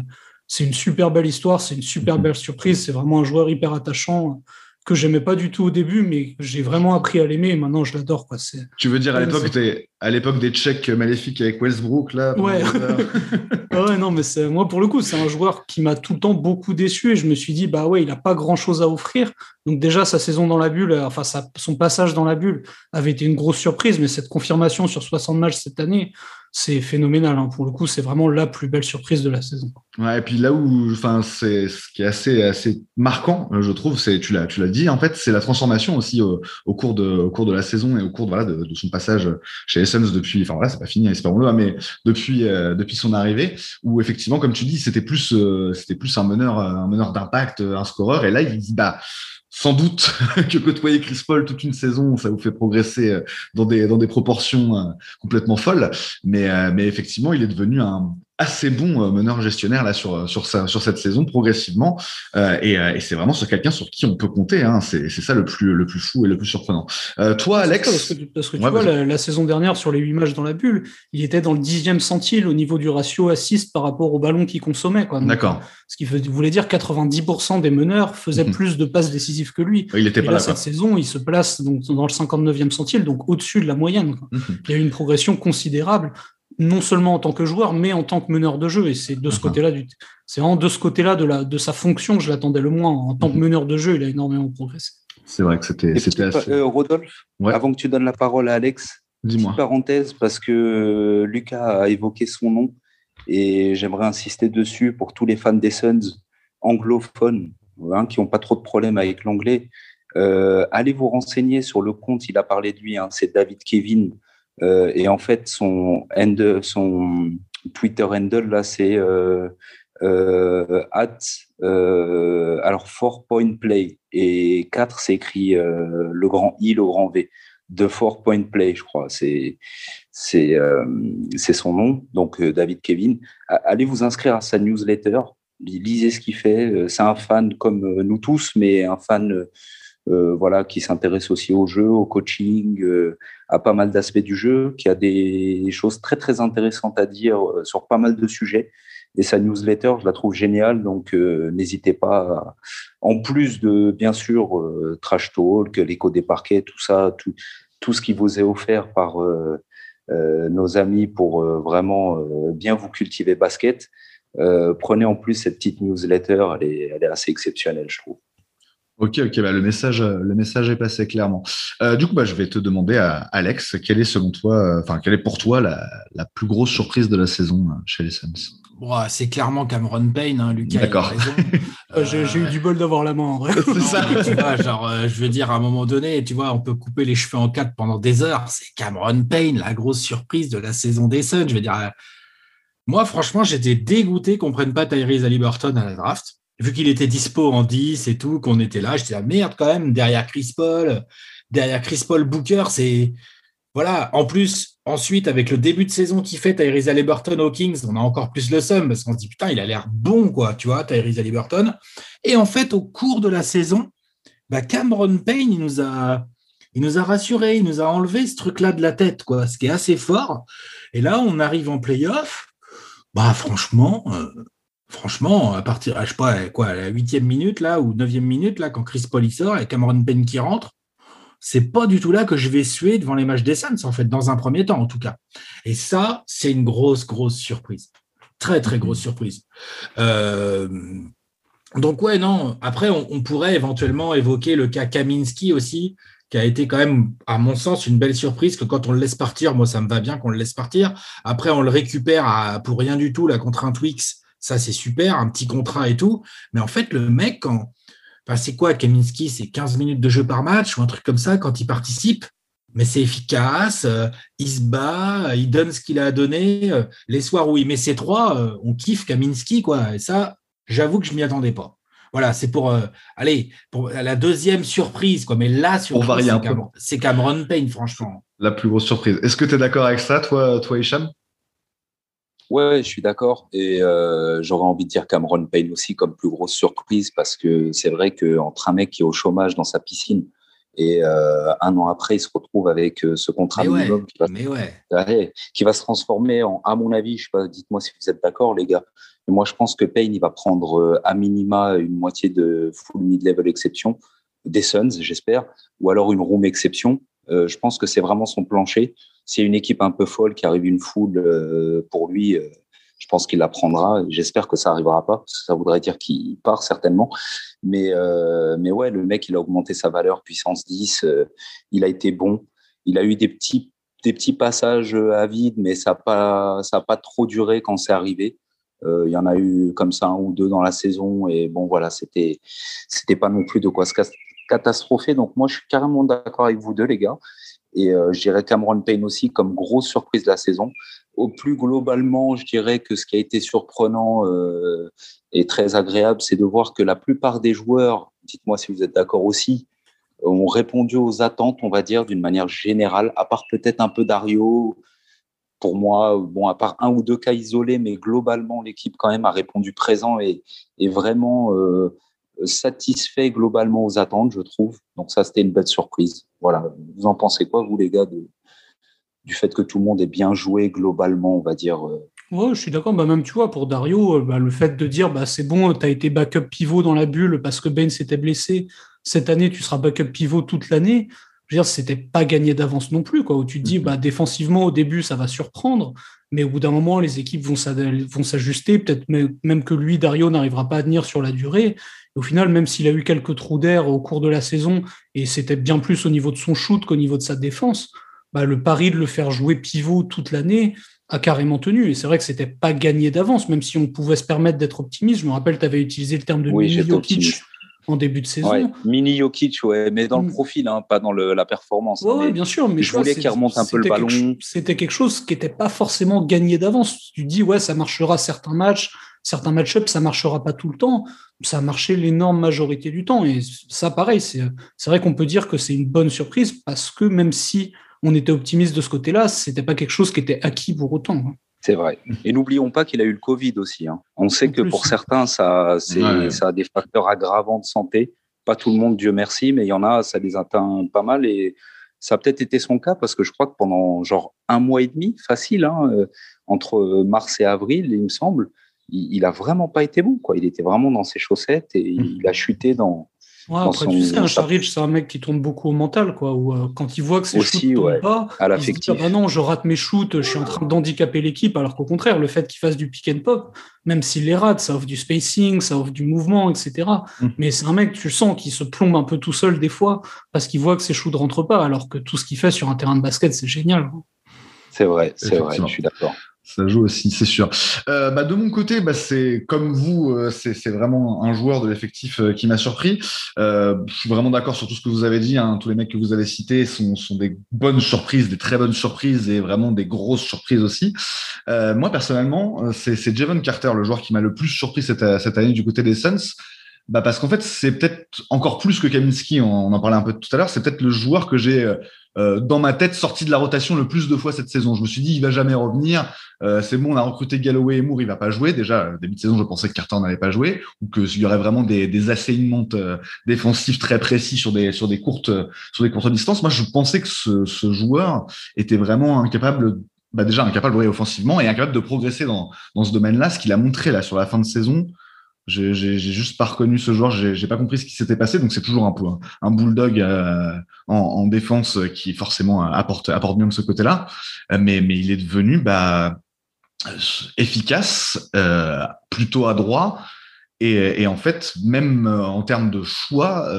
c'est une super belle histoire, c'est une super mhm. belle surprise. C'est vraiment un joueur hyper attachant que j'aimais pas du tout au début, mais j'ai vraiment appris à l'aimer et maintenant je l'adore. Quoi. Tu veux dire à l'époque, à l'époque des Tchèques maléfiques avec Westbrook là Ouais. ouais, non, mais c'est moi pour le coup, c'est un joueur qui m'a tout le temps beaucoup déçu et je me suis dit bah ouais, il a pas grand chose à offrir. Donc déjà sa saison dans la bulle, enfin son passage dans la bulle avait été une grosse surprise, mais cette confirmation sur 60 matchs cette année, c'est phénoménal. Hein. Pour le coup, c'est vraiment la plus belle surprise de la saison. Ouais, et puis là où, enfin, c'est ce qui est assez assez marquant, je trouve, c'est tu l'as tu l'as dit en fait, c'est la transformation aussi au, cours de au cours de la saison et au cours de, voilà de, son passage chez Essence depuis, enfin voilà, c'est pas fini, espérons-le, hein, mais depuis euh, depuis son arrivée, où effectivement, comme tu dis, c'était plus euh, c'était plus un meneur un meneur d'impact, un scoreur, et là il dit bah sans doute que côtoyer Chris Paul toute une saison, ça vous fait progresser euh, dans des, dans des proportions euh, complètement folles. Mais, euh, mais effectivement, il est devenu un, assez bon euh, meneur gestionnaire là sur sur sur cette saison progressivement. Euh, et, euh, et c'est vraiment sur quelqu'un sur qui on peut compter hein. c'est c'est ça le plus le plus fou et le plus surprenant. Toi Alex? parce que, parce que tu vois la, saison dernière sur les huit matchs dans la bulle il était dans le dixième centile au niveau du ratio assist par rapport au ballon qu'il consommait quoi. D'accord. ce qui voulait dire 90% des meneurs faisaient mhm. plus de passes décisives que lui. Il était et pas là, cette saison il se place donc dans le 59e centile donc au-dessus de la moyenne mhm. il y a eu une progression considérable non seulement en tant que joueur, mais en tant que meneur de jeu. Et c'est de ce côté-là, du... c'est vraiment de ce côté-là de, la, de sa fonction que je l'attendais le moins. En tant que uh-huh. meneur de jeu, il a énormément progressé. C'est vrai que c'était, c'était assez. Euh, Rodolphe, avant que tu donnes la parole à Alex, Dis-moi. parenthèse parce que euh, Lucas a évoqué son nom et j'aimerais insister dessus pour tous les fans des Suns anglophones hein, qui n'ont pas trop de problèmes avec l'anglais. Euh, allez vous renseigner sur le compte, il a parlé de lui, hein, c'est David Kevin, euh, et en fait, son, Twitter handle, là, c'est euh, euh, at alors four point play. Et 4 c'est écrit le grand I le grand V. De four point play je crois. C'est c'est son nom. Donc David Kevin. Allez vous inscrire à sa newsletter. Lisez ce qu'il fait. C'est un fan comme nous tous mais un fan euh, voilà, qui s'intéresse aussi au jeu, au coaching, euh, à pas mal d'aspects du jeu, qui a des choses très très intéressantes à dire euh, sur pas mal de sujets. Et sa newsletter, je la trouve géniale, donc n'hésitez pas. en plus de bien sûr Trash Talk, l'écho des parquets, tout ça, tout, tout ce qui vous est offert par nos amis pour vraiment bien vous cultiver basket. prenez en plus cette petite newsletter, elle est, elle est assez exceptionnelle, je trouve. Ok, ok, bah, le, message, le message est passé clairement. Euh, du coup, bah, je vais te demander à Alex, quelle est selon toi, euh, enfin, quelle est pour toi la, la, plus grosse surprise de la saison euh, chez les Suns? C'est clairement Cameron Payne, hein, Lucas. D'accord. J'ai eu du bol d'avoir la main en vrai. C'est ça. tu vois, genre, je veux dire, à un moment donné, tu vois, on peut couper les cheveux en quatre pendant des heures. C'est Cameron Payne, la grosse surprise de la saison des Suns. Je veux dire, moi, franchement, j'étais dégoûté qu'on prenne pas Tyrese Halliburton à la draft vu qu'il était dispo en 10 et tout, qu'on était là, j'étais la merde quand même, derrière Chris Paul, derrière Chris Paul Booker, c'est. Voilà, en plus, ensuite, avec le début de saison qu'il fait, Tyrese Halliburton aux Kings, on a encore plus le seum parce qu'on se dit putain, il a l'air bon, quoi, tu vois, Tyrese Halliburton. Et en fait, au cours de la saison, bah, Cameron Payne, il nous a. Il nous a rassuré, il nous a enlevé ce truc-là de la tête, quoi, ce qui est assez fort. Et là, on arrive en playoff. Bah, franchement, euh, franchement, à partir, je sais pas, quoi, à la huitième minute, là, ou neuvième minute, là, quand Chris Paul sort et Cameron Payne qui rentre, c'est pas du tout là que je vais suer devant les matchs des Suns, en fait, dans un premier temps, en tout cas. Et ça, c'est une grosse, grosse surprise. Très, très grosse surprise. Euh, donc, ouais, non. Après, on, pourrait éventuellement évoquer le cas Kaminski aussi, qui a été quand même, à mon sens, une belle surprise que quand on le laisse partir, moi, ça me va bien qu'on le laisse partir. Après, on le récupère pour rien du tout, la contrainte Wix, ça, c'est super, un petit contrat et tout. Mais en fait, le mec, quand, enfin, c'est quoi, Kaminski, c'est 15 minutes de jeu par match ou un truc comme ça quand il participe mais c'est efficace, euh, il se bat, il donne ce qu'il a à donner. Euh, les soirs où il met ses trois, euh, on kiffe Kaminski, quoi. Et ça, j'avoue que je m'y attendais pas. Voilà, c'est pour euh, allez pour la deuxième surprise quoi. Mais là surprise, c'est Cameron, Payne, franchement. La plus grosse surprise. Est-ce que tu es d'accord avec ça, toi, toi, Hicham? Ouais, je suis d'accord. Et euh, j'aurais envie de dire Cameron Payne aussi comme plus grosse surprise parce que c'est vrai qu'entre un mec qui est au chômage dans sa piscine et euh, un an après, il se retrouve avec ce contrat minimum qui, va, qui, va, se transformer en, à mon avis, je sais pas, dites-moi si vous êtes d'accord, les gars, moi, je pense que Payne, il va prendre euh, à minima une moitié de full mid-level exception, des Suns, j'espère, ou alors une room exception. Euh, je pense que c'est vraiment son plancher. A une équipe un peu folle qui arrive une foule euh, pour lui, je pense qu'il la prendra. J'espère que ça arrivera pas, parce que ça voudrait dire qu'il part certainement. Mais, mais ouais, le mec, il a augmenté sa valeur, puissance 10. il a été bon. Il a eu des petits, des petits passages à vide, mais ça n'a pas, pas trop duré quand c'est arrivé. Euh, il y en a eu comme ça un ou deux dans la saison et bon voilà, c'était c'était pas non plus de quoi se catastropher. Donc moi je suis carrément d'accord avec vous deux les gars. Et euh, je dirais Cameron Payne aussi comme grosse surprise de la saison. Au plus globalement, je dirais que ce qui a été surprenant euh, et très agréable, c'est de voir que la plupart des joueurs, dites-moi si vous êtes d'accord aussi, ont répondu aux attentes, on va dire, d'une manière générale, à part peut-être un peu Dario, pour moi, bon, à part un ou deux cas isolés, mais globalement, l'équipe quand même a répondu présent et, vraiment euh, satisfait globalement aux attentes, je trouve. Donc ça, c'était une belle surprise. Voilà. Vous en pensez quoi, vous les gars, du fait que tout le monde ait bien joué globalement, on va dire euh? Ouais, je suis d'accord. Bah, même, tu vois, pour Dario, euh, bah, le fait de dire, bah, c'est bon, tu as été backup pivot dans la bulle parce que Ben s'était blessé. Cette année, tu seras backup pivot toute l'année je veux dire, c'était pas gagné d'avance non plus, quoi, où tu te dis, mhm. bah, défensivement, au début, ça va surprendre, mais au bout d'un moment, les équipes vont s'ajuster, peut-être même que lui, Dario, n'arrivera pas à tenir sur la durée. Et au final, même s'il a eu quelques trous d'air au cours de la saison, et c'était bien plus au niveau de son shoot qu'au niveau de sa défense, bah, le pari de le faire jouer pivot toute l'année a carrément tenu. Et c'est vrai que c'était pas gagné d'avance, même si on pouvait se permettre d'être optimiste. Je me rappelle, tu avais utilisé le terme de oui, en début de saison. mini Jokic, ouais, mais dans le mm. profil, hein, pas dans le, la performance. Hein, oui, bien sûr. Mais je voulais qu'il remonte un peu le ballon. C'était quelque chose qui n'était pas forcément gagné d'avance. Tu dis, ouais, ça marchera certains matchs, certains match-ups, ça marchera pas tout le temps. Ça a marché l'énorme majorité du temps. Et ça, pareil, c'est vrai qu'on peut dire que c'est une bonne surprise parce que même si on était optimiste de ce côté-là, c'était pas quelque chose qui était acquis pour autant. Hein. C'est vrai. Et n'oublions pas qu'il a eu le Covid aussi. Hein. On sait que pour certains, ça, ça a des facteurs aggravants de santé. Pas tout le monde, Dieu merci, mais il y en a, ça les atteint pas mal. Et ça a peut-être été son cas parce que je crois que pendant genre un mois et demi, facile, hein, euh, entre mars et avril, il me semble, il, il, a vraiment pas été bon. Quoi. Il était vraiment dans ses chaussettes et mmh. il a chuté dans, Ouais, après, tu sais, un Charich, c'est un mec qui tourne beaucoup au mental, quoi. Où, euh, quand il voit que ses shoots ne pas, il se dit ah non, je rate mes shoots, je suis en train d'handicaper l'équipe, alors qu'au contraire, le fait qu'il fasse du pick and pop, même s'il les rate, ça offre du spacing, ça offre du mouvement, etc. Mm. Mais c'est un mec, tu sens, qui se plombe un peu tout seul des fois, parce qu'il voit que ses shoots ne rentrent pas, alors que tout ce qu'il fait sur un terrain de basket, c'est génial. C'est vrai, c'est vrai, je suis d'accord. Ça joue aussi, c'est sûr. Euh, bah, de mon côté, bah, c'est comme vous, euh, c'est vraiment un joueur de l'effectif euh, qui m'a surpris. je suis vraiment d'accord sur tout ce que vous avez dit. Hein. Tous les mecs que vous avez cités sont, sont, des bonnes surprises, des très bonnes surprises et vraiment des grosses surprises aussi. moi, personnellement, c'est Javon Carter, le joueur qui m'a le plus surpris cette, cette année du côté des Suns. Bah parce qu'en fait, c'est peut-être encore plus que Kaminski, on en parlait un peu tout à l'heure, c'est peut-être le joueur que j'ai euh, dans ma tête sorti de la rotation le plus de fois cette saison. Je me suis dit, il va jamais revenir. Euh, c'est bon, on a recruté Galloway et Moore, il va pas jouer. Déjà, début de saison, je pensais que Carter n'allait pas jouer ou qu'il y aurait vraiment des, des euh, défensifs très précis sur des sur des courtes sur des courtes distances. Moi, je pensais que ce, ce joueur était vraiment incapable bah déjà incapable de jouer offensivement et incapable de progresser dans, dans ce domaine-là, ce qu'il a montré là sur la fin de saison. J'ai juste pas reconnu ce joueur, j'ai pas compris ce qui s'était passé, donc c'est toujours un bulldog euh, en, défense qui forcément apporte, apporte bien de ce côté-là, mais, mais il est devenu bah, efficace, euh, plutôt adroit, Et, en fait, même en termes de choix,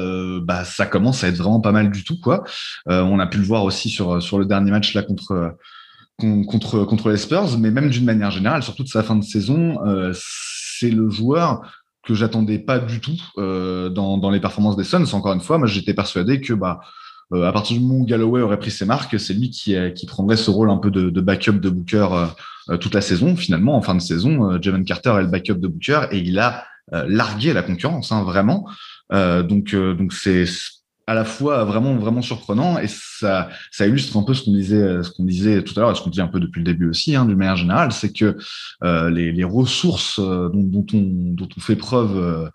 bah, ça commence à être vraiment pas mal du tout. Quoi. on a pu le voir aussi sur, sur le dernier match là contre, contre, contre les Spurs, mais même d'une manière générale, surtout de sa fin de saison, c'est le joueur que j'attendais pas du tout dans, dans, les performances des Suns. Encore une fois, moi j'étais persuadé que bah, euh, à partir du moment où Galloway aurait pris ses marques, c'est lui qui, euh, qui prendrait ce rôle un peu de, de backup de Booker euh, toute la saison. Finalement, en fin de saison, Javon Carter est le backup de Booker et il a largué la concurrence, hein, vraiment. donc, donc c'est à la fois vraiment vraiment surprenant et ça ça illustre un peu ce qu'on disait ce qu'on disait tout à l'heure et ce qu'on dit un peu depuis le début aussi hein, d'une manière générale c'est que les, les, ressources dont, dont, on dont on fait preuve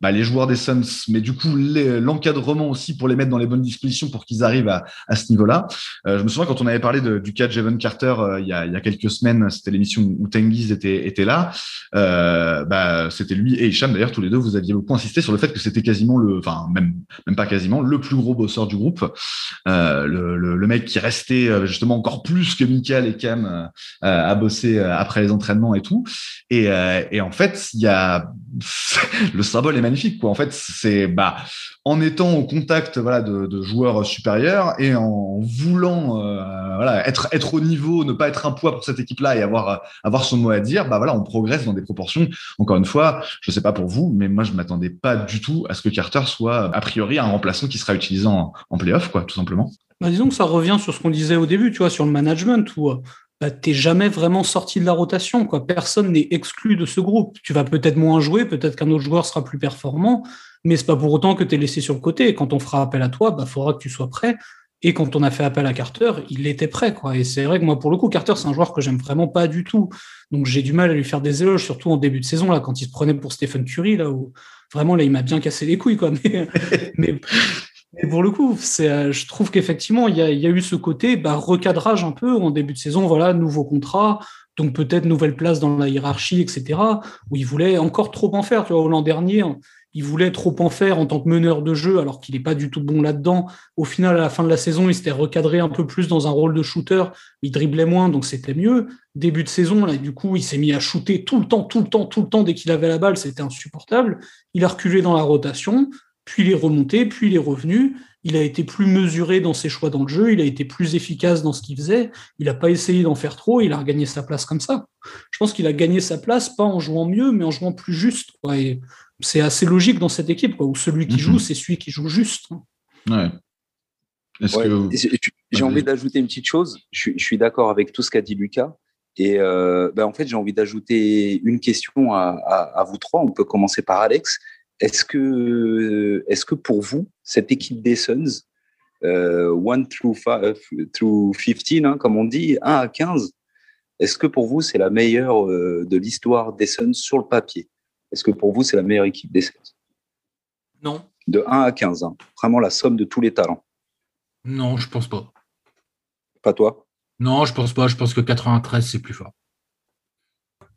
bah, les joueurs des Suns, mais du coup l'encadrement aussi pour les mettre dans les bonnes dispositions pour qu'ils arrivent à, à ce niveau-là. Euh, je me souviens quand on avait parlé de, du cas de Javon Carter euh, il, y a, il, y a, quelques semaines, c'était l'émission où Tengiz était, était là. Euh, bah, c'était lui et Hicham d'ailleurs tous les deux. Vous aviez beaucoup insisté sur le fait que c'était quasiment le, enfin même même pas quasiment le plus gros bosseur du groupe, euh, le, le, le, mec qui restait euh, justement encore plus que Michael et Cam à bosser après les entraînements et tout. Et, et en fait, il y a le symbole magnifique. Quoi. En fait, c'est bah, en étant au contact voilà, de, joueurs supérieurs et en voulant euh, voilà, être, être au niveau, ne pas être un poids pour cette équipe-là et avoir, avoir son mot à dire, bah, voilà, on progresse dans des proportions. Encore une fois, je ne sais pas pour vous, mais moi, je m'attendais pas du tout à ce que Carter soit a priori un remplaçant qui sera utilisé en, en playoff, quoi, tout simplement. Bah, disons que ça revient sur ce qu'on disait au début, tu vois, sur le management, où euh, bah, t'es jamais vraiment sorti de la rotation. Quoi. Personne n'est exclu de ce groupe. Tu vas peut-être moins jouer, peut-être qu'un autre joueur sera plus performant, mais c'est pas pour autant que tu es laissé sur le côté. quand on fera appel à toi, bah, faudra que tu sois prêt. Et quand on a fait appel à Carter, il était prêt. Quoi. Et c'est vrai que moi, pour le coup, Carter, c'est un joueur que j'aime vraiment pas du tout. Donc j'ai du mal à lui faire des éloges, surtout en début de saison, là, quand il se prenait pour Stephen Curry, là, où vraiment, là, il m'a bien cassé les couilles. Quoi. et pour le coup, euh, je trouve qu'effectivement, il y a, eu ce côté bah, recadrage un peu en début de saison, voilà, nouveau contrat, donc peut-être nouvelle place dans la hiérarchie, etc., où il voulait encore trop en faire. Tu vois, l'an dernier, il voulait trop en faire en tant que meneur de jeu, alors qu'il n'est pas du tout bon là-dedans. Au final, à la fin de la saison, il s'était recadré un peu plus dans un rôle de shooter, il driblait moins, donc c'était mieux. Début de saison, là, du coup, il s'est mis à shooter tout le temps, tout le temps, tout le temps, dès qu'il avait la balle, c'était insupportable. Il a reculé dans la rotation puis il est remonté, puis il est revenu. Il a été plus mesuré dans ses choix dans le jeu, il a été plus efficace dans ce qu'il faisait. Il n'a pas essayé d'en faire trop, il a regagné sa place comme ça. Je pense qu'il a gagné sa place, pas en jouant mieux, mais en jouant plus juste. c'est assez logique dans cette équipe, où celui qui mhm. joue, c'est celui qui joue juste. Ouais. J'ai envie d'ajouter une petite chose. Je, suis d'accord avec tout ce qu'a dit Lucas. Et euh, ben, en fait, j'ai envie d'ajouter une question à, à, vous trois. On peut commencer par Alex. Est-ce que, est que pour vous, cette équipe des Suns, euh, 1 through, 15, hein, comme on dit, 1 à 15, est-ce que pour vous, c'est la meilleure euh, de l'histoire des Suns sur le papier? Est-ce que pour vous, c'est la meilleure équipe des Suns? Non. De 1 à 15, hein. vraiment la somme de tous les talents. Non, je pense pas. Pas toi? Non, je pense pas. Je pense que 93, c'est plus fort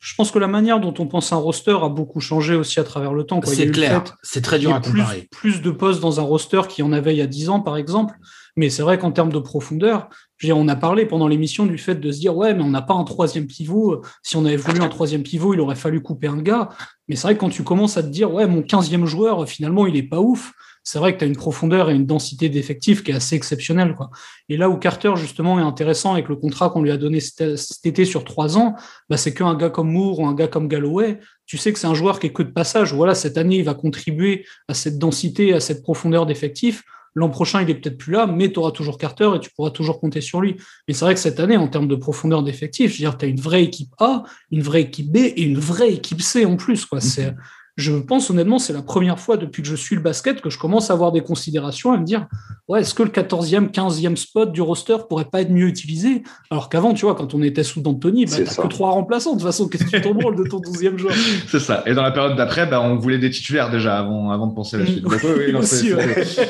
je pense que la manière dont on pense un roster a beaucoup changé aussi à travers le temps. C'est clair, c'est très dur à comparer. Plus, de postes dans un roster qu'il y en avait il y a 10 ans, par exemple. Mais c'est vrai qu'en termes de profondeur, on a parlé pendant l'émission du fait de se dire, ouais, mais on n'a pas un troisième pivot. Si on avait voulu un troisième pivot, il aurait fallu couper un gars. Mais c'est vrai que quand tu commences à te dire, ouais, mon 15e joueur, finalement, il est pas ouf c'est vrai que tu as une profondeur et une densité d'effectifs qui est assez exceptionnelle. Quoi. Et là où Carter, justement, est intéressant avec le contrat qu'on lui a donné cet été sur trois ans, bah, c'est qu'un gars comme Moore ou un gars comme Galloway, tu sais que c'est un joueur qui est que de passage. Voilà, cette année, il va contribuer à cette densité, à cette profondeur d'effectifs. L'an prochain, il est peut-être plus là, mais tu auras toujours Carter et tu pourras toujours compter sur lui. Mais c'est vrai que cette année, en termes de profondeur d'effectifs, je dire, tu as une vraie équipe A, une vraie équipe B et une vraie équipe C en plus. Quoi. C'est, je pense honnêtement, c'est la première fois depuis que je suis le basket que je commence à avoir des considérations à me dire ouais, est-ce que le 14e, 15e spot du roster pourrait pas être mieux utilisé? Alors qu'avant, tu vois, quand on était sous D'Antoni, bah, t'as que trois remplaçants. De toute façon, qu'est-ce que tu t'en branles de ton 12e joueur? C'est ça. Et dans la période d'après, bah, on voulait des titulaires déjà avant, avant de penser à la suite.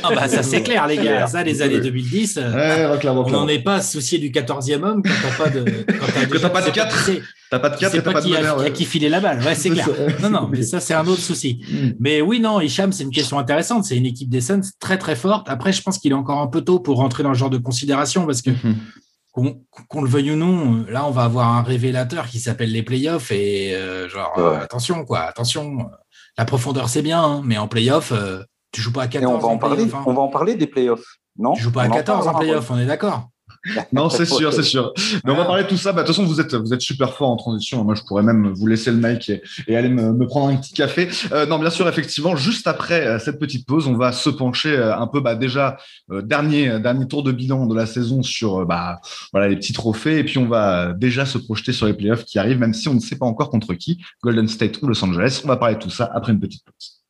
ah bah, ça, c'est clair, les gars. Ça, les années 2010, euh, on n'en est pas soucié du 14e homme quand t'as pas de. Quand t'as pas de 4 T'as pas de 4 et t'as pas, de y a qui filait la balle, ouais, c'est clair. non, non, mais ça, c'est un autre souci. Mm. Mais oui, non, Hicham, c'est une question intéressante. C'est une équipe des Suns très, très forte. Après, je pense qu'il est encore un peu tôt pour rentrer dans ce genre de considération parce que, mm-hmm. qu'on le veuille ou non, là, on va avoir un révélateur qui s'appelle les playoffs et, euh, genre, attention, quoi, attention. La profondeur, c'est bien, hein, mais en playoff, euh, tu joues pas à 14. on va en, parler. Hein. On va en parler des playoffs. Non? Tu joues pas à 14 en, en playoff, on est d'accord non, c'est sûr, c'est sûr. Mais on va parler de tout ça. Bah, de toute façon, vous êtes, vous êtes super fort en transition. Moi, je pourrais même vous laisser le mic et, aller me, prendre un petit café. Euh, non, bien sûr, effectivement, juste après euh, cette petite pause, on va se pencher euh, un peu, bah, déjà, dernier, dernier tour de bilan de la saison sur bah, voilà, les petits trophées. Et puis, on va déjà se projeter sur les playoffs qui arrivent, même si on ne sait pas encore contre qui, Golden State ou Los Angeles. On va parler de tout ça après une petite pause.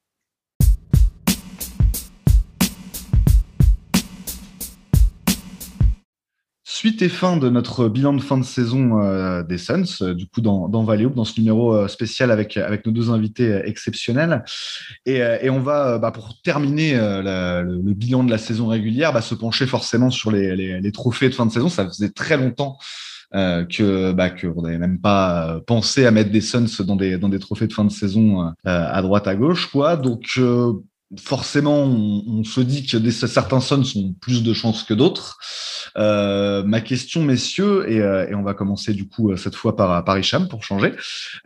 Suite et fin de notre bilan de fin de saison euh, des Suns, euh, du coup dans, dans Valley dans ce numéro euh, spécial avec, avec nos deux invités exceptionnels. Et, on va, bah, pour terminer le, bilan de la saison régulière, bah, se pencher forcément sur les, trophées de fin de saison. Ça faisait très longtemps euh, que bah, n'avait même pas pensé à mettre des Suns dans des, dans des trophées de fin de saison à droite à gauche. quoi. Donc forcément, on, se dit que des, certains Suns ont plus de chances que d'autres. Euh, ma question, messieurs, euh, et, on va commencer du coup cette fois par, par Hicham pour changer,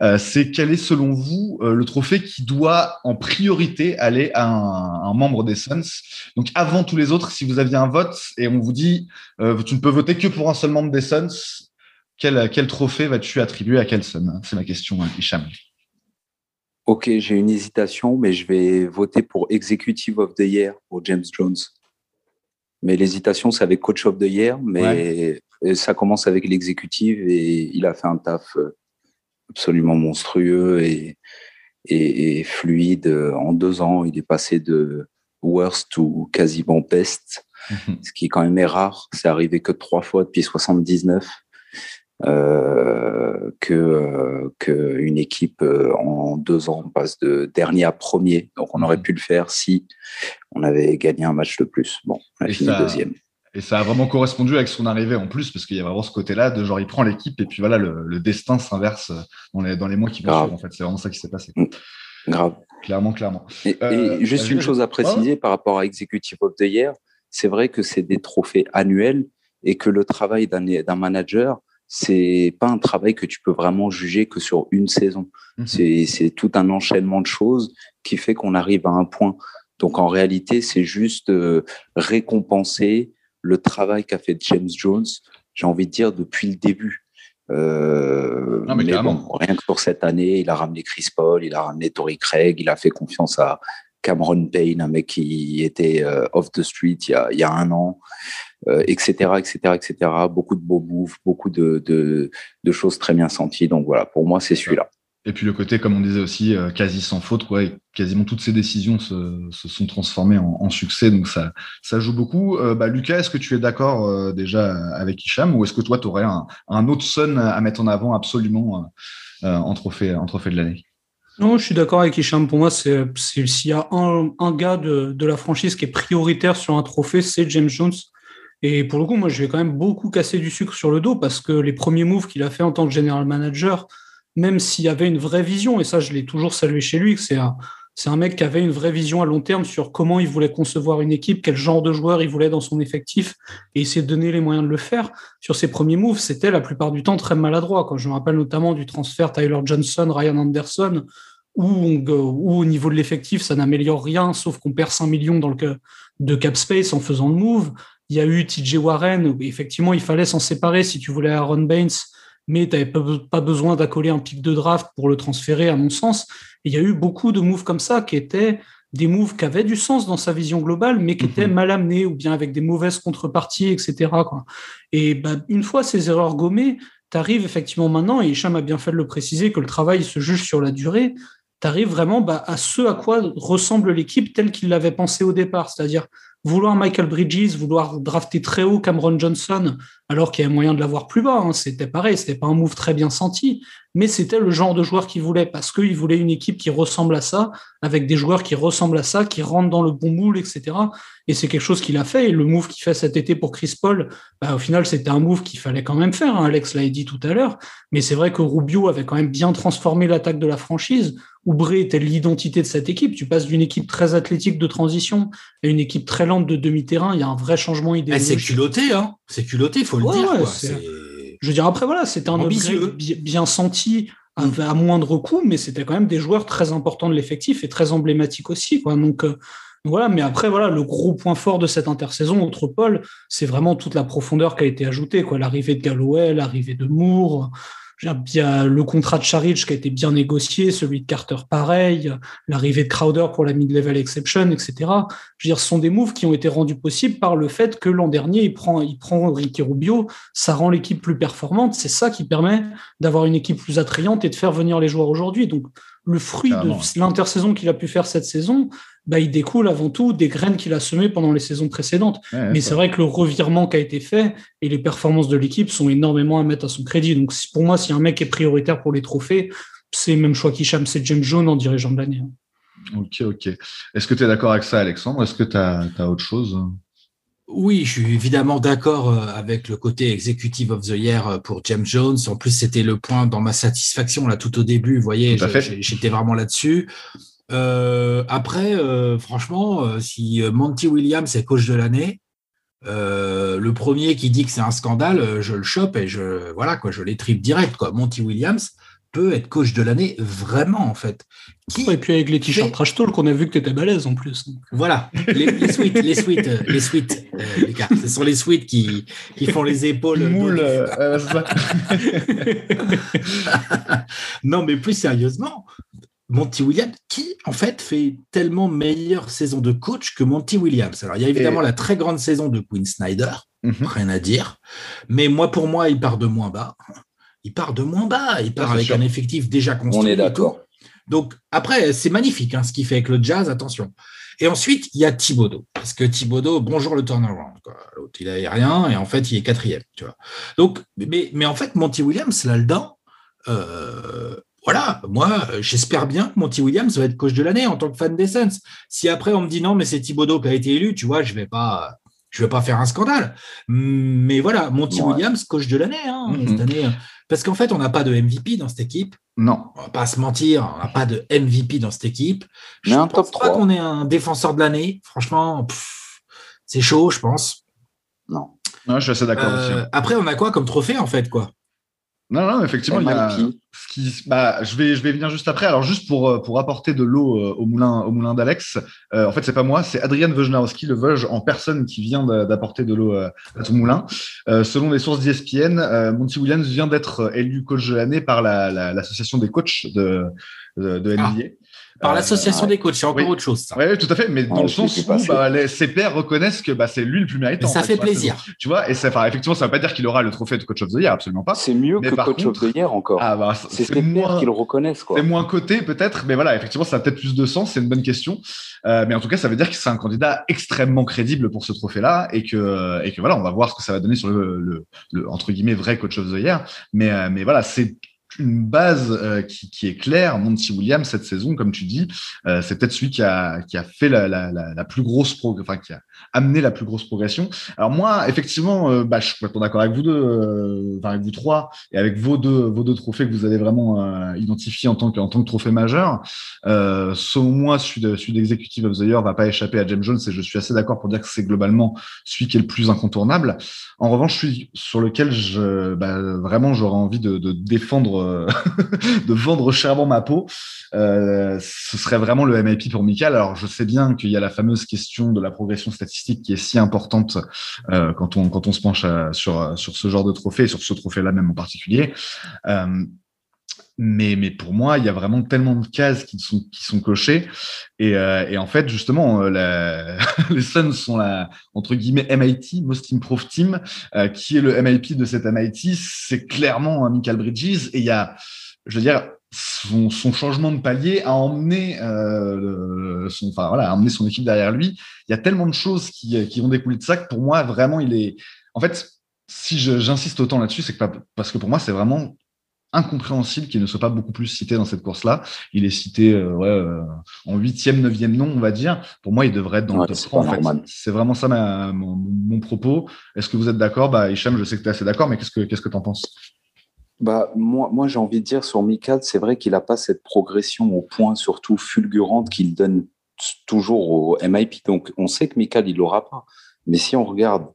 euh, c'est quel est selon vous le trophée qui doit en priorité aller à un, membre des Suns? Donc avant tous les autres, si vous aviez un vote et on vous dit tu ne peux voter que pour un seul membre des Suns, quel, quel trophée vas-tu attribuer à quel Sun? C'est ma question, Hicham. Ok, j'ai une hésitation, mais je vais voter pour Executive of the Year pour James Jones. Mais l'hésitation, c'est avec Coach of the Year, mais ça commence avec l'exécutive et il a fait un taf euh, absolument monstrueux et, et, fluide. En deux ans, il est passé de worst ou quasiment best, ce qui est quand même rare. C'est arrivé que trois fois depuis 79 euh, que euh, qu'une équipe euh, en deux ans passe de dernier à premier. Donc on aurait mmh. pu le faire si on avait gagné un match de plus. Bon, on a fini deuxième. Et ça a vraiment correspondu avec son arrivée en plus, parce qu'il y a vraiment ce côté-là de genre il prend l'équipe et puis voilà, le, destin s'inverse dans les, dans les mois qui vont suivre. En fait, c'est vraiment ça qui s'est passé. Mmh. Grave. Clairement, clairement. Et, juste une chose à préciser par rapport à Executive of the Year, c'est vrai que c'est des trophées annuels et que le travail d'un manager, c'est pas un travail que tu peux vraiment juger que sur une saison. Mhm. C'est tout un enchaînement de choses qui fait qu'on arrive à un point. Donc en réalité, c'est juste euh, récompenser le travail qu'a fait James Jones, j'ai envie de dire, depuis le début. Euh, mais, bon, rien que pour cette année, il a ramené Chris Paul, il a ramené Tory Craig, il a fait confiance à Cameron Payne, un mec qui était euh, off the street il y a, il y a un an etc., etc., etc. Beaucoup de beaux moves, beaucoup de, de, choses très bien senties. Donc voilà, pour moi, c'est celui-là. Et puis le côté, comme on disait aussi, euh, quasi sans faute, quoi. quasiment toutes ces décisions se, se sont transformées en, succès, donc ça, ça joue beaucoup. Euh, bah, Lucas, est-ce que tu es d'accord euh, déjà avec Hicham, ou est-ce que toi, tu aurais un, un, autre Sun à mettre en avant absolument en, trophée, en trophée de l'année? Non, je suis d'accord avec Hicham. Pour moi, c'est s'il y a un, un gars de, de, la franchise qui est prioritaire sur un trophée, c'est James Jones. Et pour le coup, moi, je vais quand même beaucoup casser du sucre sur le dos parce que les premiers moves qu'il a fait en tant que general manager, même s'il y avait une vraie vision, et ça, je l'ai toujours salué chez lui, c'est un, c'est un mec qui avait une vraie vision à long terme sur comment il voulait concevoir une équipe, quel genre de joueur il voulait dans son effectif, et essayer de donner les moyens de le faire. Sur ses premiers moves, c'était la plupart du temps très maladroit. Quand je me rappelle notamment du transfert Tyler Johnson, Ryan Anderson, où, où au niveau de l'effectif, ça n'améliore rien, sauf qu'on perd 5 millions dans le de cap space en faisant le move. Il y a eu TJ Warren, où effectivement, il fallait s'en séparer si tu voulais Aaron Baines, mais tu n'avais pas besoin d'accoler un pic de draft pour le transférer, à mon sens. il y a eu beaucoup de moves comme ça qui étaient des moves qui avaient du sens dans sa vision globale, mais qui mhm. étaient mal amenés ou bien avec des mauvaises contreparties, etc. Quoi. Et bah, une fois ces erreurs gommées, tu arrives effectivement maintenant, et Hicham a bien fait de le préciser, que le travail se juge sur la durée, tu arrives vraiment bah, à ce à quoi ressemble l'équipe telle qu'il l'avait pensé au départ, c'est-à-dire vouloir Michael Bridges, vouloir drafter très haut Cameron Johnson, alors qu'il y a moyen de l'avoir plus bas, hein. c'était pareil, c'était pas un move très bien senti, mais c'était le genre de joueur qu'il voulait, parce qu'il voulait une équipe qui ressemble à ça, avec des joueurs qui ressemblent à ça, qui rentrent dans le bon moule, etc. Et c'est quelque chose qu'il a fait, et le move qu'il fait cet été pour Chris Paul, bah, au final, c'était un move qu'il fallait quand même faire, hein. Alex l'a dit tout à l'heure, mais c'est vrai que Rubio avait quand même bien transformé l'attaque de la franchise, Oubre était l'identité de cette équipe. Tu passes d'une équipe très athlétique de transition à une équipe très lente de demi-terrain. Il y a un vrai changement idéologique. C'est culotté, hein. C'est culotté, faut le dire. Je veux dire, après, voilà, c'était un upgrade bien senti à, moindre coût, mais c'était quand même des joueurs très importants de l'effectif et très emblématiques aussi. Quoi. Donc, euh, voilà, mais après, voilà, le gros point fort de cette intersaison entre Paul, c'est vraiment toute la profondeur qui a été ajoutée, quoi. L'arrivée de Galloway, l'arrivée de Moore, il y a le contrat de Charic qui a été bien négocié, celui de Carter pareil, l'arrivée de Crowder pour la mid-level exception, etc. Je veux dire, ce sont des moves qui ont été rendus possibles par le fait que l'an dernier, il prend, il prend Ricky Rubio, ça rend l'équipe plus performante, c'est ça qui permet d'avoir une équipe plus attrayante et de faire venir les joueurs aujourd'hui. Donc, le fruit de l'intersaison qu'il a pu faire cette saison, bah, il découle avant tout des graines qu'il a semées pendant les saisons précédentes. Mais c'est vrai que le revirement qui a été fait et les performances de l'équipe sont énormément à mettre à son crédit. Donc pour moi, si un mec est prioritaire pour les trophées, c'est même choix qui chame, c'est James Jones en dirigeant de l'année. Hein. Ok, ok. Est-ce que tu es d'accord avec ça, Alexandre? Est-ce que tu as, autre chose? Oui, je suis évidemment d'accord euh, avec le côté executive of the year euh, pour James Jones. En plus, c'était le point dans ma satisfaction là tout au début. Vous voyez, j'étais vraiment là-dessus. Euh, après, franchement, si Monty Williams est coach de l'année, le premier qui dit que c'est un scandale, je le chope et je voilà quoi, je l'étripe direct quoi. Monty Williams, peut être coach de l'année vraiment en fait. et puis avec les t-shirts trash talk, on a vu que tu étais balèze en plus. Voilà, les, les suites, les suites, euh, les suites, euh, les gars, ce sont les suites qui, qui font les épaules. Moule, euh, non, mais plus sérieusement, Monty Williams, qui en fait fait tellement meilleure saison de coach que Monty Williams. Alors il y a évidemment la très grande saison de Quinn Snyder, mhm. rien à dire, mais moi pour moi il part de moins bas il part de moins bas, il part avec un effectif déjà construit. On est d'accord. Donc après, c'est magnifique hein, ce qu'il fait avec le jazz, attention. Et ensuite, il y a Thibodeau. Parce que Thibodeau, bonjour le turnaround. L'autre, il n'avait rien et en fait, il est quatrième. Tu vois. Donc, mais, mais en fait, Monty Williams, là-dedans, euh, voilà, moi, j'espère bien que Monty Williams va être coach de l'année en tant que fan des Suns. Si après, on me dit non, mais c'est Thibodeau qui a été élu, tu vois, je ne vais pas je vais pas faire un scandale. Mais voilà, Monty Williams, coach de l'année, hein, mm-hmm. cette année. Parce qu'en fait, on n'a pas de MVP dans cette équipe. Non. On va pas se mentir, on n'a pas de MVP dans cette équipe. Je ne pense pas qu'on ait un défenseur de l'année. Franchement, c'est chaud, je pense. Non. non je suis assez d'accord euh, Après, on a quoi comme trophée, en fait, quoi? Non, non, effectivement, il y a ce qui, bah, je vais, je vais venir juste après. Alors, juste pour, euh, pour apporter de l'eau euh, au moulin, au moulin d'Alex, euh, en fait, c'est pas moi, c'est Adrian Wojnarowski, le Vosge en personne, qui vient d'apporter de l'eau à ton moulin. selon les sources d'ESPN, Monty Williams vient d'être élu coach de l'année par l'association la, des coachs de, de, de NBA. Ah. Par euh, l'association des coachs, c'est encore autre chose. Oui, tout à fait, mais dans le sens où bah, ses pairs reconnaissent que bah, c'est lui le plus méritant. ça fait plaisir. Tu vois, et ça, effectivement, ça ne veut pas dire qu'il aura le trophée de coach of the year, absolument pas. C'est mieux que coach of the year encore. Ah, bah, c'est ses pairs qui le reconnaissent. C'est moins coté peut-être, mais voilà, effectivement, ça a peut-être plus de sens, c'est une bonne question. Euh, mais en tout cas, ça veut dire que c'est un candidat extrêmement crédible pour ce trophée-là et que, et que voilà, on va voir ce que ça va donner sur le, le, entre guillemets, vrai coach of the year. Mais, euh, mais voilà, c'est une base euh, qui, qui, est claire. Monty Williams cette saison, comme tu dis, euh, c'est peut-être celui qui a, qui a fait la, la, la, plus grosse pro, enfin qui a amené la plus grosse progression. Alors moi, effectivement, euh, bah, je suis pas d'accord avec vous deux, enfin avec vous trois, et avec vos deux, vos deux trophées que vous avez vraiment identifiés en tant que, en tant que trophée majeur. selon moi, celui d'Executive of the Year va pas échapper à James Jones, et je suis assez d'accord pour dire que c'est globalement celui qui est le plus incontournable. En revanche, celui sur lequel je, bah, vraiment j'aurais envie de, de défendre euh, de vendre chèrement ma peau, euh, ce serait vraiment le MIP pour Michael. Alors, je sais bien qu'il y a la fameuse question de la progression statistique qui est si importante euh, quand, on, quand on se penche sur, sur ce genre de trophée, sur ce trophée-là même en particulier. Mais, mais pour moi, il y a vraiment tellement de cases qui sont, qui sont cochées. Et, et en fait, justement, la, les Suns sont la, entre guillemets, MIT, Most Improved Team, qui est le MIP de cette MIT. C'est clairement Michael Bridges. Et il y a, je veux dire, son, son changement de palier a emmené, euh, son, enfin, voilà, a emmené son équipe derrière lui. Il y a tellement de choses qui, qui vont découler de ça que pour moi, vraiment, il est. En fait, si j'insiste autant là-dessus, c'est que parce que pour moi, c'est vraiment incompréhensible qu'il ne soit pas beaucoup plus cité dans cette course-là. Il est cité euh, ouais, euh, en huitième, neuvième nom, on va dire. Pour moi, il devrait être dans le top 3. En fait. C'est vraiment ça ma, mon, mon, propos. Est-ce que vous êtes d'accord? Bah, Hicham, je sais que tu es assez d'accord, mais qu'est-ce que tu ce en penses? Bah, moi, moi j'ai envie de dire sur Mikad, c'est vrai qu'il n'a pas cette progression au point surtout fulgurante qu'il donne toujours au MIP. Donc, on sait que Mikad, il l'aura pas. Mais si on regarde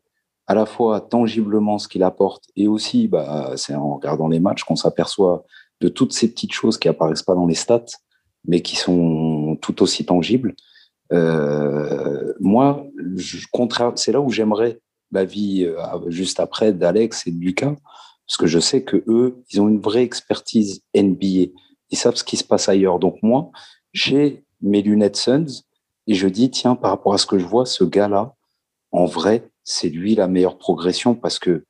à la fois tangiblement ce qu'il apporte et aussi, bah, c'est en regardant les matchs qu'on s'aperçoit de toutes ces petites choses qui apparaissent pas dans les stats, mais qui sont tout aussi tangibles. Euh, moi, c'est là où j'aimerais l'avis euh, juste après d'Alex et de Lucas, parce que je sais que eux, ils ont une vraie expertise NBA. Ils savent ce qui se passe ailleurs. Donc moi, j'ai mes lunettes Suns et je dis tiens, par rapport à ce que je vois, ce gars-là, en vrai, c'est lui la meilleure progression parce que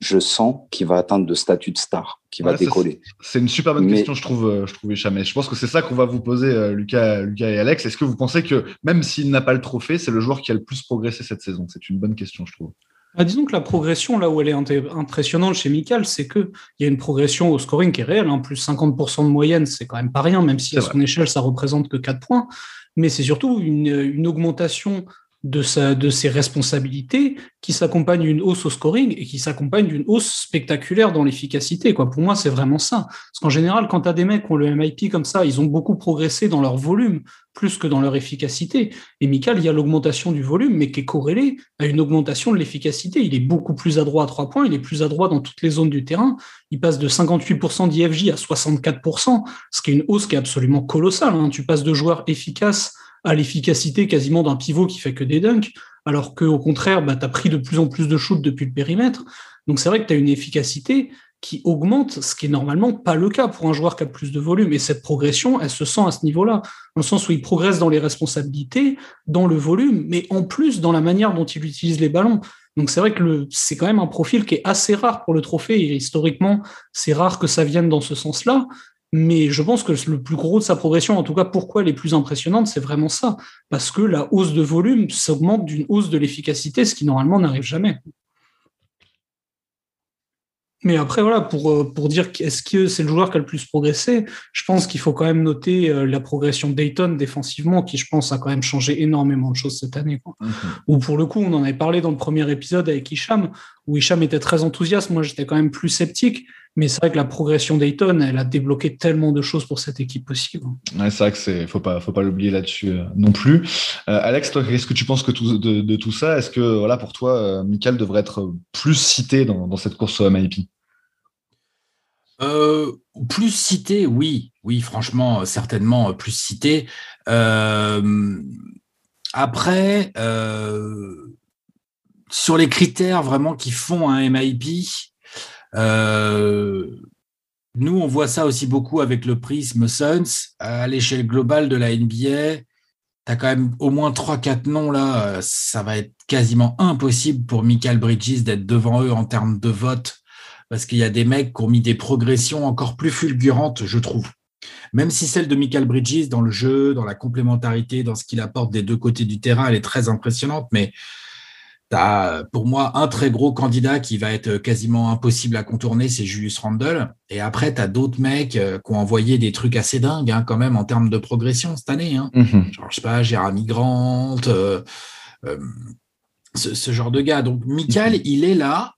je sens qu'il va atteindre le statut de star, qu'il va décoller. C'est une super bonne question, je trouve, euh, je trouve, Hicham. je pense que c'est ça qu'on va vous poser, euh, Lucas, Lucas et Alex. Est-ce que vous pensez que même s'il n'a pas le trophée, c'est le joueur qui a le plus progressé cette saison? C'est une bonne question, je trouve. Ah, disons que la progression, là où elle est impressionnante chez Michael, c'est qu'il y a une progression au scoring qui est réelle. En hein. plus 50% de moyenne, c'est quand même pas rien, même si à son échelle, ça représente que 4 points. Mais c'est surtout une, une augmentation de, sa, de ses responsabilités qui s'accompagne d'une hausse au scoring et qui s'accompagne d'une hausse spectaculaire dans l'efficacité. Quoi. Pour moi, c'est vraiment ça. Parce qu'en général, quand tu as des mecs qui ont le MIP comme ça, ils ont beaucoup progressé dans leur volume plus que dans leur efficacité. Et Michael, il y a l'augmentation du volume, mais qui est corrélée à une augmentation de l'efficacité. Il est beaucoup plus adroit à trois points, il est plus adroit dans toutes les zones du terrain. Il passe de 58% d'IFJ à 64%, ce qui est une hausse qui est absolument colossale. Hein. Tu passes de joueurs efficaces à l'efficacité quasiment d'un pivot qui fait que des dunks, alors qu'au contraire, bah, tu as pris de plus en plus de shoots depuis le périmètre. Donc c'est vrai que tu as une efficacité qui augmente, ce qui est normalement pas le cas pour un joueur qui a plus de volume. Et cette progression, elle se sent à ce niveau-là, dans le sens où il progresse dans les responsabilités, dans le volume, mais en plus dans la manière dont il utilise les ballons. Donc c'est vrai que c'est quand même un profil qui est assez rare pour le trophée, et historiquement, c'est rare que ça vienne dans ce sens-là. Mais je pense que le plus gros de sa progression, en tout cas pourquoi elle est plus impressionnante, c'est vraiment ça. Parce que la hausse de volume s'augmente d'une hausse de l'efficacité, ce qui normalement n'arrive jamais. Mais après, voilà, pour, euh, pour dire est-ce que c'est le joueur qui a le plus progressé, je pense qu'il faut quand même noter euh, la progression Dayton défensivement, qui, je pense, a quand même changé énormément de choses cette année. Mhm. Ou pour le coup, on en avait parlé dans le premier épisode avec Hicham, où Hicham était très enthousiaste. Moi, j'étais quand même plus sceptique. Mais c'est vrai que la progression Dayton, elle a débloqué tellement de choses pour cette équipe possible. Ouais, c'est vrai que c'est faut pas faut pas l'oublier là-dessus euh, non plus. Alex, toi, qu'est-ce que tu penses que de, tout ça? Est-ce que voilà pour toi, Michael devrait être plus cité dans, dans cette course au MIP euh, plus cité, oui, oui, franchement, certainement plus cité. Euh, après, euh, sur les critères vraiment qui font un MIP, nous, on voit ça aussi beaucoup avec le prisme Suns. À l'échelle globale de la NBA, tu as quand même au moins 3-4 noms là. Ça va être quasiment impossible pour Michael Bridges d'être devant eux en termes de vote parce qu'il y a des mecs qui ont mis des progressions encore plus fulgurantes, je trouve. Même si celle de Michael Bridges dans le jeu, dans la complémentarité, dans ce qu'il apporte des deux côtés du terrain, elle est très impressionnante, mais tu as pour moi un très gros candidat qui va être quasiment impossible à contourner, c'est Julius Randle. Et après, tu as d'autres mecs euh, qui ont envoyé des trucs assez dingues hein, quand même en termes de progression cette année. Hein. Mm-hmm. Genre, je sais pas, Jérémy Grant, euh, euh, ce, genre de gars. Donc, Michael, mm-hmm. il est là.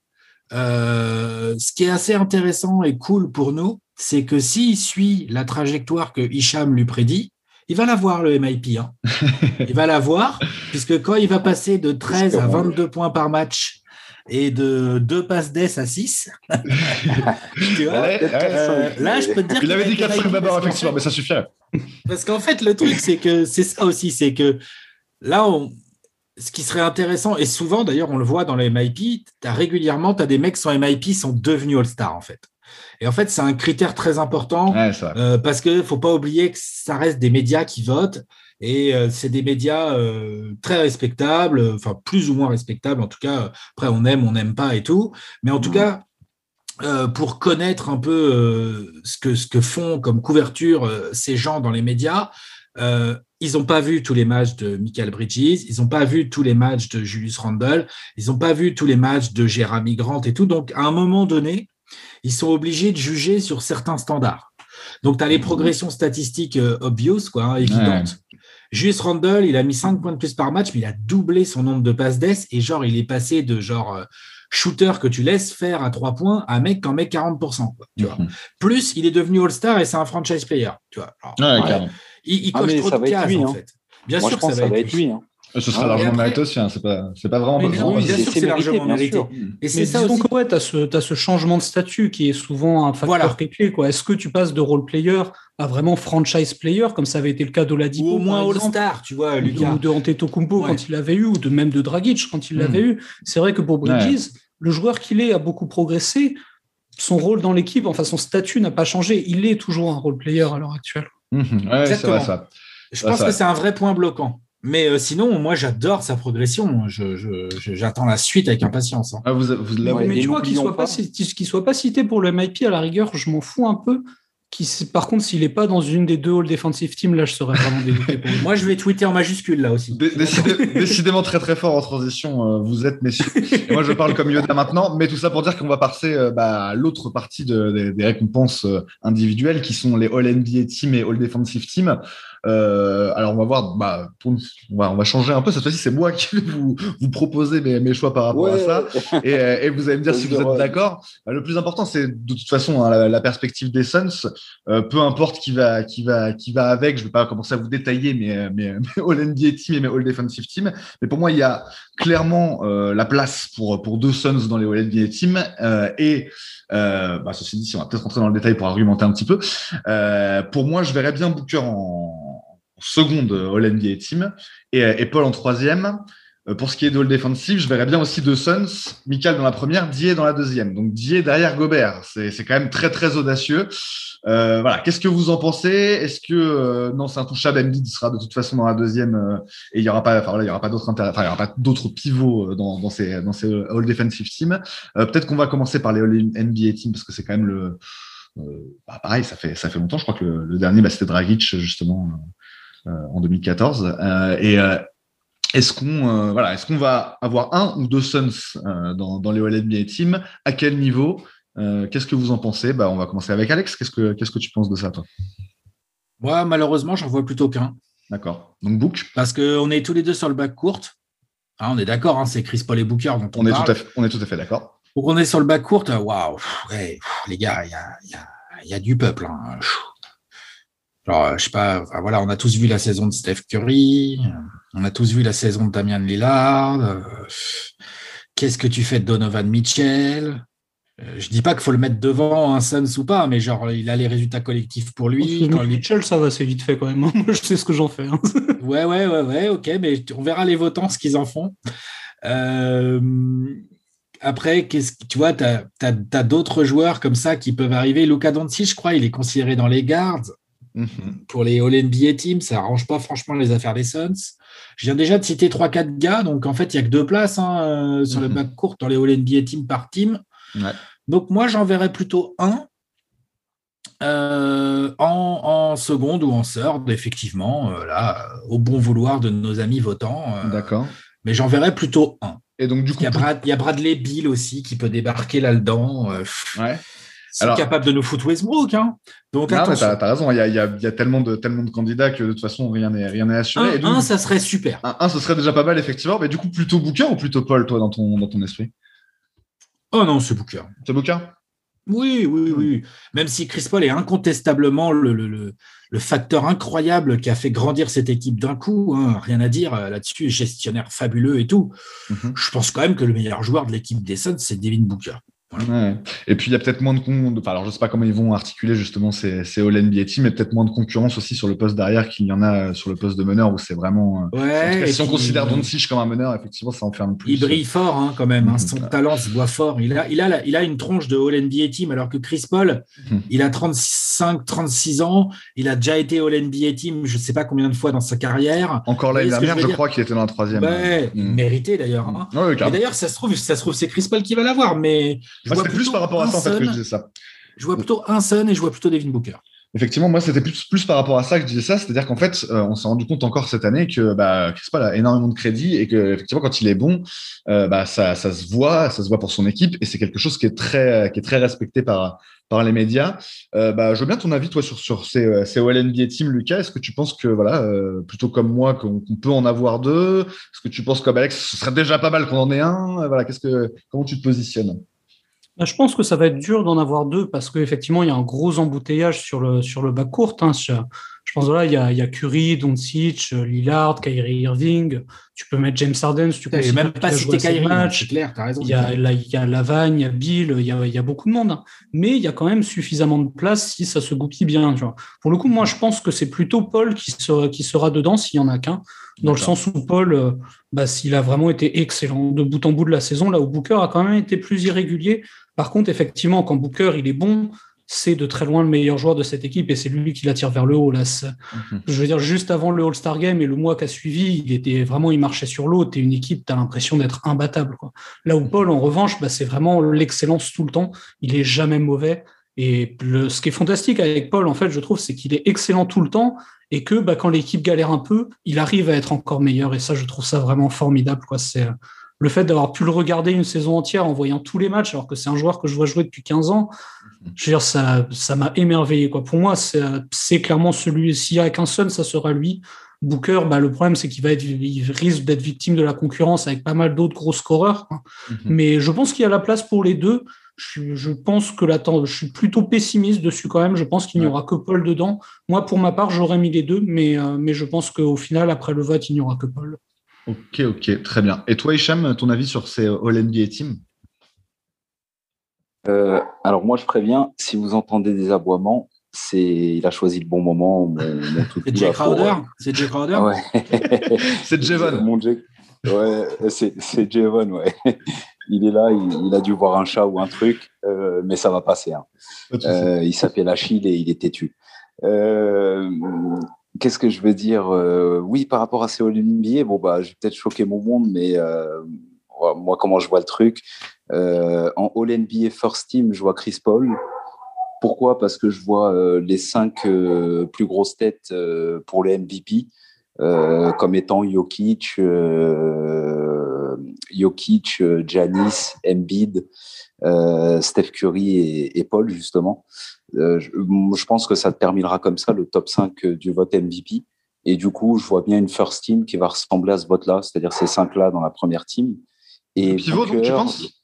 Euh, ce qui est assez intéressant et cool pour nous, c'est que s'il suit la trajectoire que Hicham lui prédit, il va l'avoir le MIP. Hein. il va l'avoir, puisque quand il va passer de 13 à 22 points par match et de 2 passes d'ess à 6, tu vois, euh, là, je peux te dire. Il avait dit 4 d'abord, effectivement, mais ça suffirait. Parce qu'en fait, le truc, c'est que c'est ça aussi, c'est que là, on, ce qui serait intéressant, et souvent d'ailleurs on le voit dans les MIP, as régulièrement tu as des mecs qui sont MIP sont devenus All-Star en fait. Et en fait, c'est un critère très important euh, parce que faut pas oublier que ça reste des médias qui votent et euh, c'est des médias euh, très respectables, enfin plus ou moins respectables en tout cas. Après, on aime, on n'aime pas et tout, mais en tout cas, pour connaître un peu ce que ce que font comme couverture ces gens dans les médias, ils n'ont pas vu tous les matchs de Michael Bridges, ils n'ont pas vu tous les matchs de Julius Randle, ils n'ont pas vu tous les matchs de Jeremy Grant et tout. Donc, à un moment donné, ils sont obligés de juger sur certains standards. Donc, tu as les progressions statistiques euh, obvious, quoi, hein, évidentes. Julius Randle, il a mis 5 points de plus par match, mais il a doublé son nombre de passes d'ess et genre, il est passé de genre euh, shooter que tu laisses faire à 3 points à mec qui en met 40%. tu vois. Mhm. Plus, il est devenu All-Star et c'est un franchise player. Tu vois. il, il ah, coche trop de cases, en hein. fait. Bien sûr que ça, va, être lui. Hein. Ce sera largement mérité aussi, hein. c'est pas, pas vraiment. Mais bien sûr, c'est largement mérité. Et c'est ça aussi. que tu as, ce, as ce changement de statut qui est souvent un facteur voilà. clé. Est-ce que tu passes de role player à vraiment franchise player, comme ça avait été le cas d'Oladipo Ou au moins All-Star, tu vois, Lucas. Ou de Antetokounmpo ouais. quand il l'avait eu, ou de même de Dragic quand il l'avait eu. C'est vrai que pour Bridges, le joueur qu'il est a beaucoup progressé. Son rôle dans l'équipe, enfin son statut n'a pas changé. Il est toujours un role player à l'heure actuelle. Mmh. Ouais, c'est vrai ça. Je pense que c'est un vrai point bloquant. Mais euh, sinon, moi, j'adore sa progression. J'attends je, je, la suite avec impatience. Hein. Ah, vous, vous ouais, mais tu vois qu'il ne soit, pas, qu soit pas cité pour le MIP, à la rigueur, je m'en fous un peu. Qui, par contre, s'il n'est pas dans une des deux All Defensive Teams, là, je serais vraiment dégoûté. Moi, je vais tweeter en majuscule, là aussi. Décidé, décidément très très fort en transition, euh, vous êtes, messieurs. Et moi, je parle comme Yoda maintenant, mais tout ça pour dire qu'on va passer euh, bah, à l'autre partie de, des, des, récompenses euh, individuelles, qui sont les All NBA Team et All Defensive Team. Euh, alors, on va voir, bah, pour, on, va, on va changer un peu. Cette fois-ci, c'est moi qui vais vous, vous proposer mes, mes choix par rapport ouais. à ça. Et, et, vous allez me dire si vous êtes d'accord. Le plus important, c'est de toute façon hein, la, la, perspective des Suns. Euh, peu importe qui va, qui, va, qui va avec, je ne vais pas commencer à vous détailler mes, mes, mes All NBA Team et mes All Defensive Team. Mais pour moi, il y a clairement euh, la place pour, pour deux Suns dans les All NBA Team. Euh, bah, ceci dit, si on va peut-être rentrer dans le détail pour argumenter un petit peu. pour moi, je verrais bien Booker en seconde All NBA Team et, et, Paul en troisième. Pour ce qui est de All Defensive, je verrais bien aussi deux Suns, Michael dans la première, Die dans la deuxième. Donc Die derrière Gobert, c'est quand même très très audacieux. Euh, qu'est-ce que vous en pensez? Est-ce que euh, non, c'est intouchable Embiid sera de toute façon dans la deuxième euh, et il y aura pas, enfin voilà, il y aura pas d'autres pivots dans, ces All Defensive Team. Peut-être qu'on va commencer par les All NBA Team parce que c'est quand même le bah, pareil, ça fait ça fait longtemps. Je crois que le, dernier, bah, c'était Dragic justement en 2014 et est-ce qu'on voilà, est-ce qu'on va avoir un ou deux Suns dans, dans les All NBA Team? À quel niveau? Euh, qu'est-ce que vous en pensez? Bah, On va commencer avec Alex. Qu'est-ce que, qu'est-ce que tu penses de ça, toi? Moi, malheureusement, j'en vois plutôt qu'un. D'accord. Donc, Book? Parce qu'on est tous les deux sur le bac courte. Ah, on est d'accord, hein, c'est Chris Paul et Booker dont on, on est parle. Tout à fait, on est tout à fait d'accord. Donc, on est sur le bac courte. Waouh, ouais, les gars, il y a, y, a, y a, du peuple. Hein. Genre, je sais pas, enfin, voilà, on a tous vu la saison de Steph Curry, on a tous vu la saison de Damian Lillard. Qu'est-ce que tu fais de Donovan Mitchell? Je dis pas qu'il faut le mettre devant un Suns ou pas, mais genre il a les résultats collectifs pour lui. Quand Mitchell, ça va, c'est vite fait quand même. Moi, je sais ce que j'en fais. Hein. ouais, ouais, ouais, ouais, ok, mais on verra les votants ce qu'ils en font. Euh, après, qu'est-ce tu vois, tu as, as, as d'autres joueurs comme ça qui peuvent arriver. Luca Doncic, je crois, il est considéré dans les guards. Mm -hmm. Pour les All NBA Teams, ça arrange pas franchement les affaires des Suns. Je viens déjà de citer 3-4 gars, donc en fait, il n'y a que deux places hein, sur mm -hmm. le bac court dans les All NBA Teams par team. Ouais. Donc moi, j'en verrais plutôt un euh, en, en, seconde ou en third, effectivement, euh, là, au bon vouloir de nos amis votants. Euh, D'accord. Mais j'en verrais plutôt un. Et donc du coup, il y a, Brad, il y a Bradley Bill aussi qui peut débarquer là-dedans. ouais. Alors, capable de nous foutre Westbrook. Hein. Donc, non, t'as, as raison, il y a, il y a, il y a tellement, de, tellement de candidats que de toute façon, rien n'est, rien n'est assuré. Un, Et donc, un, ça serait super. Un, un, ce serait déjà pas mal, effectivement. Mais du coup, plutôt Booker ou plutôt Paul, toi, dans ton, dans ton esprit? Oh non, c'est Booker. C'est Booker? Oui, oui, oui. Même si Chris Paul est incontestablement le, le, le facteur incroyable qui a fait grandir cette équipe d'un coup, hein, rien à dire là-dessus, gestionnaire fabuleux et tout. Mm -hmm. Je pense quand même que le meilleur joueur de l'équipe des Suns, c'est Devin Booker. Voilà. Ouais. Et puis il y a peut-être moins de con... enfin, alors je sais pas comment ils vont articuler justement ces, ces All NBA Team, mais peut-être moins de concurrence aussi sur le poste derrière qu'il y en a sur le poste de meneur où c'est vraiment. Ouais, cas, si on considère Doncic comme un meneur, effectivement, ça enferme plus. Il brille fort hein, quand même. Hein. Son mmh. talent se voit fort. Il a, il a, la, il a une tronche de All NBA Team alors que Chris Paul, mmh. il a 35, 36 ans. Il a déjà été All NBA Team, je sais pas combien de fois dans sa carrière. Encore l'année dernière, je, je crois qu'il était dans la troisième. Ouais, mmh. mérité d'ailleurs. Hein. Ouais, d'ailleurs, ça se trouve, ça se trouve, c'est Chris Paul qui va l'avoir, mais. Je vois plus par rapport à ça, en fait, que je disais ça. Je vois plutôt un Sun et je vois plutôt Devin Booker. Effectivement, moi, c'était plus, plus par rapport à ça que je disais ça. C'est-à-dire qu'en fait, euh, on s'est rendu compte encore cette année que bah, Chris Paul a énormément de crédit et que, effectivement, quand il est bon, euh, bah, ça, ça se voit, ça se voit pour son équipe et c'est quelque chose qui est très, qui est très respecté par, par les médias. Euh, bah, je veux bien ton avis, toi, sur, sur ces, ces OLNBA Team, Lucas. Est-ce que tu penses que, voilà, plutôt comme moi, qu'on qu peut en avoir deux? Est-ce que tu penses comme Alex, ce serait déjà pas mal qu'on en ait un? Voilà, qu'est-ce que, comment tu te positionnes? Je pense que ça va être dur d'en avoir deux parce qu'effectivement, il y a un gros embouteillage sur le, sur le bas court. Hein. Je pense voilà, il y a, il y a Curry, Doncic, Lillard, Kyrie Irving. Tu peux mettre James Harden si tu peux. même pas cité Kyrie, clair, as raison. Il y a, il y a Lavagne, il y a Bill, il y a, il y a beaucoup de monde. Hein. Mais il y a quand même suffisamment de place si ça se goupille bien. Tu vois. Pour le coup, moi, je pense que c'est plutôt Paul qui sera, qui sera dedans s'il y en a qu'un. Dans le sens où Paul, euh, bah, s'il a vraiment été excellent de bout en bout de la saison, là où Booker a quand même été plus irrégulier. Par contre, effectivement, quand Booker il est bon, c'est de très loin le meilleur joueur de cette équipe et c'est lui qui l'attire vers le haut. Là. Mhm. Je veux dire, juste avant le All-Star Game et le mois qui a suivi, il était vraiment, il marchait sur l'eau. T'es une équipe, tu as l'impression d'être imbattable. Quoi. Là où Paul, en revanche, bah, c'est vraiment l'excellence tout le temps. Il est jamais mauvais. Et ce qui est fantastique avec Paul, en fait, je trouve, c'est qu'il est excellent tout le temps et que bah, quand l'équipe galère un peu, il arrive à être encore meilleur. Et ça, je trouve ça vraiment formidable. Quoi. C'est le fait d'avoir pu le regarder une saison entière en voyant tous les matchs, alors que c'est un joueur que je vois jouer depuis 15 ans, mhm. je veux dire, ça, ça m'a émerveillé. Quoi. Pour moi, c'est clairement celui, s'il y a qu'un seul, ça sera lui. Booker, bah, le problème, c'est qu'il va être, il risque d'être victime de la concurrence avec pas mal d'autres gros scoreurs. Mhm. Mais je pense qu'il y a la place pour les deux. Je, pense que la je suis plutôt pessimiste dessus quand même. Je pense qu'il n'y aura que Paul dedans. Moi, pour ma part, j'aurais mis les deux, mais, euh, mais je pense qu'au final, après le vote, il n'y aura que Paul. Ok, ok, très bien. Et toi, Hicham, ton avis sur ces All-NBA Teams? Euh, Alors, moi, je préviens, si vous entendez des aboiements, c'est il a choisi le bon moment. c'est Jay Crowder C'est Jay Crowder. C'est. Ouais, c'est Javon, ouais. Il est là, il, a dû voir un chat ou un truc, euh, mais ça va passer. Hein. Euh, il s'appelle Achille et il est têtu. Euh, Qu'est-ce que je veux dire Oui, par rapport à ces All-NBA, bon, bah, je vais peut-être choquer mon monde, mais moi, comment je vois le truc En All-NBA First Team, je vois Chris Paul. Pourquoi? Parce que je vois les cinq plus grosses têtes pour les MVP comme étant Jokic, Jokic, Janis, Embiid, Steph Curry et, et Paul, justement. Euh, je, pense que ça terminera comme ça le top 5 du vote MVP. Et du coup, je vois bien une first team qui va ressembler à ce vote-là, c'est-à-dire ces cinq-là dans la première team. Et Deux pivots, donc, tu penses?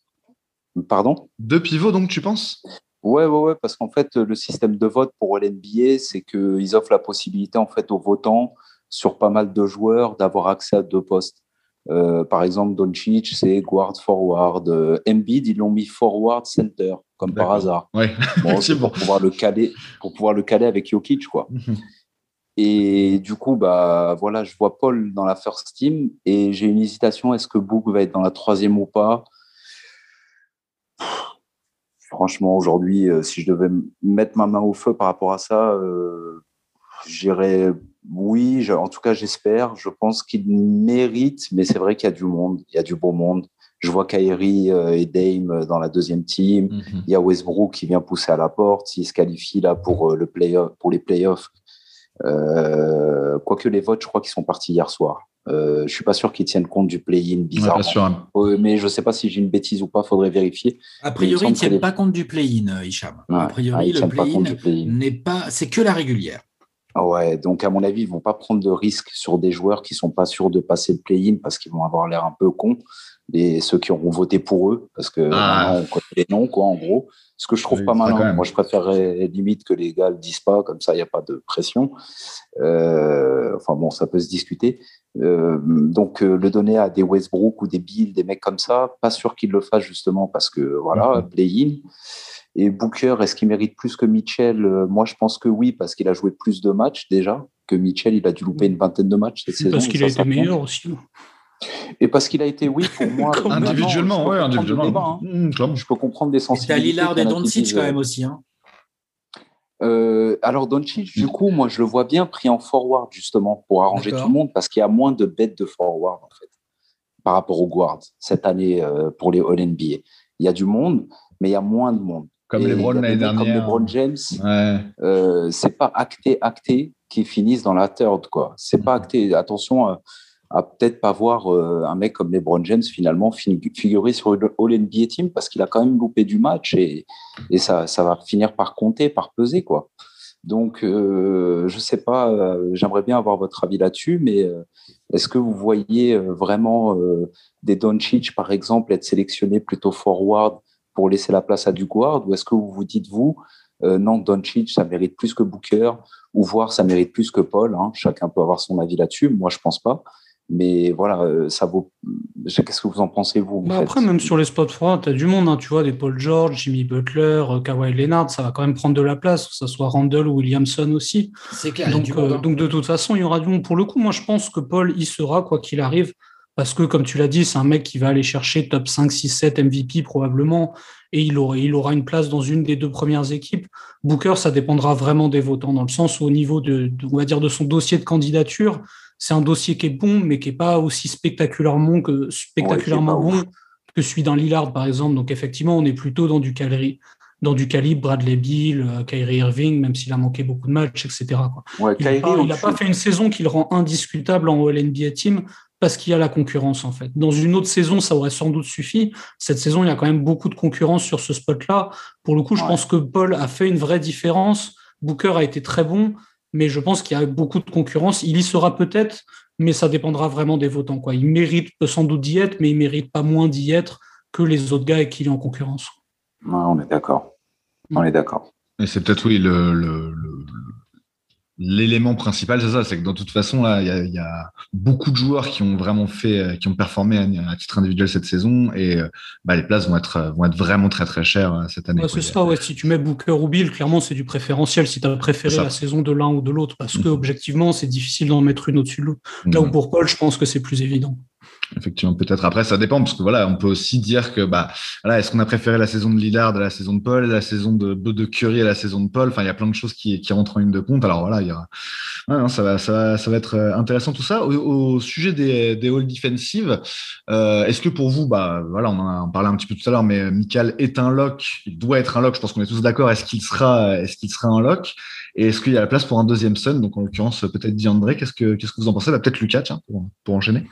Pardon? Deux pivots, donc, tu penses? Ouais, ouais, ouais, parce qu'en fait, le système de vote pour l'NBA, c'est qu'ils offrent la possibilité, en fait, aux votants, sur pas mal de joueurs, d'avoir accès à deux postes. Euh, par exemple, Doncic, c'est guard forward. Euh, Embiid, ils l'ont mis forward center, comme par hasard. Ouais. Bon, pour pouvoir le caler, pour pouvoir le caler avec Jokic, quoi. Mhm. Et du coup, bah voilà, je vois Paul dans la first team et j'ai une hésitation. Est-ce que Book va être dans la troisième ou pas? Franchement, aujourd'hui, euh, si je devais mettre ma main au feu par rapport à ça, euh, j'irais oui, en tout cas, j'espère. Je pense qu'il mérite, mais c'est vrai qu'il y a du monde, il y a du beau monde. Je vois Kyrie euh, et Dame euh, dans la deuxième team. Mhm. Il y a Westbrook qui vient pousser à la porte. S'il se qualifie là pour, euh, le play pour les playoffs. Euh, quoique les votes, je crois qu'ils sont partis hier soir. Euh, je suis pas sûr qu'ils tiennent compte du play-in bizarrement. mais je sais pas si j'ai une bêtise ou pas, faudrait vérifier. A priori, ils ne tiennent pas compte du play-in, Hicham. a priori, ah, le play-in n'est pas, c'est que la régulière. Ah ouais, donc à mon avis, ils vont pas prendre de risques sur des joueurs qui sont pas sûrs de passer le play-in parce qu'ils vont avoir l'air un peu cons. Et ceux qui auront voté pour eux, parce que ah. on connaît les noms, quoi, en gros. Ce que je trouve pas mal. Moi, je préférerais limite que les gars le disent pas, comme ça, il n'y a pas de pression. Euh, enfin bon, ça peut se discuter. Euh, donc, euh, le donner à des Westbrook ou des Bill, des mecs comme ça, pas sûr qu'ils le fassent justement parce que voilà, mm-hmm. play-in. Et Booker, est-ce qu'il mérite plus que Mitchell? Moi, je pense que oui, parce qu'il a joué plus de matchs déjà que Mitchell. Il a dû louper une vingtaine de matchs cette saison. Parce qu'il a été meilleur aussi. Et parce qu'il a été, oui, pour moi. individuellement, oui, individuellement. Hein. Mmh, je peux comprendre des sensibilités. Et Lillard et Doncic quand même aussi. Hein. Euh, alors Doncic, du coup, moi, je le vois bien pris en forward justement pour arranger tout le monde parce qu'il y a moins de bêtes de forward en fait par rapport aux guards cette année euh, pour les All NBA. Il y a du monde, mais il y a moins de monde. Comme les l'année dernière. Comme LeBron James, euh, c'est pas acté, acté qui finissent dans la third, quoi. C'est pas acté. Attention à, peut-être pas voir euh, un mec comme LeBron James finalement figurer sur le All NBA Team parce qu'il a quand même loupé du match et, ça, va finir par compter, par peser, quoi. Donc, euh, je sais pas, euh, j'aimerais bien avoir votre avis là-dessus, mais est-ce que vous voyez vraiment des Doncic, par exemple, être sélectionnés plutôt forward pour laisser la place à du guard? Ou est-ce que vous vous dites, vous, non, Doncic, ça mérite plus que Booker, ou voir ça mérite plus que Paul. Hein. Chacun peut avoir son avis là-dessus. Moi, je pense pas. Mais voilà, euh, ça vaut. Qu'est-ce que vous en pensez, vous bah Après, même sur les spots froids, tu as du monde, hein, tu vois, des Paul George, Jimmy Butler, euh, Kawhi Leonard, ça va quand même prendre de la place, que ce soit Randall ou Williamson aussi. C'est clair. Donc, euh, hein. donc, de toute façon, il y aura du monde. Pour le coup, moi, je pense que Paul y sera, quoi qu'il arrive, parce que, comme tu l'as dit, c'est un mec qui va aller chercher top 5, 6, 7 MVP probablement, et il aura, il aura une place dans une des deux premières équipes. Booker, ça dépendra vraiment des votants, dans le sens où, au niveau de on va dire, de son dossier de candidature, c'est un dossier qui est bon, mais qui n'est pas aussi spectaculairement, que, spectaculairement bon que celui d'un Lillard, par exemple. Donc, effectivement, on est plutôt dans du, dans du calibre Bradley Bill, euh, Kyrie Irving, même s'il a manqué beaucoup de matchs, etc. il n'a pas, fait une saison qui le rend indiscutable en All-NBA Team parce qu'il y a la concurrence, en fait. Dans une autre saison, ça aurait sans doute suffi. Cette saison, il y a quand même beaucoup de concurrence sur ce spot-là. Pour le coup, je pense que Paul a fait une vraie différence. Booker a été très bon mais je pense qu'il y a beaucoup de concurrence. Il y sera peut-être, mais ça dépendra vraiment des votants. Quoi. Il mérite peut sans doute d'y être, mais il mérite pas moins d'y être que les autres gars avec qui il est en concurrence. on est d'accord. On est d'accord. Et c'est peut-être oui le, l'élément principal, c'est ça, c'est que dans toute façon, là, il y, a, beaucoup de joueurs qui ont vraiment fait, euh, qui ont performé à, titre individuel cette saison, et euh, bah, les places vont être, euh, vont être vraiment très très chères cette année. c'est ça, ouais. Si tu mets Booker ou Bill, clairement, c'est du préférentiel si tu as préféré la saison de l'un ou de l'autre, parce que mhm. objectivement, c'est difficile d'en mettre une au-dessus de l'autre. Là où mhm. pour Paul, je pense que c'est plus évident. Effectivement, peut-être. Après, ça dépend parce que voilà, on peut aussi dire que bah voilà, est-ce qu'on a préféré la saison de Lillard à la saison de Paul, la saison de de Curry à la saison de Paul? Enfin, il y a plein de choses qui, qui rentrent en ligne de compte. Alors voilà, il y aura... ça va, ça va, ça va être euh, intéressant tout ça. Au, sujet des, des halls defensives, euh, est-ce que pour vous, bah voilà, on en a parlé un petit peu tout à l'heure, mais Michael est un lock. Il doit être un lock. Je pense qu'on est tous d'accord. Est-ce qu'il sera, est-ce qu'il sera un lock? Et est-ce qu'il y a la place pour un deuxième Sun Donc en l'occurrence, peut-être DeAndre. Qu'est-ce que, qu'est-ce que vous en pensez? Bah, Peut-être Lucas, tiens, pour, pour enchaîner.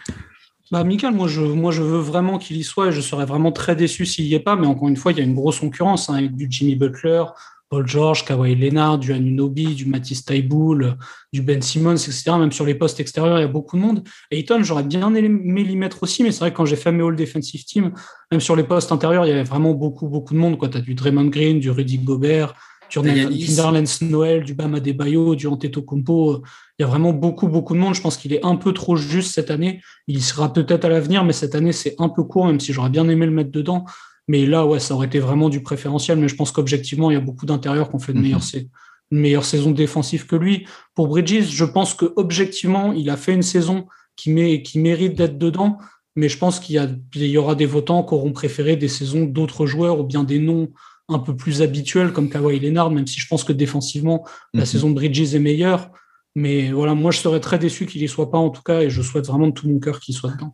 Bah, Michael, moi je, moi je veux vraiment qu'il y soit et je serais vraiment très déçu s'il n'y est pas. Mais encore une fois, il y a une grosse concurrence hein, avec du Jimmy Butler, Paul George, Kawhi Leonard, du Anunobi, du Matisse Taiboul, du Ben Simmons, etc. Même sur les postes extérieurs, il y a beaucoup de monde. Et Eaton, j'aurais bien aimé l'y mettre aussi, mais c'est vrai que quand j'ai fait mes All Defensive Team, même sur les postes intérieurs, il y avait vraiment beaucoup, beaucoup de monde. Tu as du Draymond Green, du Rudy Gobert, du Nerlens Noël, du Bama Debayo, du Antetokounmpo. Il y a vraiment beaucoup, beaucoup de monde. Je pense qu'il est un peu trop juste cette année. Il sera peut-être à l'avenir, mais cette année, c'est un peu court, même si j'aurais bien aimé le mettre dedans. Mais là, ouais, ça aurait été vraiment du préférentiel. Mais je pense qu'objectivement, il y a beaucoup d'intérieurs qui ont fait de meilleures, mhm. une meilleure saison défensive que lui. Pour Bridges, je pense qu'objectivement, il a fait une saison qui, qui mérite d'être dedans. Mais je pense qu'il y, y, aura des votants qui auront préféré des saisons d'autres joueurs ou bien des noms un peu plus habituel comme Kawhi Leonard, même si je pense que défensivement, la mhm. saison de Bridges est meilleure. Mais voilà, moi, je serais très déçu qu'il n'y soit pas, en tout cas, et je souhaite vraiment de tout mon cœur qu'il soit dedans.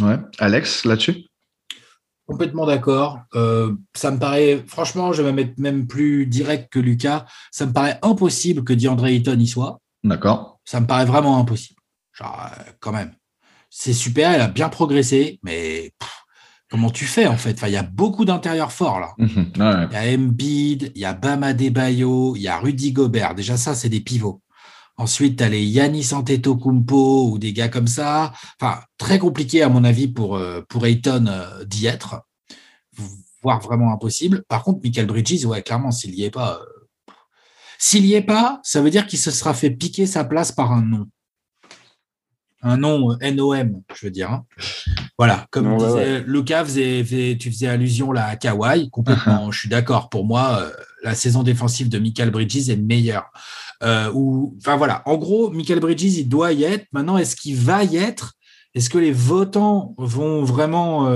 Ouais. Alex, là-dessus? Complètement d'accord. Euh, ça me paraît, franchement, je vais mettre même plus direct que Lucas. Ça me paraît impossible que DeAndre Ayton y soit. D'accord. Ça me paraît vraiment impossible. Genre, euh, quand même. C'est super, elle a bien progressé, mais comment tu fais en fait? Enfin, Il y a beaucoup d'intérieurs forts là. Mhm. Il y a Embiid, il y a Bama Debayo, il y a Rudy Gobert. Déjà ça, c'est des pivots. Ensuite, tu as les Yanis Antetokounmpo ou des gars comme ça. Enfin, très compliqué à mon avis pour, euh, pour Ayton euh, d'y être, voire vraiment impossible. Par contre, Michael Bridges, ouais, clairement, s'il n'y est pas... Euh, s'il n'y est pas, ça veut dire qu'il se sera fait piquer sa place par un nom un nom euh, NOM, je veux dire. Hein. Voilà, comme disait Lucas, tu faisais allusion là à Kawhi, complètement. Uh-huh. Je suis d'accord. Pour moi, euh, la saison défensive de Michael Bridges est meilleure. Euh, ou, enfin voilà, en gros, Michael Bridges, il doit y être. Maintenant, est-ce qu'il va y être? Est-ce que les votants vont vraiment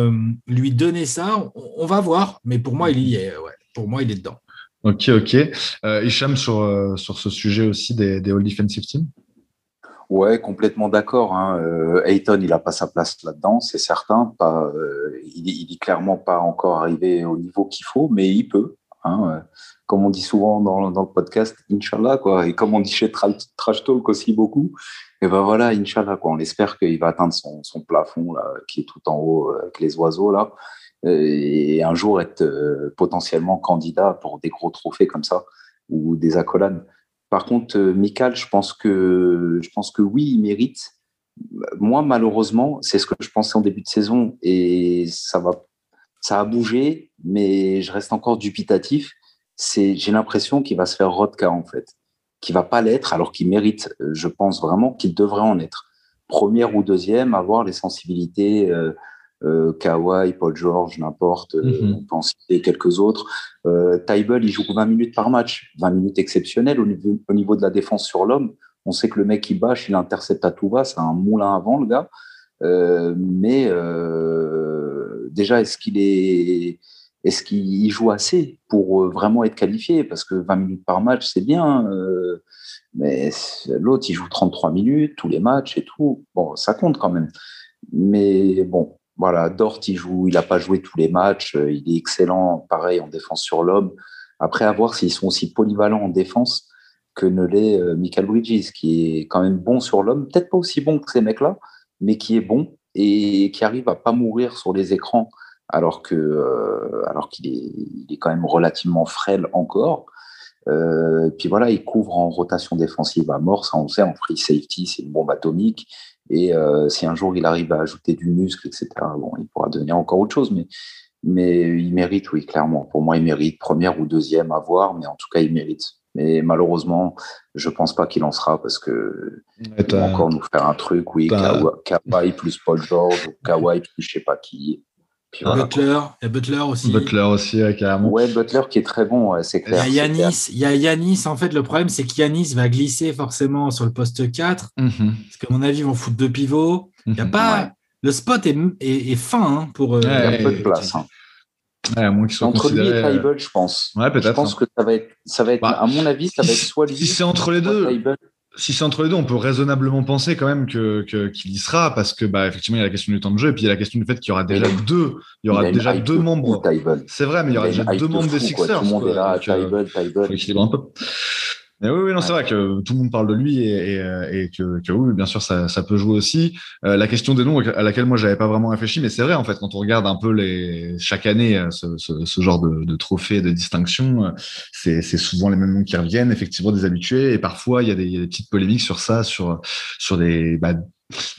lui donner ça? On, va voir. Mais pour moi, il y est. Pour moi, il est dedans. Ok, ok. Hicham, sur, sur ce sujet aussi des, des All Defensive Teams? Ouais, complètement d'accord. Hein. Euh, Ayton, il n'a pas sa place là-dedans, c'est certain. Pas, euh, il, il est clairement pas encore arrivé au niveau qu'il faut, mais il peut. Hein. Euh, comme on dit souvent dans, le podcast, Inch'Allah, quoi. Et comme on dit chez Trash Talk aussi beaucoup, et ben voilà, Inch'Allah, quoi. On espère qu'il va atteindre son, plafond, là, qui est tout en haut avec les oiseaux, là. Et un jour être potentiellement candidat pour des gros trophées comme ça, ou des accolades. Par contre, euh, Michael, je pense que je pense que oui, il mérite. Moi, malheureusement, c'est ce que je pensais en début de saison et ça va, ça a bougé, mais je reste encore dubitatif. C'est, j'ai l'impression qu'il va se faire Rodka, en fait, qui va pas l'être, alors qu'il mérite, je pense vraiment qu'il devrait en être. Première ou deuxième, avoir les sensibilités, euh, euh, Kawhi, Paul George, n'importe, euh, Mhm. on peut en citer quelques autres. Euh, il joue 20 minutes par match, 20 minutes exceptionnelles au niveau, au niveau de la défense sur l'homme. On sait que le mec, il bâche, il intercepte à tout va, c'est un moulin à vent, le gars. Euh, mais euh, déjà, est-ce qu'il est, est-ce qu'il joue assez pour euh, vraiment être qualifié? Parce que 20 minutes par match, c'est bien. euh, mais l'autre, il joue 33 minutes, tous les matchs et tout. Bon, ça compte quand même. Mais bon, voilà, Dort, il joue, il n'a pas joué tous les matchs. euh, Il est excellent, pareil, en défense sur l'homme. Après, à voir s'ils sont aussi polyvalents en défense que ne l'est Michael Bridges, qui est quand même bon sur l'homme. Peut-être pas aussi bon que ces mecs-là, mais qui est bon et qui arrive à pas mourir sur les écrans alors que euh, alors qu'il est, il est quand même relativement frêle encore. Euh, puis voilà, il couvre en rotation défensive à mort, ça on sait, en free safety, c'est une bombe atomique. Et euh, si un jour il arrive à ajouter du muscle, etc., bon, il pourra devenir encore autre chose, mais, mais il mérite, oui, clairement. Pour moi, il mérite première ou deuxième à voir, mais en tout cas, il mérite. Mais malheureusement, je pense pas qu'il en sera parce que il va encore nous faire un truc, oui, Kawhi plus Paul George, ou Kawhi plus je sais pas qui. Puis voilà. Butler, il y a Butler aussi. Butler aussi, ouais, carrément. Ouais, Butler qui est très bon, ouais, c'est Il y clair. a. Yanis, il y a Yanis. En fait, le problème, c'est qu'Yanis va glisser forcément sur le poste 4. Mhm. Parce qu'à mon avis, ils vont foutre deux pivots. Il y a Mhm. pas. Ouais. Le spot est, est, est fin hein, pour. euh, Il y a peu de place. hein. Ouais, Entre lui et euh, Tybalt, je pense. Ouais, peut-être. Je pense hein. que ça va être, ça va être, Bah, à mon avis, ça va être soit lui. si c'est entre les deux, Tybalt. Si c'est entre les deux, on peut raisonnablement penser quand même que qu'il y sera parce que bah effectivement il y a la question du temps de jeu et puis il y a la question du fait qu'il y aura déjà Il deux, il y aura Il déjà deux de membres. C'est vrai, mais il y aura déjà deux de membres des. Sixers. Tout le monde est là, Donc, euh, Tybalt, faut équilibrer un peu. Mais oui, oui, non, c'est vrai que tout le monde parle de lui et, et, euh, et que, que oui, bien sûr, ça, ça peut jouer aussi. Euh, la question des noms à laquelle moi j'avais pas vraiment réfléchi, mais c'est vrai en fait quand on regarde un peu les chaque année euh, ce, ce, ce genre de, de trophées, de distinctions, euh, c'est c'est souvent les mêmes noms qui reviennent, effectivement des habitués, et parfois il y a des, il y a des petites polémiques sur ça, sur sur des bah,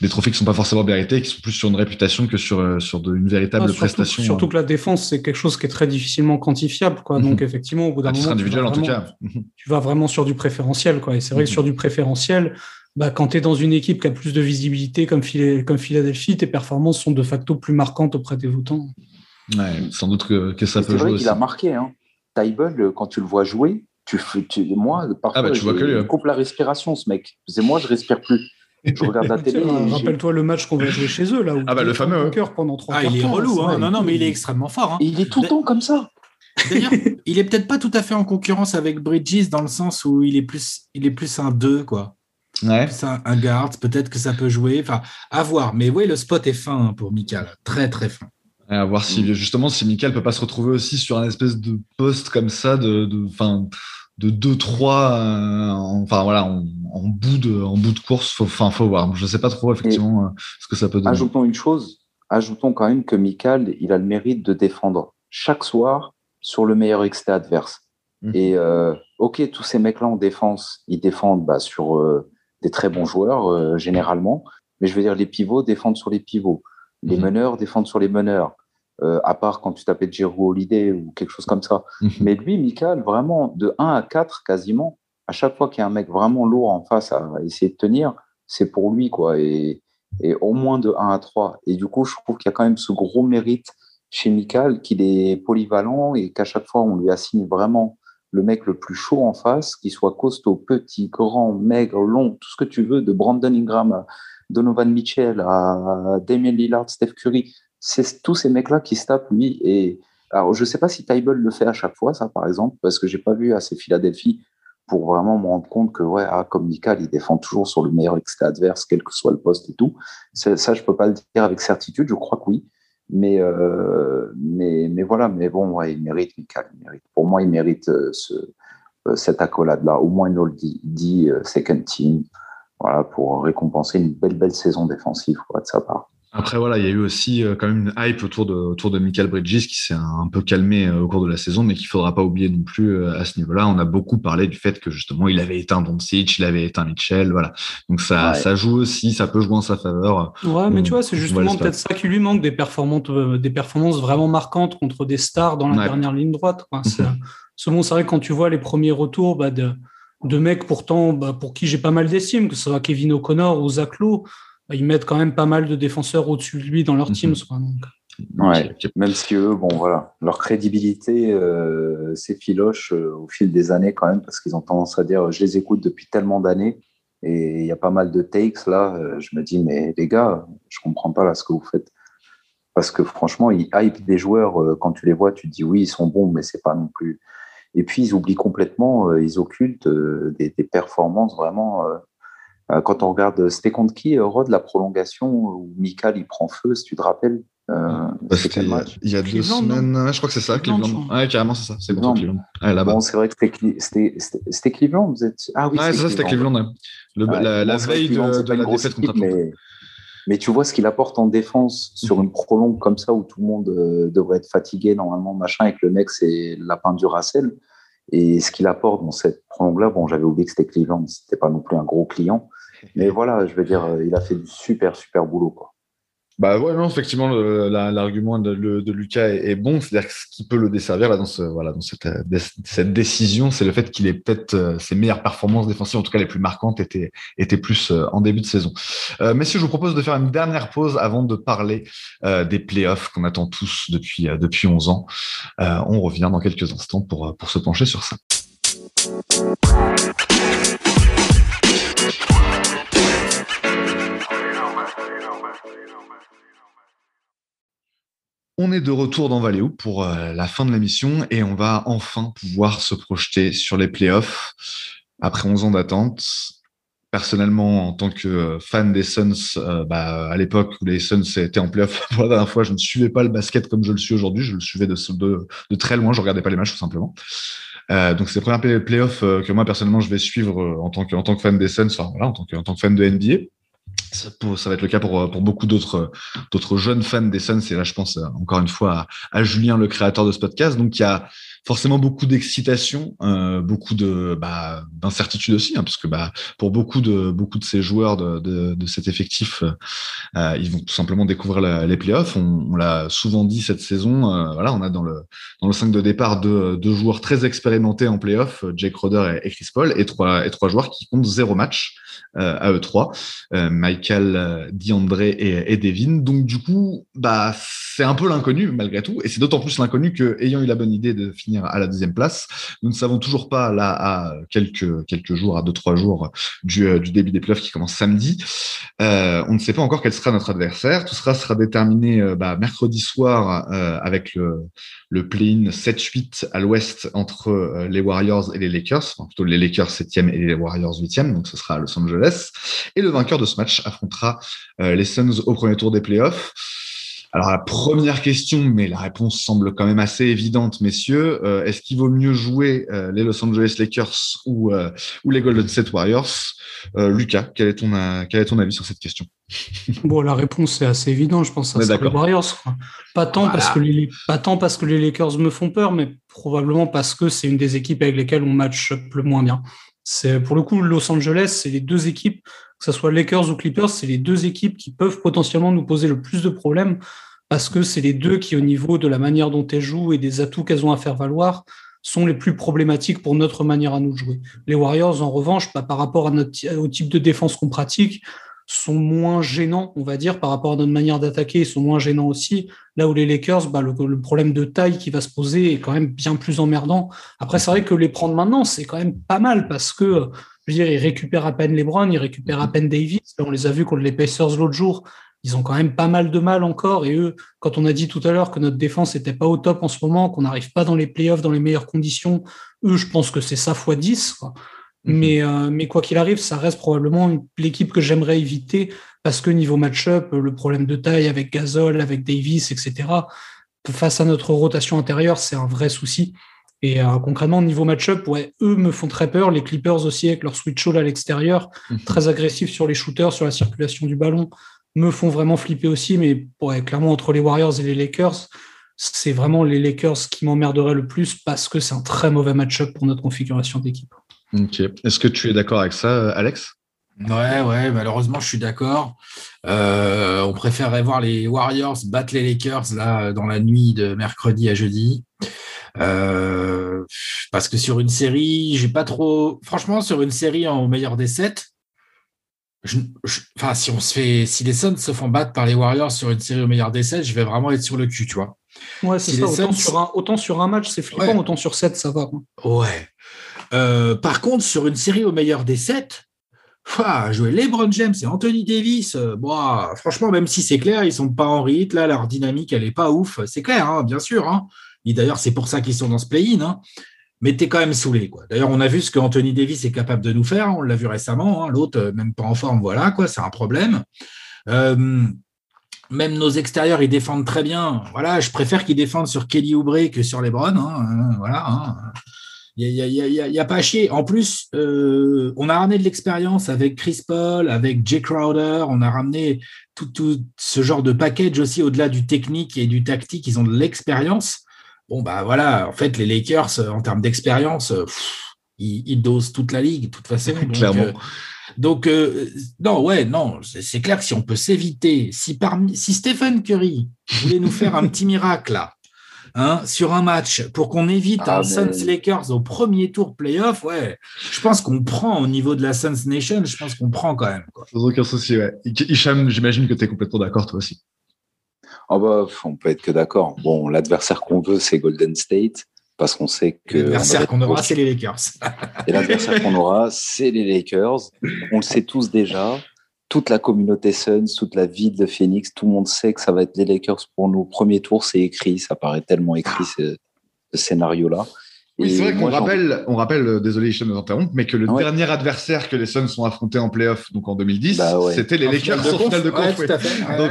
des trophées qui sont pas forcément mérités, qui sont plus sur une réputation que sur euh, sur de, une véritable Ah, surtout, prestation. surtout que la défense, c'est quelque chose qui est très difficilement quantifiable. Quoi. Mhm. Donc, effectivement, au bout d'un titre moment. tu individuel vas en tout vraiment- cas. tu vas vraiment sur du préférentiel. Quoi. Et c'est vrai Mhm. que sur du préférentiel, bah, quand tu es dans une équipe qui a plus de visibilité comme, Phila- comme Philadelphie, tes performances sont de facto plus marquantes auprès des votants. Ouais, sans doute que, que ça peut C'est jouer vrai aussi. qu'il a marqué. Hein. Euh, quand tu le vois jouer, tu, fais- tu, moi, parfois, Ah bah, tu vois que lui, il ouais. coupe la respiration, ce mec. C'est moi, je respire plus. Je regarde la télé. Rappelle-toi le match qu'on va jouer chez eux, là. Où Ah bah, le fameux, bunker pendant trois Ah, il est relou. Hein. vrai. Non, non, mais il est extrêmement fort. hein. Il est tout le temps comme ça. D'ailleurs, il est peut-être pas tout à fait en concurrence avec Bridges dans le sens où il est plus, il est plus un 2, quoi. Ouais. Plus un, un guard. Peut-être que ça peut jouer. Enfin, à voir. Mais oui, le spot est fin hein, pour Mika. là. Très, très fin. Et à voir Mm. si justement si Michael peut pas se retrouver aussi sur un espèce de poste comme ça de de fin de 2-3 euh, en- enfin voilà en bout de en bout de course faut enfin faut voir je sais pas trop effectivement euh, ce que ça peut donner Ajoutons une chose. Ajoutons quand même que Michael, il a le mérite de défendre chaque soir sur le meilleur extrait adverse. Mhm. Et euh, ok, tous ces mecs-là en défense, ils défendent bah, sur euh, des très bons joueurs généralement. Mais je veux dire, les pivots défendent sur les pivots. Les Mhm. meneurs défendent sur les meneurs. Euh, à part quand tu t'appelles Jero Holiday ou quelque chose comme ça. Mhm. Mais lui, Michael, vraiment, de 1 à 4 quasiment, à chaque fois qu'il y a un mec vraiment lourd en face à essayer de tenir, c'est pour lui, quoi. Et, au moins de 1 à 3. Et du coup, je trouve qu'il y a quand même ce gros mérite chez Michael, qu'il est polyvalent et qu'à chaque fois, on lui assigne vraiment le mec le plus chaud en face, qu'il soit costaud, petit, grand, maigre, long, tout ce que tu veux, de Brandon Ingram à Donovan Mitchell à Damien Lillard, Steph Curry. C'est tous ces mecs-là qui se tapent, lui. Et alors, je sais pas si Tybalt le fait à chaque fois, ça, par exemple, parce que j'ai pas vu assez Philadelphie pour vraiment me rendre compte que, ouais, ah, comme Michael, il défend toujours sur le meilleur extrait adverse, quel que soit le poste et tout. Ça, ça, je peux pas le dire avec certitude, je crois que oui. Mais, euh, mais, mais voilà, mais bon, ouais, il mérite, Michael, il mérite. Pour moi, il mérite euh, euh, cette accolade-là, au moins une all-D, D, euh, second team, voilà, pour récompenser une belle, belle saison défensive, quoi, de sa part. Après, voilà, il y a eu aussi euh, quand même une hype autour de, autour de Michael Bridges qui s'est un, peu calmé euh, au cours de la saison, mais qu'il faudra pas oublier non plus euh, à ce niveau-là. On a beaucoup parlé du fait que justement, il avait éteint Doncic, il avait éteint Mitchell, voilà. Donc ça, ça joue aussi, ça peut jouer en sa faveur. Ouais, mais tu vois, c'est justement peut-être ça qui lui manque des performances, des performances vraiment marquantes contre des stars dans la dernière ligne droite. Quoi. Mm c'est vrai que quand tu vois les premiers retours bah, de, de mecs pourtant bah, pour qui j'ai pas mal d'estime, que ce soit Kevin O'Connor ou Zach Lowe, ils mettent quand même pas mal de défenseurs au-dessus de lui dans leur team. Mhm. Ouais, même si eux, bon voilà, leur crédibilité euh, s'effiloche euh, au fil des années quand même, parce qu'ils ont tendance à dire, je les écoute depuis tellement d'années, et il y a pas mal de takes là. Euh, je me dis, mais les gars, je comprends pas là ce que vous faites, parce que franchement, ils hype des joueurs euh, quand tu les vois, tu te dis oui, ils sont bons, mais c'est pas non plus. Et puis ils oublient complètement, ils occultent des, des, performances vraiment euh, quand on regarde, c'était contre qui, euh, Rod, la prolongation où Mikal il prend feu, si tu te rappelles euh, bah, il y a deux semaines, je crois que c'est ça, Cleveland. Ouais, carrément, c'est ça, c'est contre Cleveland. Ouais, là-bas. Bon, c'est vrai que c'était Cleveland, vous êtes. Ah oui, ouais, c'est ça, c'était Cleveland. Le, la, la veille de, de la défaite contre mais, mais tu vois ce qu'il apporte en défense sur une prolongue comme ça où tout le monde euh, devrait être fatigué normalement, machin, et que le mec c'est lapin du Racel. Et ce qu'il apporte dans cette prolongue-là, bon, j'avais oublié que c'était Cleveland, c'était pas non plus un gros client. Mais voilà, je veux dire, il a fait du super, super boulot. Quoi. Bah ouais, non, effectivement, l'argument de, Lucas est, bon. C'est-à-dire que ce qui peut le desservir là, dans, ce, voilà, dans cette, cette décision, c'est le fait qu'il ait peut-être euh, ses meilleures performances défensives, en tout cas les plus marquantes, étaient, étaient plus euh, en début de saison. Euh, messieurs, je vous propose de faire une dernière pause avant de parler euh, des playoffs qu'on attend tous depuis, depuis 11 ans. on revient dans quelques instants pour, pour se pencher sur ça. On est de retour dans Valéo pour euh, la fin de l'émission et on va enfin pouvoir se projeter sur les playoffs après 11 ans d'attente. Personnellement, en tant que euh, fan des Suns, euh, bah, à l'époque où les Suns étaient en playoffs pour la dernière fois, je ne suivais pas le basket comme je le suis aujourd'hui. Je le suivais de, très loin. Je regardais pas les matchs tout simplement. donc c'est les premiers playoffs que moi personnellement je vais suivre en tant que fan des Suns, enfin voilà, en tant que fan de NBA. Ça, va être le cas pour, pour beaucoup d'autres jeunes fans des Suns. Et là, je pense encore une fois à, à, Julien, le créateur de ce podcast. Donc, il y a forcément beaucoup d'excitation, euh, beaucoup de bah, d'incertitude aussi, hein, parce que bah, pour beaucoup de beaucoup de ces joueurs de, de, cet effectif, euh, ils vont tout simplement découvrir les playoffs. On, on l'a souvent dit cette saison. Euh, voilà, on a dans le dans le 5 de départ deux, deux joueurs très expérimentés en playoffs, Jake Roder et, Chris Paul, et trois et trois joueurs qui comptent zéro match euh, à eux trois, euh, Michael, Diandre et, et Devin. Donc du coup, bah c'est un peu l'inconnu malgré tout, et c'est d'autant plus l'inconnu que ayant eu la bonne idée de finir à la deuxième place. Nous ne savons toujours pas, là, à quelques, jours, à deux, trois jours du, euh, du début des playoffs qui commence samedi. Euh, on ne sait pas encore quel sera notre adversaire. Tout cela sera déterminé euh, bah, mercredi soir avec le, le play-in 7-8 à l'ouest entre les Warriors et les Lakers, plutôt les Lakers 7e et les Warriors 8e, donc ce sera à Los Angeles. Et le vainqueur de ce match affrontera les Suns au premier tour des playoffs. Alors la première question, mais la réponse semble quand même assez évidente, messieurs. Euh, est-ce qu'il vaut mieux jouer euh, les Los Angeles Lakers ou, euh, ou les Golden State Warriors? Lucas, quel est, ton, quel est ton avis sur cette question? Bon, la réponse est assez évidente, je pense. Ça les Warriors. Pas tant, parce que les, pas tant parce que les Lakers me font peur, mais probablement parce que c'est une des équipes avec lesquelles on match le moins bien. C'est pour le coup Los Angeles, c'est les deux équipes que ce soit Lakers ou Clippers, c'est les deux équipes qui peuvent potentiellement nous poser le plus de problèmes parce que c'est les deux qui, au niveau de la manière dont elles jouent et des atouts qu'elles ont à faire valoir, sont les plus problématiques pour notre manière à nous jouer. Les Warriors, en revanche, bah, par rapport au type de défense qu'on pratique, sont moins gênants, on va dire, par rapport à notre manière d'attaquer, ils sont moins gênants aussi. Là où les Lakers, bah, le, problème de taille qui va se poser est quand même bien plus emmerdant. Après, c'est vrai que les prendre maintenant, c'est quand même pas mal parce que je veux dire, ils récupèrent à peine LeBron, ils récupèrent à peine Davis. On les a vus contre les Pacers l'autre jour. Ils ont quand même pas mal de mal encore. Et eux, quand on a dit tout à l'heure que notre défense n'était pas au top en ce moment, qu'on n'arrive pas dans les playoffs dans les meilleures conditions, eux, je pense que c'est ça fois 10. Quoi. Mhm. Mais, euh, mais quoi qu'il arrive, ça reste probablement l'équipe que j'aimerais éviter parce que niveau match-up, le problème de taille avec Gasol, avec Davis, etc., face à notre rotation intérieure, c'est un vrai souci. Et euh, concrètement, niveau match-up, ouais, eux me font très peur. Les Clippers aussi, avec leur switch all à l'extérieur, mhm. très agressif sur les shooters, sur la circulation du ballon. me font vraiment flipper aussi. Mais ouais, clairement, entre les Warriors et les Lakers, c'est vraiment les Lakers qui m'emmerderaient le plus parce que c'est un très mauvais match-up pour notre configuration d'équipe. Ok. Est-ce que tu es d'accord avec ça, Alex? Ouais, ouais, malheureusement, je suis d'accord. Euh, on préférerait voir les Warriors battre les Lakers là dans la nuit de mercredi à jeudi. Euh, parce que sur une série, j'ai pas trop. Franchement, sur une série en meilleur des sept, enfin, si on se fait, si les Suns se font battre par les Warriors sur une série au meilleur des sept, je vais vraiment être sur le cul, tu vois. Ouais, c'est ça. Autant, sur un, autant, sur un, match, c'est flippant, autant sur 7, ça va. Ouais. Euh, par contre, sur une série au meilleur des 7, jouer LeBron James et Anthony Davis, euh, franchement, même si c'est clair, ils sont pas en rythme, là, leur dynamique, elle est pas ouf. C'est clair, hein, bien sûr. Hein. Et d'ailleurs, c'est pour ça qu'ils sont dans ce play-in. Hein. Mais tu es quand même saoulé. D'ailleurs, on a vu ce que Anthony Davis est capable de nous faire. On l'a vu récemment. Hein. L'autre, euh, même pas en forme, voilà, quoi, c'est un problème. même nos extérieurs, ils défendent très bien. Voilà, je préfère qu'ils défendent sur Kelly Oubre que sur LeBron. voilà. Il n'y a, pas à chier. En plus, euh, on a ramené de l'expérience avec Chris Paul, avec Jay Crowder. On a ramené tout, ce genre de package aussi au-delà du technique et du tactique. Ils ont de l'expérience. Bon, bah voilà, en fait, les Lakers, euh, en termes d'expérience, euh, ils, dosent toute la ligue, de toute façon. Donc, Clairement. donc non, ouais, non, c'est clair que si on peut s'éviter, si, parmi, si Stephen Curry voulait nous faire un petit miracle là, Hein, sur un match pour qu'on évite ah, un Suns Lakers au premier tour playoff, ouais, je pense qu'on prend au niveau de la Suns Nation, je pense qu'on prend quand même. Sans aucun souci, ouais. Hicham, j'imagine que tu es complètement d'accord toi aussi. Oh bah, on peut être que d'accord. Bon, l'adversaire qu'on veut, c'est Golden State, parce qu'on sait que. L'adversaire qu'on aura, c'est les Lakers. Et l'adversaire qu'on aura, c'est les Lakers. On le sait tous déjà toute la communauté Suns, toute la ville de Phoenix, tout le monde sait que ça va être les Lakers pour nos premiers tours. C'est écrit, ça paraît tellement écrit ce, scénario-là. Oui, c'est vrai qu'on rappelle, on rappelle, euh, désolé, je nous interromps, mais que le dernier adversaire que les Suns ont affronté en playoff, donc en 2010, bah c'était les Lakers en finale de conf. donc,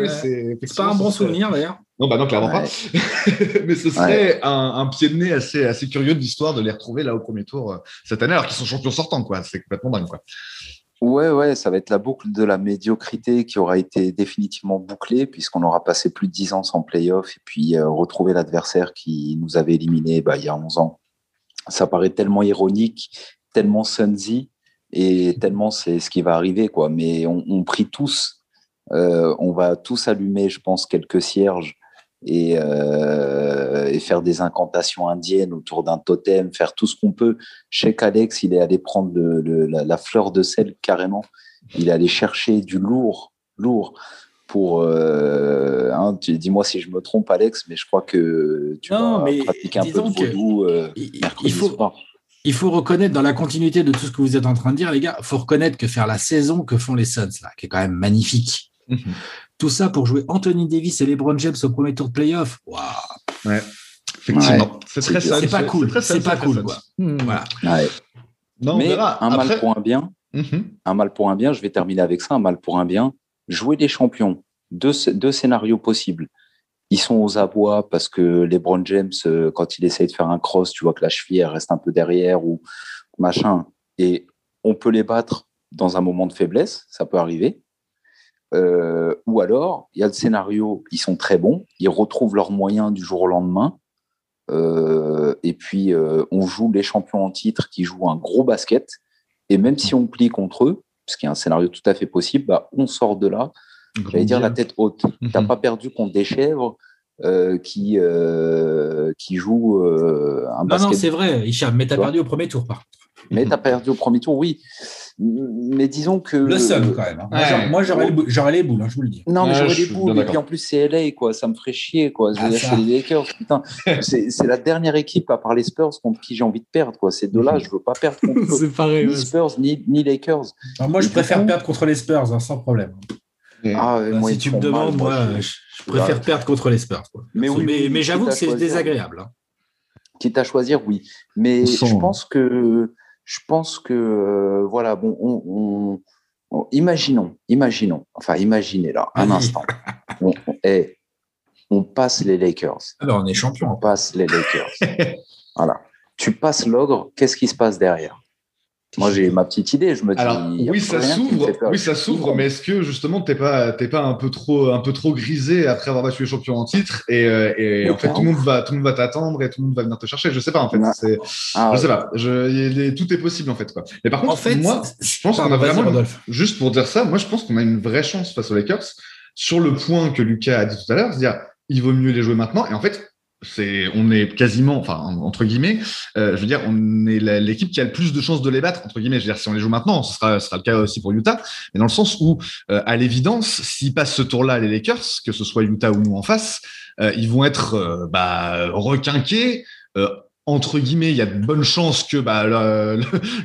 oui, c'est pas un bon souvenir d'ailleurs. Non, bah non, clairement pas. mais ce serait un, pied de nez assez, assez curieux de l'histoire de les retrouver là au premier tour euh, cette année, alors qu'ils sont champions sortants, quoi. C'est complètement dingue, quoi. Ouais, ouais, ça va être la boucle de la médiocrité qui aura été définitivement bouclée puisqu'on aura passé plus de 10 ans sans playoff et puis euh, retrouver l'adversaire qui nous avait éliminés bah, il y a 11 ans. Ça paraît tellement ironique, tellement sunsy et tellement c'est ce qui va arriver. quoi. Mais on, prie tous, euh, on va tous allumer, je pense, quelques cierges euh, et, faire des incantations indiennes autour d'un totem, faire tout ce qu'on peut. Je sais qu'Alex, il est allé prendre la, fleur de sel carrément. Il est allé chercher du lourd, lourd pour. Euh, hein, dis-moi si je me trompe, Alex, mais je crois que tu non, vas pratiquer un peu de vaudou euh, il, faut, Il faut reconnaître, dans la continuité de tout ce que vous êtes en train de dire, les gars, il faut reconnaître que faire la saison que font les Suns, là, qui est quand même magnifique. Tout ça pour jouer Anthony Davis et LeBron James au premier tour de playoff. Waouh. Ouais. Effectivement. C'est très C'est pas cool. C'est pas cool. Quoi. Voilà. Ouais. Non, Mais un mal pour un bien. Mhm. Un mal pour un bien. Je vais terminer avec ça. Un mal pour un bien. Jouer des champions. Deux, deux scénarios possibles. Ils sont aux abois parce que LeBron James, euh, quand il essaye de faire un cross, tu vois que la cheville reste un peu derrière ou machin. Et on peut les battre dans un moment de faiblesse. Ça peut arriver. Euh, ou alors, il y a le scénario, ils sont très bons, ils retrouvent leurs moyens du jour au lendemain. Euh, et puis, euh, on joue les champions en titre qui jouent un gros basket. Et même si on plie contre eux, ce qui est un scénario tout à fait possible, bah, on sort de là, j'allais dire la tête haute. Tu n'as mhm. pas perdu contre des chèvres qui, qui jouent un basket. Non, non, c'est vrai, Hicham, mais tu as perdu au premier tour, par Mais tu as perdu au premier tour, oui mais disons que. Le seul, quand même. Hein. Moi, j'aurais les, boules, hein, je vous le dis. Non, mais j'aurais les boules. Et puis en plus, c'est LA, quoi. Ça me ferait chier, quoi. Ah, les Lakers. Putain, c'est la dernière équipe, à part les Spurs, contre qui j'ai envie de perdre, quoi. Ces deux-là, je veux pas perdre contre pareil, ni Spurs, ni, ni Lakers. moi, je préfère perdre contre les Spurs, hein, sans problème. Ah, moi, si tu me demandes, moi, je, préfère perdre contre les Spurs. Quoi. Mais, oui, mais, j'avoue que c'est désagréable. Quitte à choisir, oui. Mais je pense que je pense que, euh, voilà, bon, on, imaginons, imaginons, enfin, imaginez là, un instant. On, on passe les Lakers. Alors, on est champion. On passe les Lakers. voilà. Tu passes l'ogre, qu'est-ce qui se passe derrière? Moi, j'ai ma petite idée. Je me dis. Alors, oui, ça s'ouvre. Oui, ça s'ouvre. Mais est-ce que justement, t'es pas, t'es pas un peu trop, un peu trop grisé après avoir battu les champions en titre et, euh, et en fait, tout le monde va, tout le monde va t'attendre et tout le monde va venir te chercher? Je sais pas en fait. C'est, ah, je sais pas. Je, tout est possible en fait. Quoi. Mais par contre, en fait, moi, je pense qu'on a vraiment, juste pour dire ça, moi, je pense qu'on a une vraie chance face aux Lakers sur le point que Lucas a dit tout à l'heure, c'est-à-dire, il vaut mieux les jouer maintenant. Et en fait, c'est on est quasiment enfin entre guillemets euh, je veux dire on est l'équipe qui a le plus de chances de les battre entre guillemets. Je veux dire si on les joue maintenant ce sera ce sera le cas aussi pour Utah. Mais dans le sens où euh, à l'évidence s'ils passent ce tour-là les Lakers que ce soit Utah ou nous en face euh, ils vont être bah, requinqués entre guillemets, il y a de bonnes chances que bah,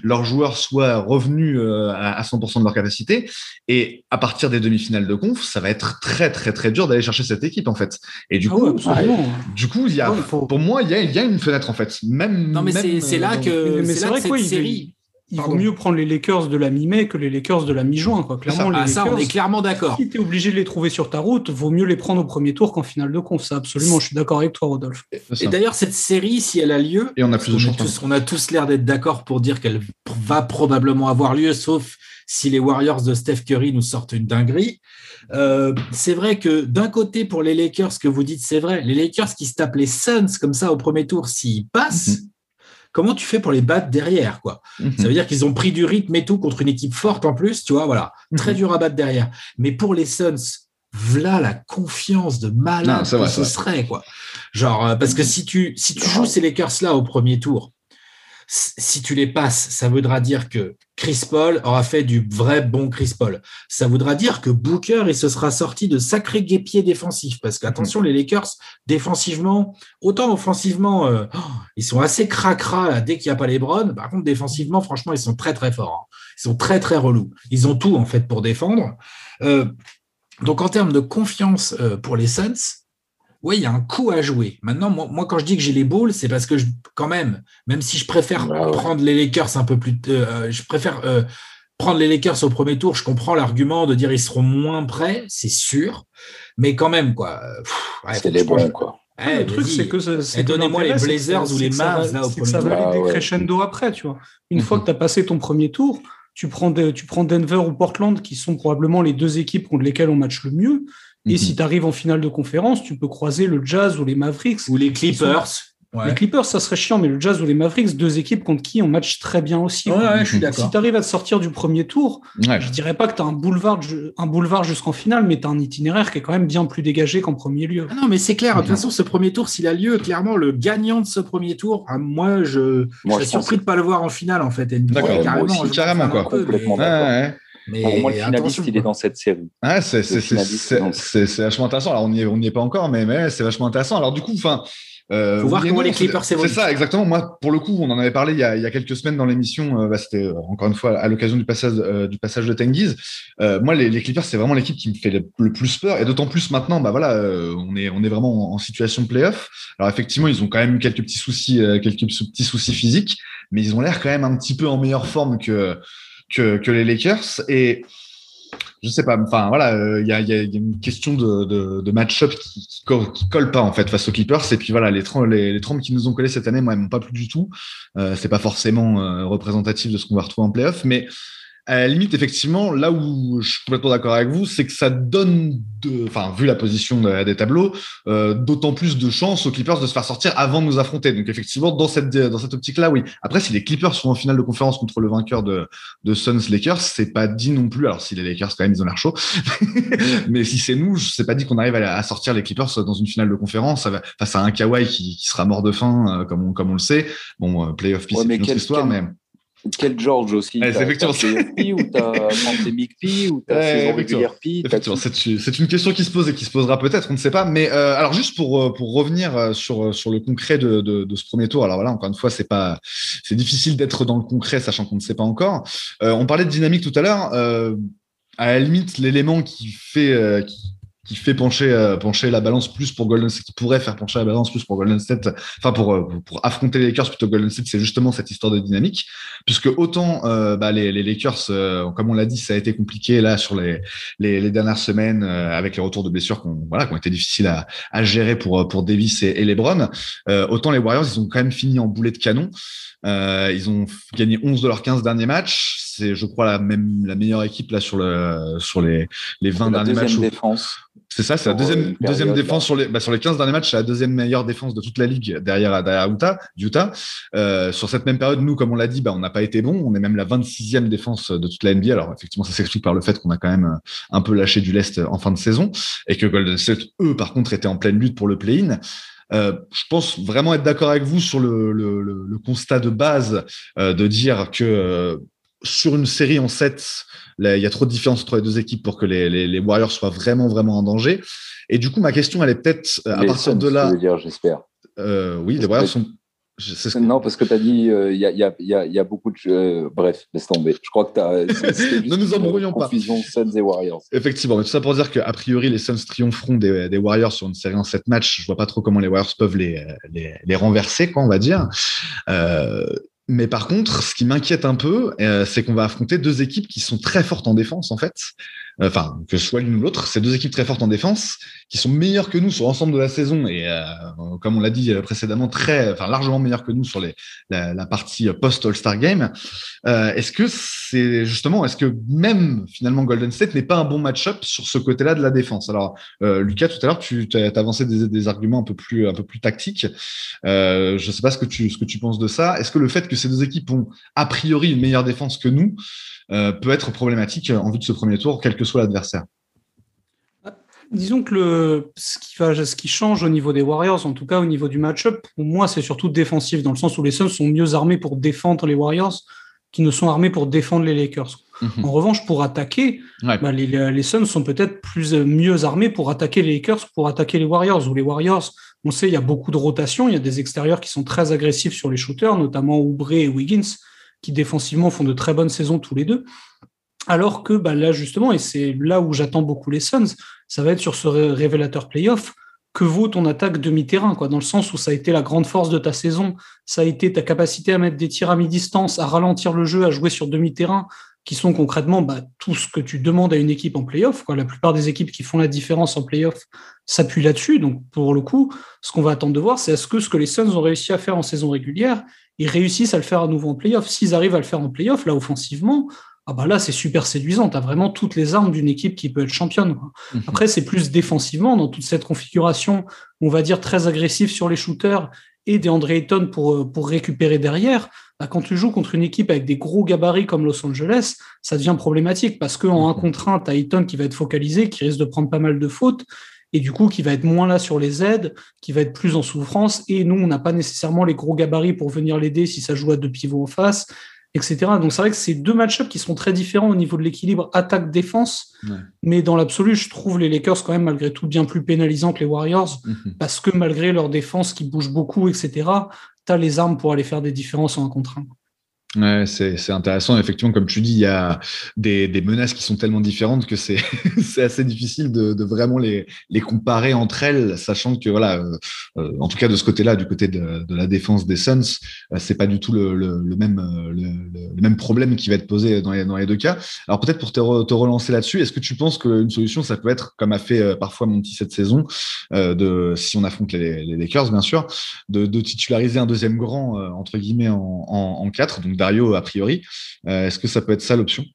leurs joueurs soient revenus euh, à 100% de leur capacité. Et à partir des demi-finales de conf, ça va être très très très dur d'aller chercher cette équipe en fait. Et du ah coup, du coup, il y a, pour moi, il y a, il y a une fenêtre en fait. Même. Non mais c'est là que c'est vrai que cette série il vaut mieux prendre les Lakers de la mi-mai que les Lakers de la mi-juin. Quoi. Clairement, les ah, on est clairement d'accord. Si tu es obligé de les trouver sur ta route, vaut mieux les prendre au premier tour qu'en finale de conf. Ça, absolument, je suis d'accord avec toi, Rodolphe. Et d'ailleurs, cette série, si elle a lieu, et on a plus de chance. On a tous l'air d'être d'accord pour dire qu'elle va probablement avoir lieu, sauf si les Warriors de Steph Curry nous sortent une dinguerie. Euh, c'est vrai que d'un côté, pour les Lakers, ce que vous dites, c'est vrai. Les Lakers qui se tapent les Suns comme ça au premier tour, s'ils passent, mhm comment tu fais pour les battre derrière quoi? Mhm. Ça veut dire qu'ils ont pris du rythme et tout contre une équipe forte en plus, tu vois, voilà, très mhm. dur à battre derrière. Mais pour les Suns, voilà la confiance de malade que ce serait quoi. Genre euh, parce que si tu si tu joues ces Lakers là au premier tour, si tu les passes, ça voudra dire que Chris Paul aura fait du vrai bon Chris Paul. Ça voudra dire que Booker, il se sera sorti de sacrés guépiers défensifs. Parce qu'attention, les Lakers, défensivement, autant offensivement, euh, oh, ils sont assez cracra dès qu'il n'y a pas les Browns. Par contre, défensivement, franchement, ils sont très, très forts. Hein. Ils sont très, très relous. Ils ont tout, en fait, pour défendre. Euh, donc, en termes de confiance euh, pour les Suns, oui, il y a un coup à jouer. Maintenant, moi, quand je dis que j'ai les boules, c'est parce que quand même, même si je préfère prendre les Lakers un peu plus, euh, je préfère euh, prendre les Lakers au premier tour. Je comprends l'argument de dire ils seront moins prêts, c'est sûr, mais quand même quoi. c'est les bons quoi. le truc, c'est que donnez-moi les Blazers ou les Mavs là au premier ça va aller crescendo après, tu vois. Une fois que tu as passé ton premier tour, tu prends, tu prends Denver ou Portland, qui sont probablement les deux équipes contre lesquelles on match le mieux. Et mhm. si tu arrives en finale de conférence, tu peux croiser le Jazz ou les Mavericks. Ou les Clippers. Les Clippers, ça serait chiant, mais le Jazz ou les Mavericks, deux équipes contre qui on match très bien aussi. Ouais, je suis d'accord. Si tu arrives à te sortir du premier tour, je dirais pas que tu as un boulevard, un boulevard jusqu'en finale, mais tu as un itinéraire qui est quand même bien plus dégagé qu'en premier lieu. Ah non, mais c'est clair. De toute façon, ce premier tour, s'il a lieu, clairement, le gagnant de ce premier tour, ah, moi, je, suis surpris de ne pas le voir en finale, en fait. D'accord, carrément, carrément quoi. Complètement mais Pour moi, le finaliste, il est dans cette série. Ah, c'est vachement intéressant. Alors, on n'y est, est, pas encore, mais, mais c'est vachement intéressant. Alors, du coup, enfin. Euh, Faut voir comment les Clippers s'évoluent. C'est ça, exactement. Moi, pour le coup, on en avait parlé il y a, il y a quelques semaines dans l'émission. Euh, bah, C'était euh, encore une fois à l'occasion du passage euh, du passage de Tengiz. Euh, moi, les, les Clippers, c'est vraiment l'équipe qui me fait le, plus peur, et d'autant plus maintenant. Bah voilà, on est on est vraiment en, situation de playoff. Alors effectivement, ils ont quand même eu quelques petits soucis, quelques petits soucis physiques, mais ils ont l'air quand même un petit peu en meilleure forme que que, que les Lakers. Et je sais pas, enfin voilà, il euh, y, a, y, a, une question de, de, de match-up qui, qui, colle pas en fait face aux Clippers. Et puis voilà, les, les, les trompes qui nous ont collé cette année, moi, elles m'ont pas plu du tout. Euh, c'est pas forcément euh, représentatif de ce qu'on va retrouver en playoff, mais à la limite, effectivement, là où je suis complètement d'accord avec vous, c'est que ça donne, de, enfin, vu la position des tableaux, euh, d'autant plus de chances aux Clippers de se faire sortir avant de nous affronter. Donc, effectivement, dans cette, dans cette optique-là, oui. Après, si les Clippers sont en finale de conférence contre le vainqueur de, de Suns Lakers, c'est pas dit non plus. Alors, si les Lakers, quand même, ils ont l'air chaud. Mais si c'est nous, c'est pas dit qu'on arrive à, sortir les Clippers dans une finale de conférence face à un Kawhi qui, qui sera mort de faim, euh, comme on, comme on le sait. Bon, euh, playoff peace, c'est une autre histoire, mais quel George aussi C'est effectivement ou t'as P ou t'as saison régulière P C'est une question qui se pose et qui se posera peut-être, on ne sait pas. Mais euh, alors juste pour euh, pour revenir euh, sur sur le concret de, de, de ce premier tour. Alors voilà, encore une fois, c'est pas c'est difficile d'être dans le concret sachant qu'on ne sait pas encore. on parlait de dynamique tout à l'heure. à la limite, l'élément qui fait qui qui fait pencher, euh, pencher la balance plus pour Golden State, qui pourrait faire pencher la balance plus pour Golden State, enfin pour, euh, pour affronter les Lakers plutôt que Golden State, c'est justement cette histoire de dynamique, puisque autant euh, bah, les, les, Lakers, comme on l'a dit, ça a été compliqué là sur les, les, les dernières semaines avec les retours de blessures qui ont, voilà, qui été difficiles à, à gérer pour, pour Davis et, et LeBron, autant les Warriors, ils ont quand même fini en boulet de canon. Ils ont gagné 11 de leurs 15 derniers matchs. C'est, je crois, la même la meilleure équipe là sur le sur les les 20 derniers matchs. Défense. C'est ça, c'est la deuxième, deuxième défense sur les, bah, sur les 15 derniers matchs, c'est la deuxième meilleure défense de toute la ligue derrière, derrière Utah. Utah. Euh, sur cette même période, nous, comme on l'a dit, bah, on n'a pas été bon. On est même la 26e défense de toute la NBA. Alors, effectivement, ça s'explique par le fait qu'on a quand même un peu lâché du lest en fin de saison et que Golden State, eux, par contre, étaient en pleine lutte pour le play-in. Euh, je pense vraiment être d'accord avec vous sur le, le, le, constat de base euh, de dire que euh, sur une série en 7, il y a trop de différence entre les deux équipes pour que les, les, les, Warriors soient vraiment, vraiment en danger. Et du coup, ma question, elle est peut-être euh, à partir de là. j'espère. Euh, oui, les Warriors sont. Que... Non, parce que tu as dit, il euh, y, a, y, a, y, a, beaucoup de. Euh, bref, laisse tomber. Je crois que tu as. ne nous embrouillons pas. Confusion Suns et Warriors. Effectivement, mais tout ça pour dire qu'a priori, les Suns triompheront des, des, Warriors sur une série en 7 matchs. Je vois pas trop comment les Warriors peuvent les, les, les renverser, quoi, on va dire. Euh, mais par contre, ce qui m'inquiète un peu, euh, c'est qu'on va affronter deux équipes qui sont très fortes en défense, en fait. Enfin, que ce soit l'une ou l'autre, c'est deux équipes très fortes en défense, qui sont meilleures que nous sur l'ensemble de la saison et, euh, comme on l'a dit précédemment, très, enfin largement meilleures que nous sur les, la, la partie post All-Star Game. Euh, est-ce que c'est justement, est-ce que même finalement Golden State n'est pas un bon match-up sur ce côté-là de la défense? Alors, euh, Lucas, tout à l'heure, tu as avancé des, des, arguments un peu plus, un peu plus tactiques. Euh, je ne sais pas ce que tu, ce que tu penses de ça. Est-ce que le fait que ces deux équipes ont a priori une meilleure défense que nous euh, peut être problématique en vue de ce premier tour, quel que soit l'adversaire Disons que le, ce, qui va, ce qui change au niveau des Warriors, en tout cas au niveau du match-up, pour moi, c'est surtout défensif, dans le sens où les Suns sont mieux armés pour défendre les Warriors qui ne sont armés pour défendre les Lakers. Mhm. En revanche, pour attaquer, ouais. bah, les, les, Suns sont peut-être plus mieux armés pour attaquer les Lakers, pour attaquer les Warriors. Ou les Warriors, on sait, il y a beaucoup de rotation, il y a des extérieurs qui sont très agressifs sur les shooters, notamment Oubre et Wiggins, qui défensivement font de très bonnes saisons tous les deux. Alors que bah, là, justement, et c'est là où j'attends beaucoup les Suns, ça va être sur ce révélateur playoff que vaut ton attaque demi-terrain, quoi, dans le sens où ça a été la grande force de ta saison, ça a été ta capacité à mettre des tirs à mi-distance, à ralentir le jeu, à jouer sur demi-terrain, qui sont concrètement bah, tout ce que tu demandes à une équipe en playoff. La plupart des équipes qui font la différence en playoff s'appuient là-dessus. Donc, pour le coup, ce qu'on va attendre de voir, c'est est-ce que ce que les Suns ont réussi à faire en saison régulière, ils réussissent à le faire à nouveau en playoff. S'ils arrivent à le faire en playoff, là, offensivement, ah bah là, c'est super séduisant. Tu as vraiment toutes les armes d'une équipe qui peut être championne. Mmh. Après, c'est plus défensivement dans toute cette configuration, on va dire très agressif sur les shooters et des André Ayton pour, pour récupérer derrière. Bah, quand tu joues contre une équipe avec des gros gabarits comme Los Angeles, ça devient problématique parce qu'en 1 contre 1, tu as Ayton qui va être focalisé, qui risque de prendre pas mal de fautes et du coup qui va être moins là sur les aides, qui va être plus en souffrance. Et nous, on n'a pas nécessairement les gros gabarits pour venir l'aider si ça joue à deux pivots en face etc. Donc c'est vrai que c'est deux match-ups qui sont très différents au niveau de l'équilibre attaque-défense, ouais. mais dans l'absolu, je trouve les Lakers quand même malgré tout bien plus pénalisants que les Warriors, mm-hmm. parce que malgré leur défense qui bouge beaucoup, etc., tu as les armes pour aller faire des différences en un contre un. Ouais, c'est intéressant. Effectivement, comme tu dis, il y a des, des menaces qui sont tellement différentes que c'est assez difficile de, de, vraiment les, les comparer entre elles, sachant que, voilà, euh, en tout cas de ce côté-là, du côté de, de, la défense des Suns, euh, c'est pas du tout le, le, même, le, le, même problème qui va être posé dans les, dans les deux cas. Alors peut-être pour te, te relancer là-dessus, est-ce que tu penses qu'une solution, ça peut être, comme a fait euh, parfois Monty cette saison, euh, de, si on affronte les, Lakers, bien sûr, de, titulariser un deuxième grand, euh, entre guillemets, en, en, en quatre, donc Dario a priori. Euh, Est-ce que ça peut être ça l'option?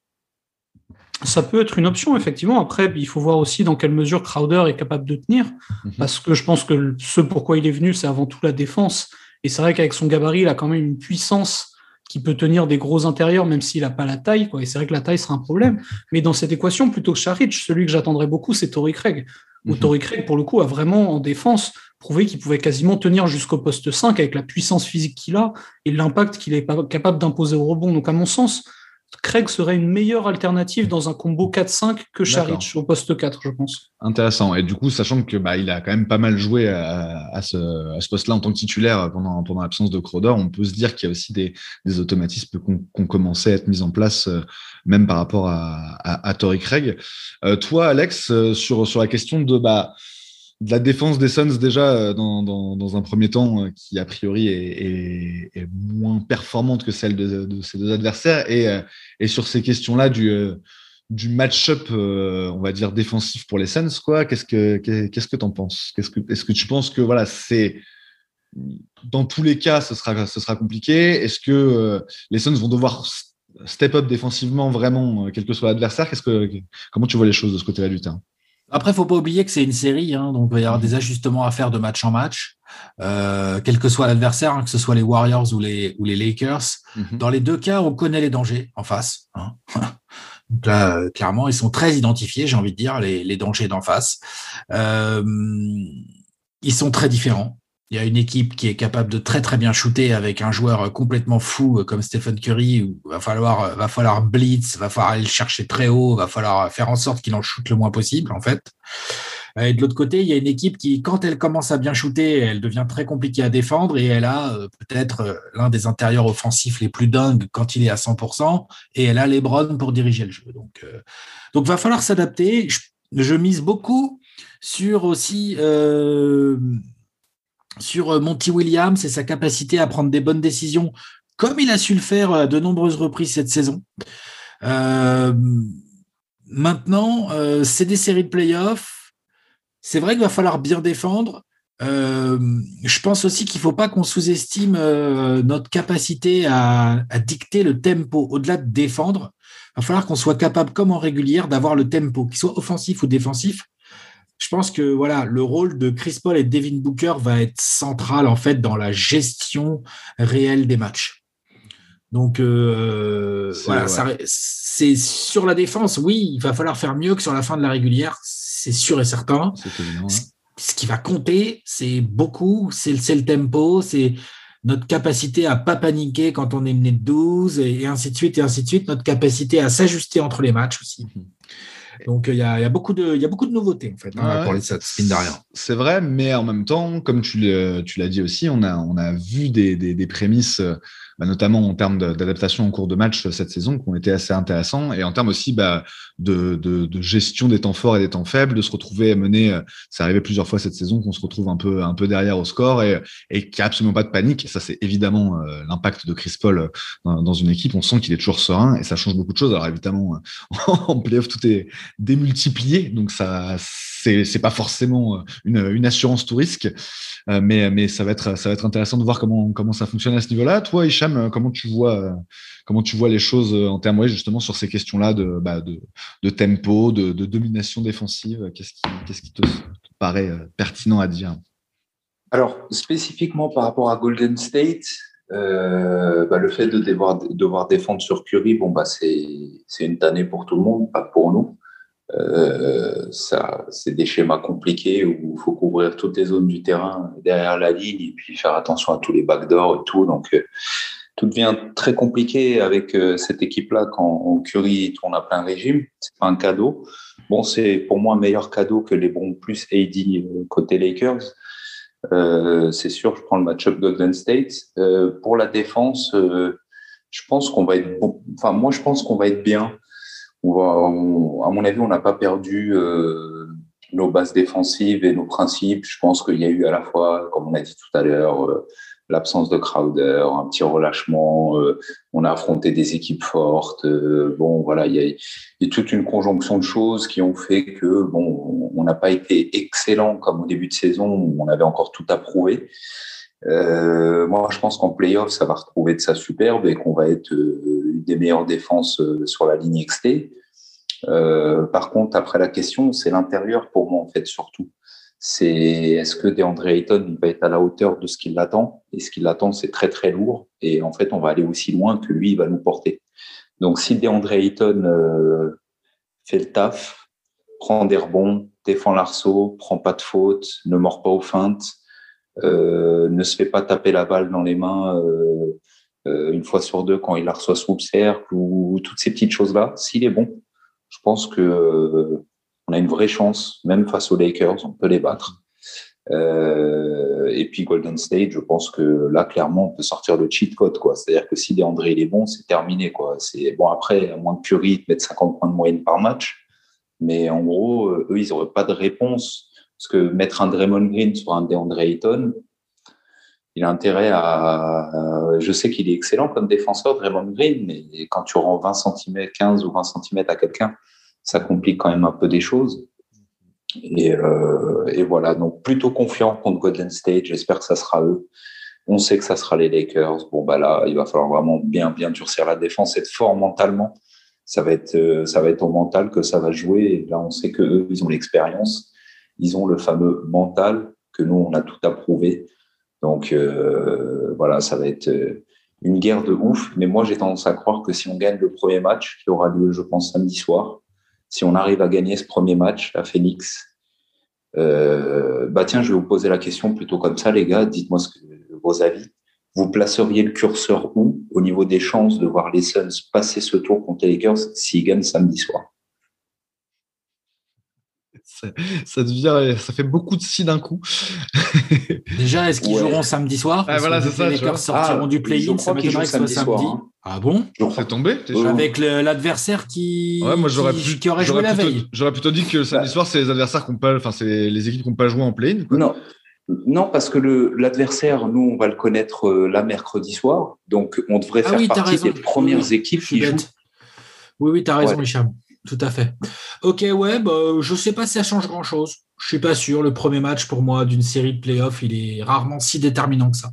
Ça peut être une option, effectivement. Après, il faut voir aussi dans quelle mesure Crowder est capable de tenir, -hmm. parce que je pense que ce pourquoi il est venu, c'est avant tout la défense. Et c'est vrai qu'avec son gabarit, il a quand même une puissance qui peut tenir des gros intérieurs, même s'il n'a pas la taille. Quoi. Et c'est vrai que la taille sera un problème. Mais dans cette équation, plutôt que Charic, celui que j'attendrais beaucoup, c'est Tory Craig. Mm -hmm. Craig, pour le coup, a vraiment en défense prouvé qu'il pouvait quasiment tenir jusqu'au poste 5 avec la puissance physique qu'il a et l'impact qu'il est capable d'imposer au rebond. Donc, à mon sens, Craig serait une meilleure alternative dans un combo 4-5 que Charic au poste 4, je pense. Intéressant. Et du coup, sachant que bah, il a quand même pas mal joué à, à ce, à ce poste-là en tant que titulaire pendant, pendant l'absence de Crowder, on peut se dire qu'il y a aussi des, des automatismes qui ont, commencé à être mis en place, euh, même par rapport à, à, à, Craig. toi, Alex, sur, sur la question de, bah, de la défense des Suns déjà dans, dans, un premier temps qui a priori est, moins performante que celle de, de ces deux adversaires et, et sur ces questions-là du match-up, euh, on va dire défensif pour les Suns, quoi. Qu'est-ce que qu'est-ce que t'en penses? Qu'est-ce que est-ce que tu penses que voilà, c'est dans tous les cas, ce sera compliqué? Est-ce que euh, les Suns vont devoir step up défensivement vraiment, euh, quel que soit l'adversaire? Comment tu vois les choses de ce côté-là du terrain? Après, faut pas oublier que c'est une série, hein, donc il va y avoir des ajustements à faire de match en match, quel que soit l'adversaire, hein, que ce soit les Warriors ou les ou les Lakers. Mm-hmm. Dans les deux cas, on connaît les dangers en face. Hein. Donc là, euh, clairement, ils sont très identifiés, j'ai envie de dire, les, dangers d'en face. Euh, ils sont très différents. Il y a une équipe qui est capable de très très bien shooter avec un joueur complètement fou euh, comme Stephen Curry. Où va falloir va falloir blitz, va falloir aller le chercher très haut, va falloir faire en sorte qu'il en shoote le moins possible en fait. Et de l'autre côté, il y a une équipe qui, quand elle commence à bien shooter, elle devient très compliquée à défendre et elle a euh, peut-être euh, l'un des intérieurs offensifs les plus dingues quand il est à 100% et elle a les Lebron pour diriger le jeu. Donc, euh, donc va falloir s'adapter. Je, mise beaucoup sur aussi sur Monty Williams et sa capacité à prendre des bonnes décisions, comme il a su le faire à de nombreuses reprises cette saison. maintenant, c'est des séries de playoffs c'est vrai qu'il va falloir bien défendre. Euh, je pense aussi qu'il ne faut pas qu'on sous-estime euh, notre capacité à, dicter le tempo. Au-delà de défendre, il va falloir qu'on soit capable, comme en régulière, d'avoir le tempo, qu'il soit offensif ou défensif. Je pense que voilà, le rôle de Chris Paul et Devin Booker va être central en fait dans la gestion réelle des matchs. Donc euh, voilà, c'est sur la défense, oui, il va falloir faire mieux que sur la fin de la régulière c'est sûr et certain. Ce qui va compter, c'est beaucoup, c'est le tempo, c'est notre capacité à pas paniquer quand on est mené de 12 et, ainsi de suite et ainsi de suite, notre capacité à s'ajuster entre les matchs aussi. Donc il y, a, beaucoup de, il y a beaucoup de nouveautés en fait hein, pour les spin derrière. C'est vrai, mais en même temps, comme tu l'as dit aussi, on a, on a vu des, des prémices euh, bah, notamment en termes d'adaptation en cours de match cette saison, qui ont été assez intéressants, et en termes aussi bah, de, gestion des temps forts et des temps faibles, de se retrouver à mener, c'est arrivé plusieurs fois cette saison qu'on se retrouve un peu, un peu derrière au score et, qu'il n'y a absolument pas de panique. Ça, c'est évidemment euh, l'impact de Chris Paul dans, dans une équipe. On sent qu'il est toujours serein et ça change beaucoup de choses. Alors évidemment, en playoff, tout est démultiplié, donc ça c'est pas forcément euh, une, assurance tout risque, euh, mais, mais ça, va être, ça va être intéressant de voir comment, comment ça fonctionne à ce niveau-là. Toi, Hicham, euh, comment tu vois, comment tu vois les choses en termes justement sur ces questions-là de, bah, de, tempo, de, domination défensive Qu'est-ce qui, te, paraît pertinent à dire? Alors, spécifiquement par rapport à Golden State, bah, le fait de devoir, devoir défendre sur Curry, bon, bah, c'est une tannée pour tout le monde, pas pour nous. Euh, ça, c'est des schémas compliqués où il faut couvrir toutes les zones du terrain derrière la ligne et puis faire attention à tous les backdoors et tout. Donc, euh, tout devient très compliqué avec euh, cette équipe-là quand Curry tourne à plein régime. C'est pas un cadeau. Bon, c'est pour moi un meilleur cadeau que les bons plus AD côté Lakers. c'est sûr, je prends le match-up Golden State. pour la défense, je pense qu'on va être bon. Enfin, moi, je pense qu'on va être bien à mon avis, on n'a pas perdu euh, nos bases défensives et nos principes. Je pense qu'il y a eu à la fois, comme on a dit tout à l'heure, euh, l'absence de Crowder, un petit relâchement. Euh, on a affronté des équipes fortes. bon, voilà, il y, a, il y, a, toute une conjonction de choses qui ont fait que bon, on n'a pas été excellent comme au début de saison où on avait encore tout à prouver. Euh, moi, je pense qu'en playoff, ça va retrouver de sa superbe et qu'on va être euh, une des meilleures défenses euh, sur la ligne XT. Par contre, après la question, c'est l'intérieur pour moi, en fait, surtout. C'est est-ce que DeAndre Ayton va être à la hauteur de ce qu'il attend? Et ce qu'il attend, c'est très, très lourd. Et en fait, on va aller aussi loin que lui, il va nous porter. Donc, si DeAndre Ayton fait le taf, prend des rebonds, défend l'arceau, prend pas de faute, ne mord pas aux feintes, ne se fait pas taper la balle dans les mains euh, euh, une fois sur deux quand il la reçoit sous le cercle ou toutes ces petites choses-là. S'il est bon, je pense que on a une vraie chance, même face aux Lakers, on peut les battre. Euh, et puis Golden State, je pense que là, clairement, on peut sortir le cheat code. quoi. C'est-à-dire que si DeAndre il est bon, c'est terminé. quoi. C'est Bon, après, à moins que Curry mette 50 points de moyenne par match, mais en gros, eux, ils n'auraient pas de réponse. Parce que mettre un Draymond Green sur un DeAndre Ayton, il a intérêt à. Je sais qu'il est excellent comme défenseur, Draymond Green, mais quand tu rends 20 cm, 15 ou 20 cm à quelqu'un, ça complique quand même un peu des choses. Et, euh, et, voilà, donc plutôt confiant contre Golden State. J'espère que ça sera eux. On sait que ça sera les Lakers. Bon, bah là, il va falloir vraiment bien, bien durcir la défense, être fort mentalement. Ça va être, euh, ça va être au mental que ça va jouer. Et là, on sait que eux, ils ont l'expérience. Ils ont le fameux mental que nous, on a tout approuvé. Donc, euh, voilà, ça va être euh, une guerre de ouf. Mais moi, j'ai tendance à croire que si on gagne le premier match, qui aura lieu, je pense, samedi soir, si on arrive à gagner ce premier match à Phoenix, euh, bah tiens, je vais vous poser la question plutôt comme ça, les gars. Dites-moi ce que, vos avis. Vous placeriez le curseur où au niveau des chances de voir les Suns passer ce tour contre les Lakers s'ils gagnent samedi soir? Ça, devient, ça fait beaucoup de si d'un coup. Déjà, est-ce qu'ils joueront samedi soir? Ah, voilà, Les Lakers sortiront ah, du play-in, ça m'étonnerait que ce soit samedi. Hein. Ah bon? C'est tombé Avec l'adversaire qui, moi, qui, qui, aurait joué la veille. J'aurais plutôt dit que samedi bah. soir, c'est les adversaires qui pas, enfin, c'est les équipes qui n'ont pas joué en play-in. Non. Non, parce que l'adversaire, nous, on va le connaître euh, là mercredi soir. Donc, on devrait ah faire partie des premières équipes qui jouent. Oui, oui, tu as raison, Hicham. Tout à fait. Ok, ouais, bah, je ne sais pas si ça change grand-chose. Je suis pas sûr. Le premier match, pour moi, d'une série de playoffs, il est rarement si déterminant que ça.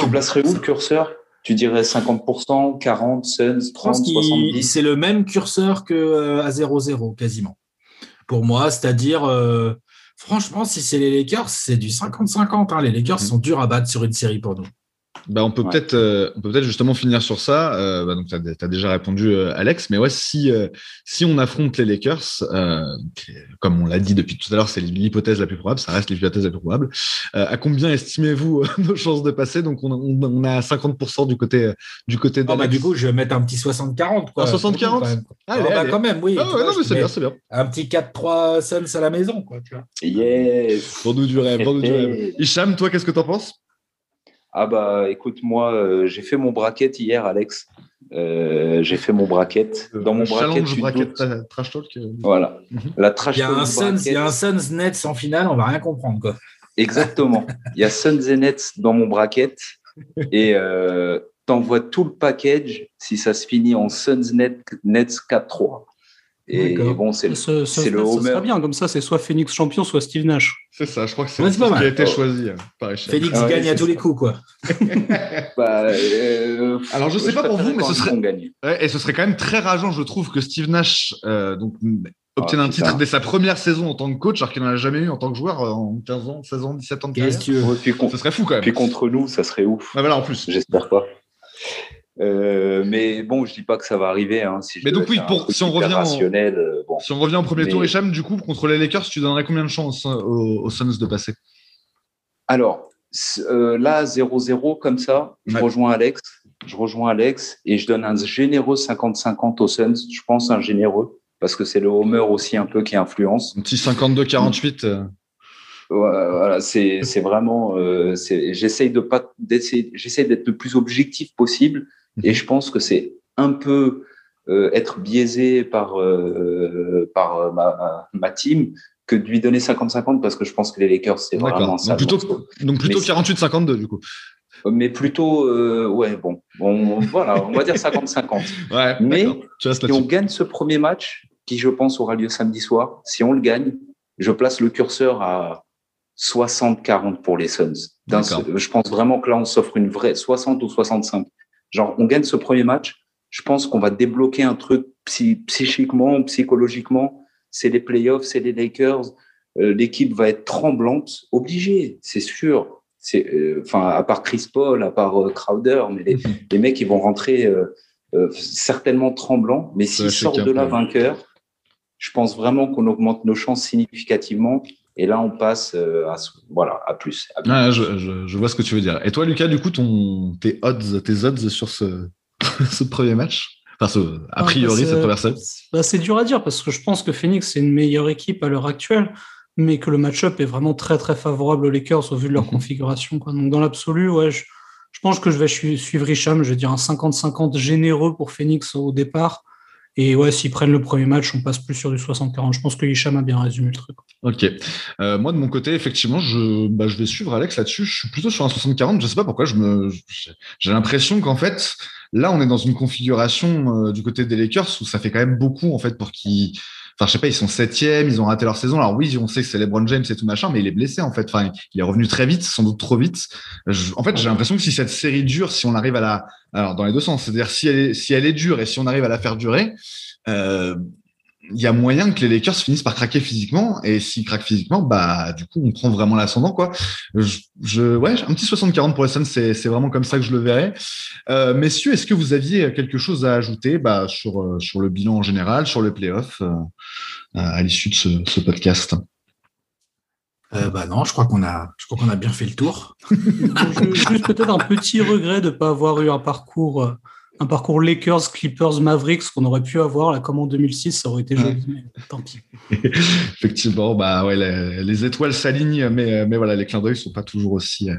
Tu placerais où le curseur? Tu dirais 50%, 40, 16, 30, 70 C'est le même curseur que euh, à 0-0, quasiment. Pour moi, c'est-à-dire, euh, franchement, si c'est les Lakers, c'est du 50-50. Hein. Les Lakers mmh. sont durs à battre sur une série pour nous. Bah, on peut peut-être euh, on peut peut-être justement finir sur ça. Euh, bah, donc tu as, déjà répondu euh, Alex, mais ouais si si on affronte les Lakers, comme on l'a dit depuis tout à l'heure, c'est l'hypothèse la plus probable, ça reste l'hypothèse la plus probable. à combien estimez-vous nos chances de passer? Donc on, on, a 50% du côté du côté ah, bah, du coup, je vais mettre un petit 60-40 quoi. 60-40 ah, bah, quand même, oui. Ah, non, mais c'est bien, c'est bien. Un petit 4-3 Suns à la maison quoi, tu vois. Yes. Pour nous du rêve, pour nous du rêve. Hicham, toi qu'est-ce que tu en penses? Ah bah écoute, moi, euh, j'ai fait mon bracket hier, Alex. Euh, j'ai fait mon bracket. Euh, Dans mon bracket, bracket trash talk. Voilà. Mhm. La trash il y a un Suns, il y a un Suns Nets en finale, on va rien comprendre quoi. Exactement. il y a Suns et Nets dans mon bracket et euh, t'envoies tout le package si ça se finit en Suns Nets, Nets 4-3. Et bon, c'est le Homer. Ça bien, comme ça, c'est soit Phoenix champion, soit Steve Nash. C'est ça, je crois que c'est ce qui a été choisi euh, par Phoenix ah gagne à tous les coups, quoi. bah, euh, Alors, je sais pas pour vous, mais ce serait. et ce serait quand même très rageant, je trouve, que Steve Nash euh, donc, obtienne ah, un titre dès sa première saison en tant que coach, alors qu'il n'en a jamais eu en tant que joueur en 15 ans, 16 ans, 17 ans de carrière. Ce serait fou quand même. Puis contre nous, ça serait ouf. Ah, voilà, en plus. J'espère pas. Euh, mais bon, je dis pas que ça va arriver. Hein, si mais donc oui, pour, si, on revient en, euh, bon. si on revient au premier tour, Hicham, du coup, contre les Lakers, tu donnerais combien de chances euh, aux, Suns de passer? Alors, là, 0-0 comme ça, je rejoins Alex. Je rejoins Alex et je donne un généreux 50-50 aux Suns. Je pense un généreux parce que c'est le Homer aussi un peu qui influence. Un petit 52-48. Voilà, c'est vraiment. J'essaye de pas j'essaie d'être le plus objectif possible et je pense que c'est un peu euh, être biaisé par, euh, par ma, ma, team que de lui donner 50-50 parce que je pense que les Lakers, c'est vraiment ça. Donc plutôt, donc plutôt 48-52 du coup. Mais plutôt, euh, ouais, bon, bon, voilà, on va dire 50-50. ouais, mais si on gagne ce premier match, qui je pense aura lieu samedi soir, si on le gagne, je place le curseur à 60-40 pour les Suns. Je pense vraiment que là, on s'offre une vraie 60 ou 65. Genre, on gagne ce premier match. Je pense qu'on va débloquer un truc psychiquement, psychologiquement. C'est les playoffs, c'est les Lakers. Euh, l'équipe va être tremblante, obligée, c'est sûr. C'est, euh, enfin, à part Chris Paul, à part euh, Crowder, mais les, les, mecs, ils vont rentrer certainement tremblants. Mais s'ils sortent de là vainqueurs, je pense vraiment qu'on augmente nos chances significativement. Et là, on passe à, voilà, à plus. Ah, je, je, je, vois ce que tu veux dire. Et toi, Lucas, du coup, ton, tes, odds, tes odds sur ce, ce premier match? Enfin, ce, a priori, cette première scène bah, C'est dur à dire parce que je pense que Phoenix, c'est une meilleure équipe à l'heure actuelle. mais que le match-up est vraiment très très favorable aux Lakers au vu de leur mhm. configuration. Quoi. Donc dans l'absolu, ouais, je, pense que je vais suivre Hicham. Je vais dire un 50-50 généreux pour Phoenix au départ. Et ouais, s'ils prennent le premier match, on passe plus sur du 60-40. Je pense que Hicham a bien résumé le truc. Ok. Euh, moi, de mon côté, effectivement, je, bah, je vais suivre Alex là-dessus. Je suis plutôt sur un 60-40. Je sais pas pourquoi. Je me, j'ai l'impression qu'en fait, là, on est dans une configuration euh, du côté des Lakers où ça fait quand même beaucoup en fait pour qu'ils Enfin, je sais pas, ils sont septièmes, ils ont raté leur saison. Alors oui, on sait que c'est LeBron James et tout machin, mais il est blessé en fait. Enfin, il est revenu très vite, sans doute trop vite. en fait, j'ai l'impression que si cette série dure, si on arrive à la, alors dans les deux sens, c'est-à-dire si elle est, si elle est dure et si on arrive à la faire durer, euh, il y a moyen que les Lakers finissent par craquer physiquement. Et s'ils craquent physiquement, bah, du coup, on prend vraiment l'ascendant, quoi. Je, ouais, un petit 60-40 pour les Suns, c'est, c'est vraiment comme ça que je le verrai. Euh, messieurs, est-ce que vous aviez quelque chose à ajouter, bah, sur, euh, sur le bilan en général, sur le playoff, euh, à l'issue de ce, ce podcast? Euh, bah non, je crois qu'on a, je crois qu'on a bien fait le tour. Juste peut-être un petit regret de ne pas avoir eu un parcours un parcours Lakers, Clippers, Mavericks qu'on aurait pu avoir là comme en 2006, ça aurait été joli, mais tant pis. Effectivement, bah ouais, les, étoiles s'alignent, mais, mais voilà, les clins d'œil sont pas toujours aussi euh,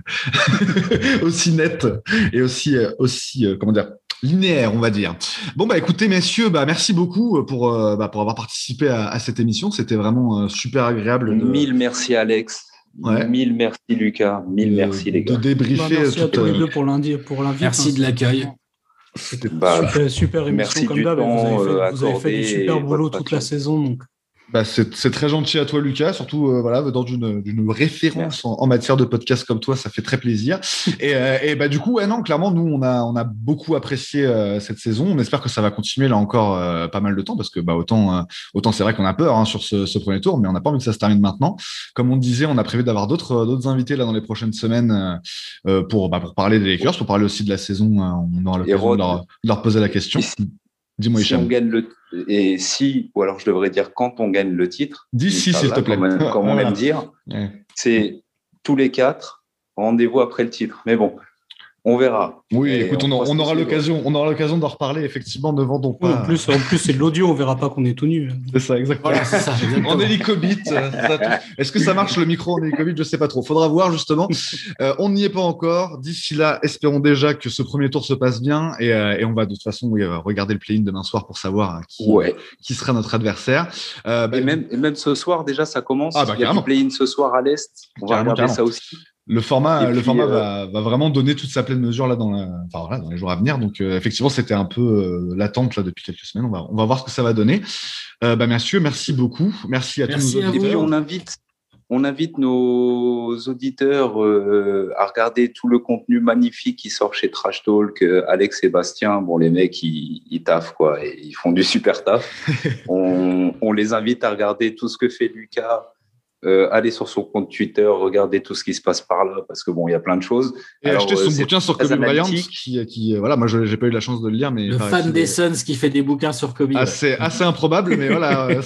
aussi nets et aussi euh, aussi euh, comment dire linéaires, on va dire. Bon bah écoutez messieurs, bah merci beaucoup pour bah, pour avoir participé à, cette émission, c'était vraiment super agréable. Mille merci Alex. Mille merci Lucas, mille merci les gars. De débriefer. Bah, merci à tous les deux pour l'invite. Merci de l'accueil. C'était bah, super, super émission comme d'hab. Vous, avez fait, vous avez fait du super boulot toute la saison. Donc. Bah, c'est très gentil à toi, Lucas. Surtout, euh, voilà, dans d'une référence en, matière de podcast comme toi, ça fait très plaisir. et, euh, et bah, du coup, ouais, non, clairement, nous, on a, on a beaucoup apprécié euh, cette saison. On espère que ça va continuer là encore pas mal de temps parce que, bah, autant, autant c'est vrai qu'on a peur hein, sur ce, ce, premier tour, mais on n'a pas envie que ça se termine maintenant. Comme on disait, on a prévu d'avoir d'autres, d'autres invités là dans les prochaines semaines pour, bah, pour parler des Lakers, pour parler aussi de la saison. on aura l'occasion de leur, de leur poser la question. Dis-moi, si on gagne le et si, ou alors je devrais dire quand on gagne le titre. Dis si, s'il te plaît. Comme, on aime dire, c'est tous les quatre rendez-vous après le titre. Mais bon, on verra. Oui, écoute, on, aura l'occasion, on aura l'occasion d'en reparler. Effectivement, ne vendons pas. en plus, en plus, c'est de l'audio, on verra pas qu'on est tout nu. C'est ça, exactement. en hélicobite. Est-ce que ça marche le micro en hélicobite? Je sais pas trop. Faudra voir justement. Euh, on n'y est pas encore. D'ici là, espérons déjà que ce premier tour se passe bien et, euh, on va de toute façon regarder le play-in demain soir pour savoir qui, qui sera notre adversaire. Euh, et, même, même ce soir déjà, ça commence. Ah, bah, Il y a le play-in ce soir à l'est. On va regarder ça aussi le format, le format euh, va, vraiment donner toute sa pleine mesure là dans, enfin, dans les jours à venir. Donc euh, effectivement, c'était un peu euh, l'attente là depuis quelques semaines. On va, on va voir ce que ça va donner. Euh, bah, messieurs, merci beaucoup. Merci à tous nos auditeurs. Et puis on invite, on invite nos auditeurs à regarder tout le contenu magnifique qui sort chez Trash Talk. Alex et Bastien, bon les mecs, ils, ils taffent quoi, et ils font du super taf. on, on les invite à regarder tout ce que fait Lucas euh, allez sur son compte Twitter, regardez tout ce qui se passe par là, parce que bon, il y a plein de choses. Et acheter son euh, bouquin sur Kobe Bryant, qui, qui, euh, voilà, moi, j'ai pas eu la chance de le lire, mais le fan des Suns qui fait des bouquins sur Kobe. C'est assez improbable, mais voilà,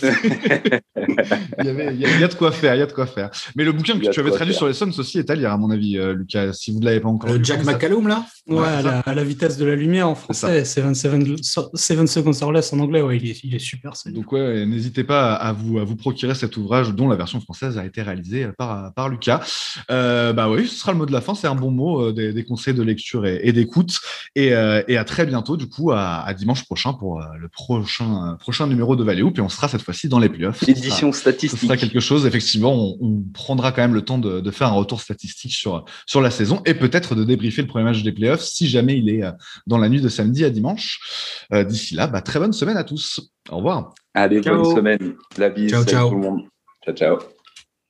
il, y avait, il, y a, de quoi faire, il y a de quoi faire. Mais le bouquin que tu avais traduit sur les Suns aussi est à lire, à mon avis, Lucas, si vous ne l'avez pas encore. Le Jack McCallum là? Ouais, à, la, vitesse de la lumière en français, Seven, Seconds or Less en anglais, ouais, il est, il est super. Donc ouais, n'hésitez pas à vous à vous procurer cet ouvrage dont la version française a été réalisé par, par Lucas. Euh, bah oui, ce sera le mot de la fin. C'est un bon mot, euh, des, conseils de lecture et, d'écoute. Et, euh, et, à très bientôt, du coup, à, dimanche prochain pour le prochain, prochain numéro de Valéoup. Et on sera cette fois-ci dans les playoffs. Édition statistique. Ce sera quelque chose, effectivement. On, prendra quand même le temps de, de, faire un retour statistique sur, sur la saison et peut-être de débriefer le premier match des playoffs si jamais il est dans la nuit de samedi à dimanche. D'ici là, bah, très bonne semaine à tous. Au revoir. Allez, bonne semaine. La bise. Ciao, ciao. tout le monde. Ciao, ciao.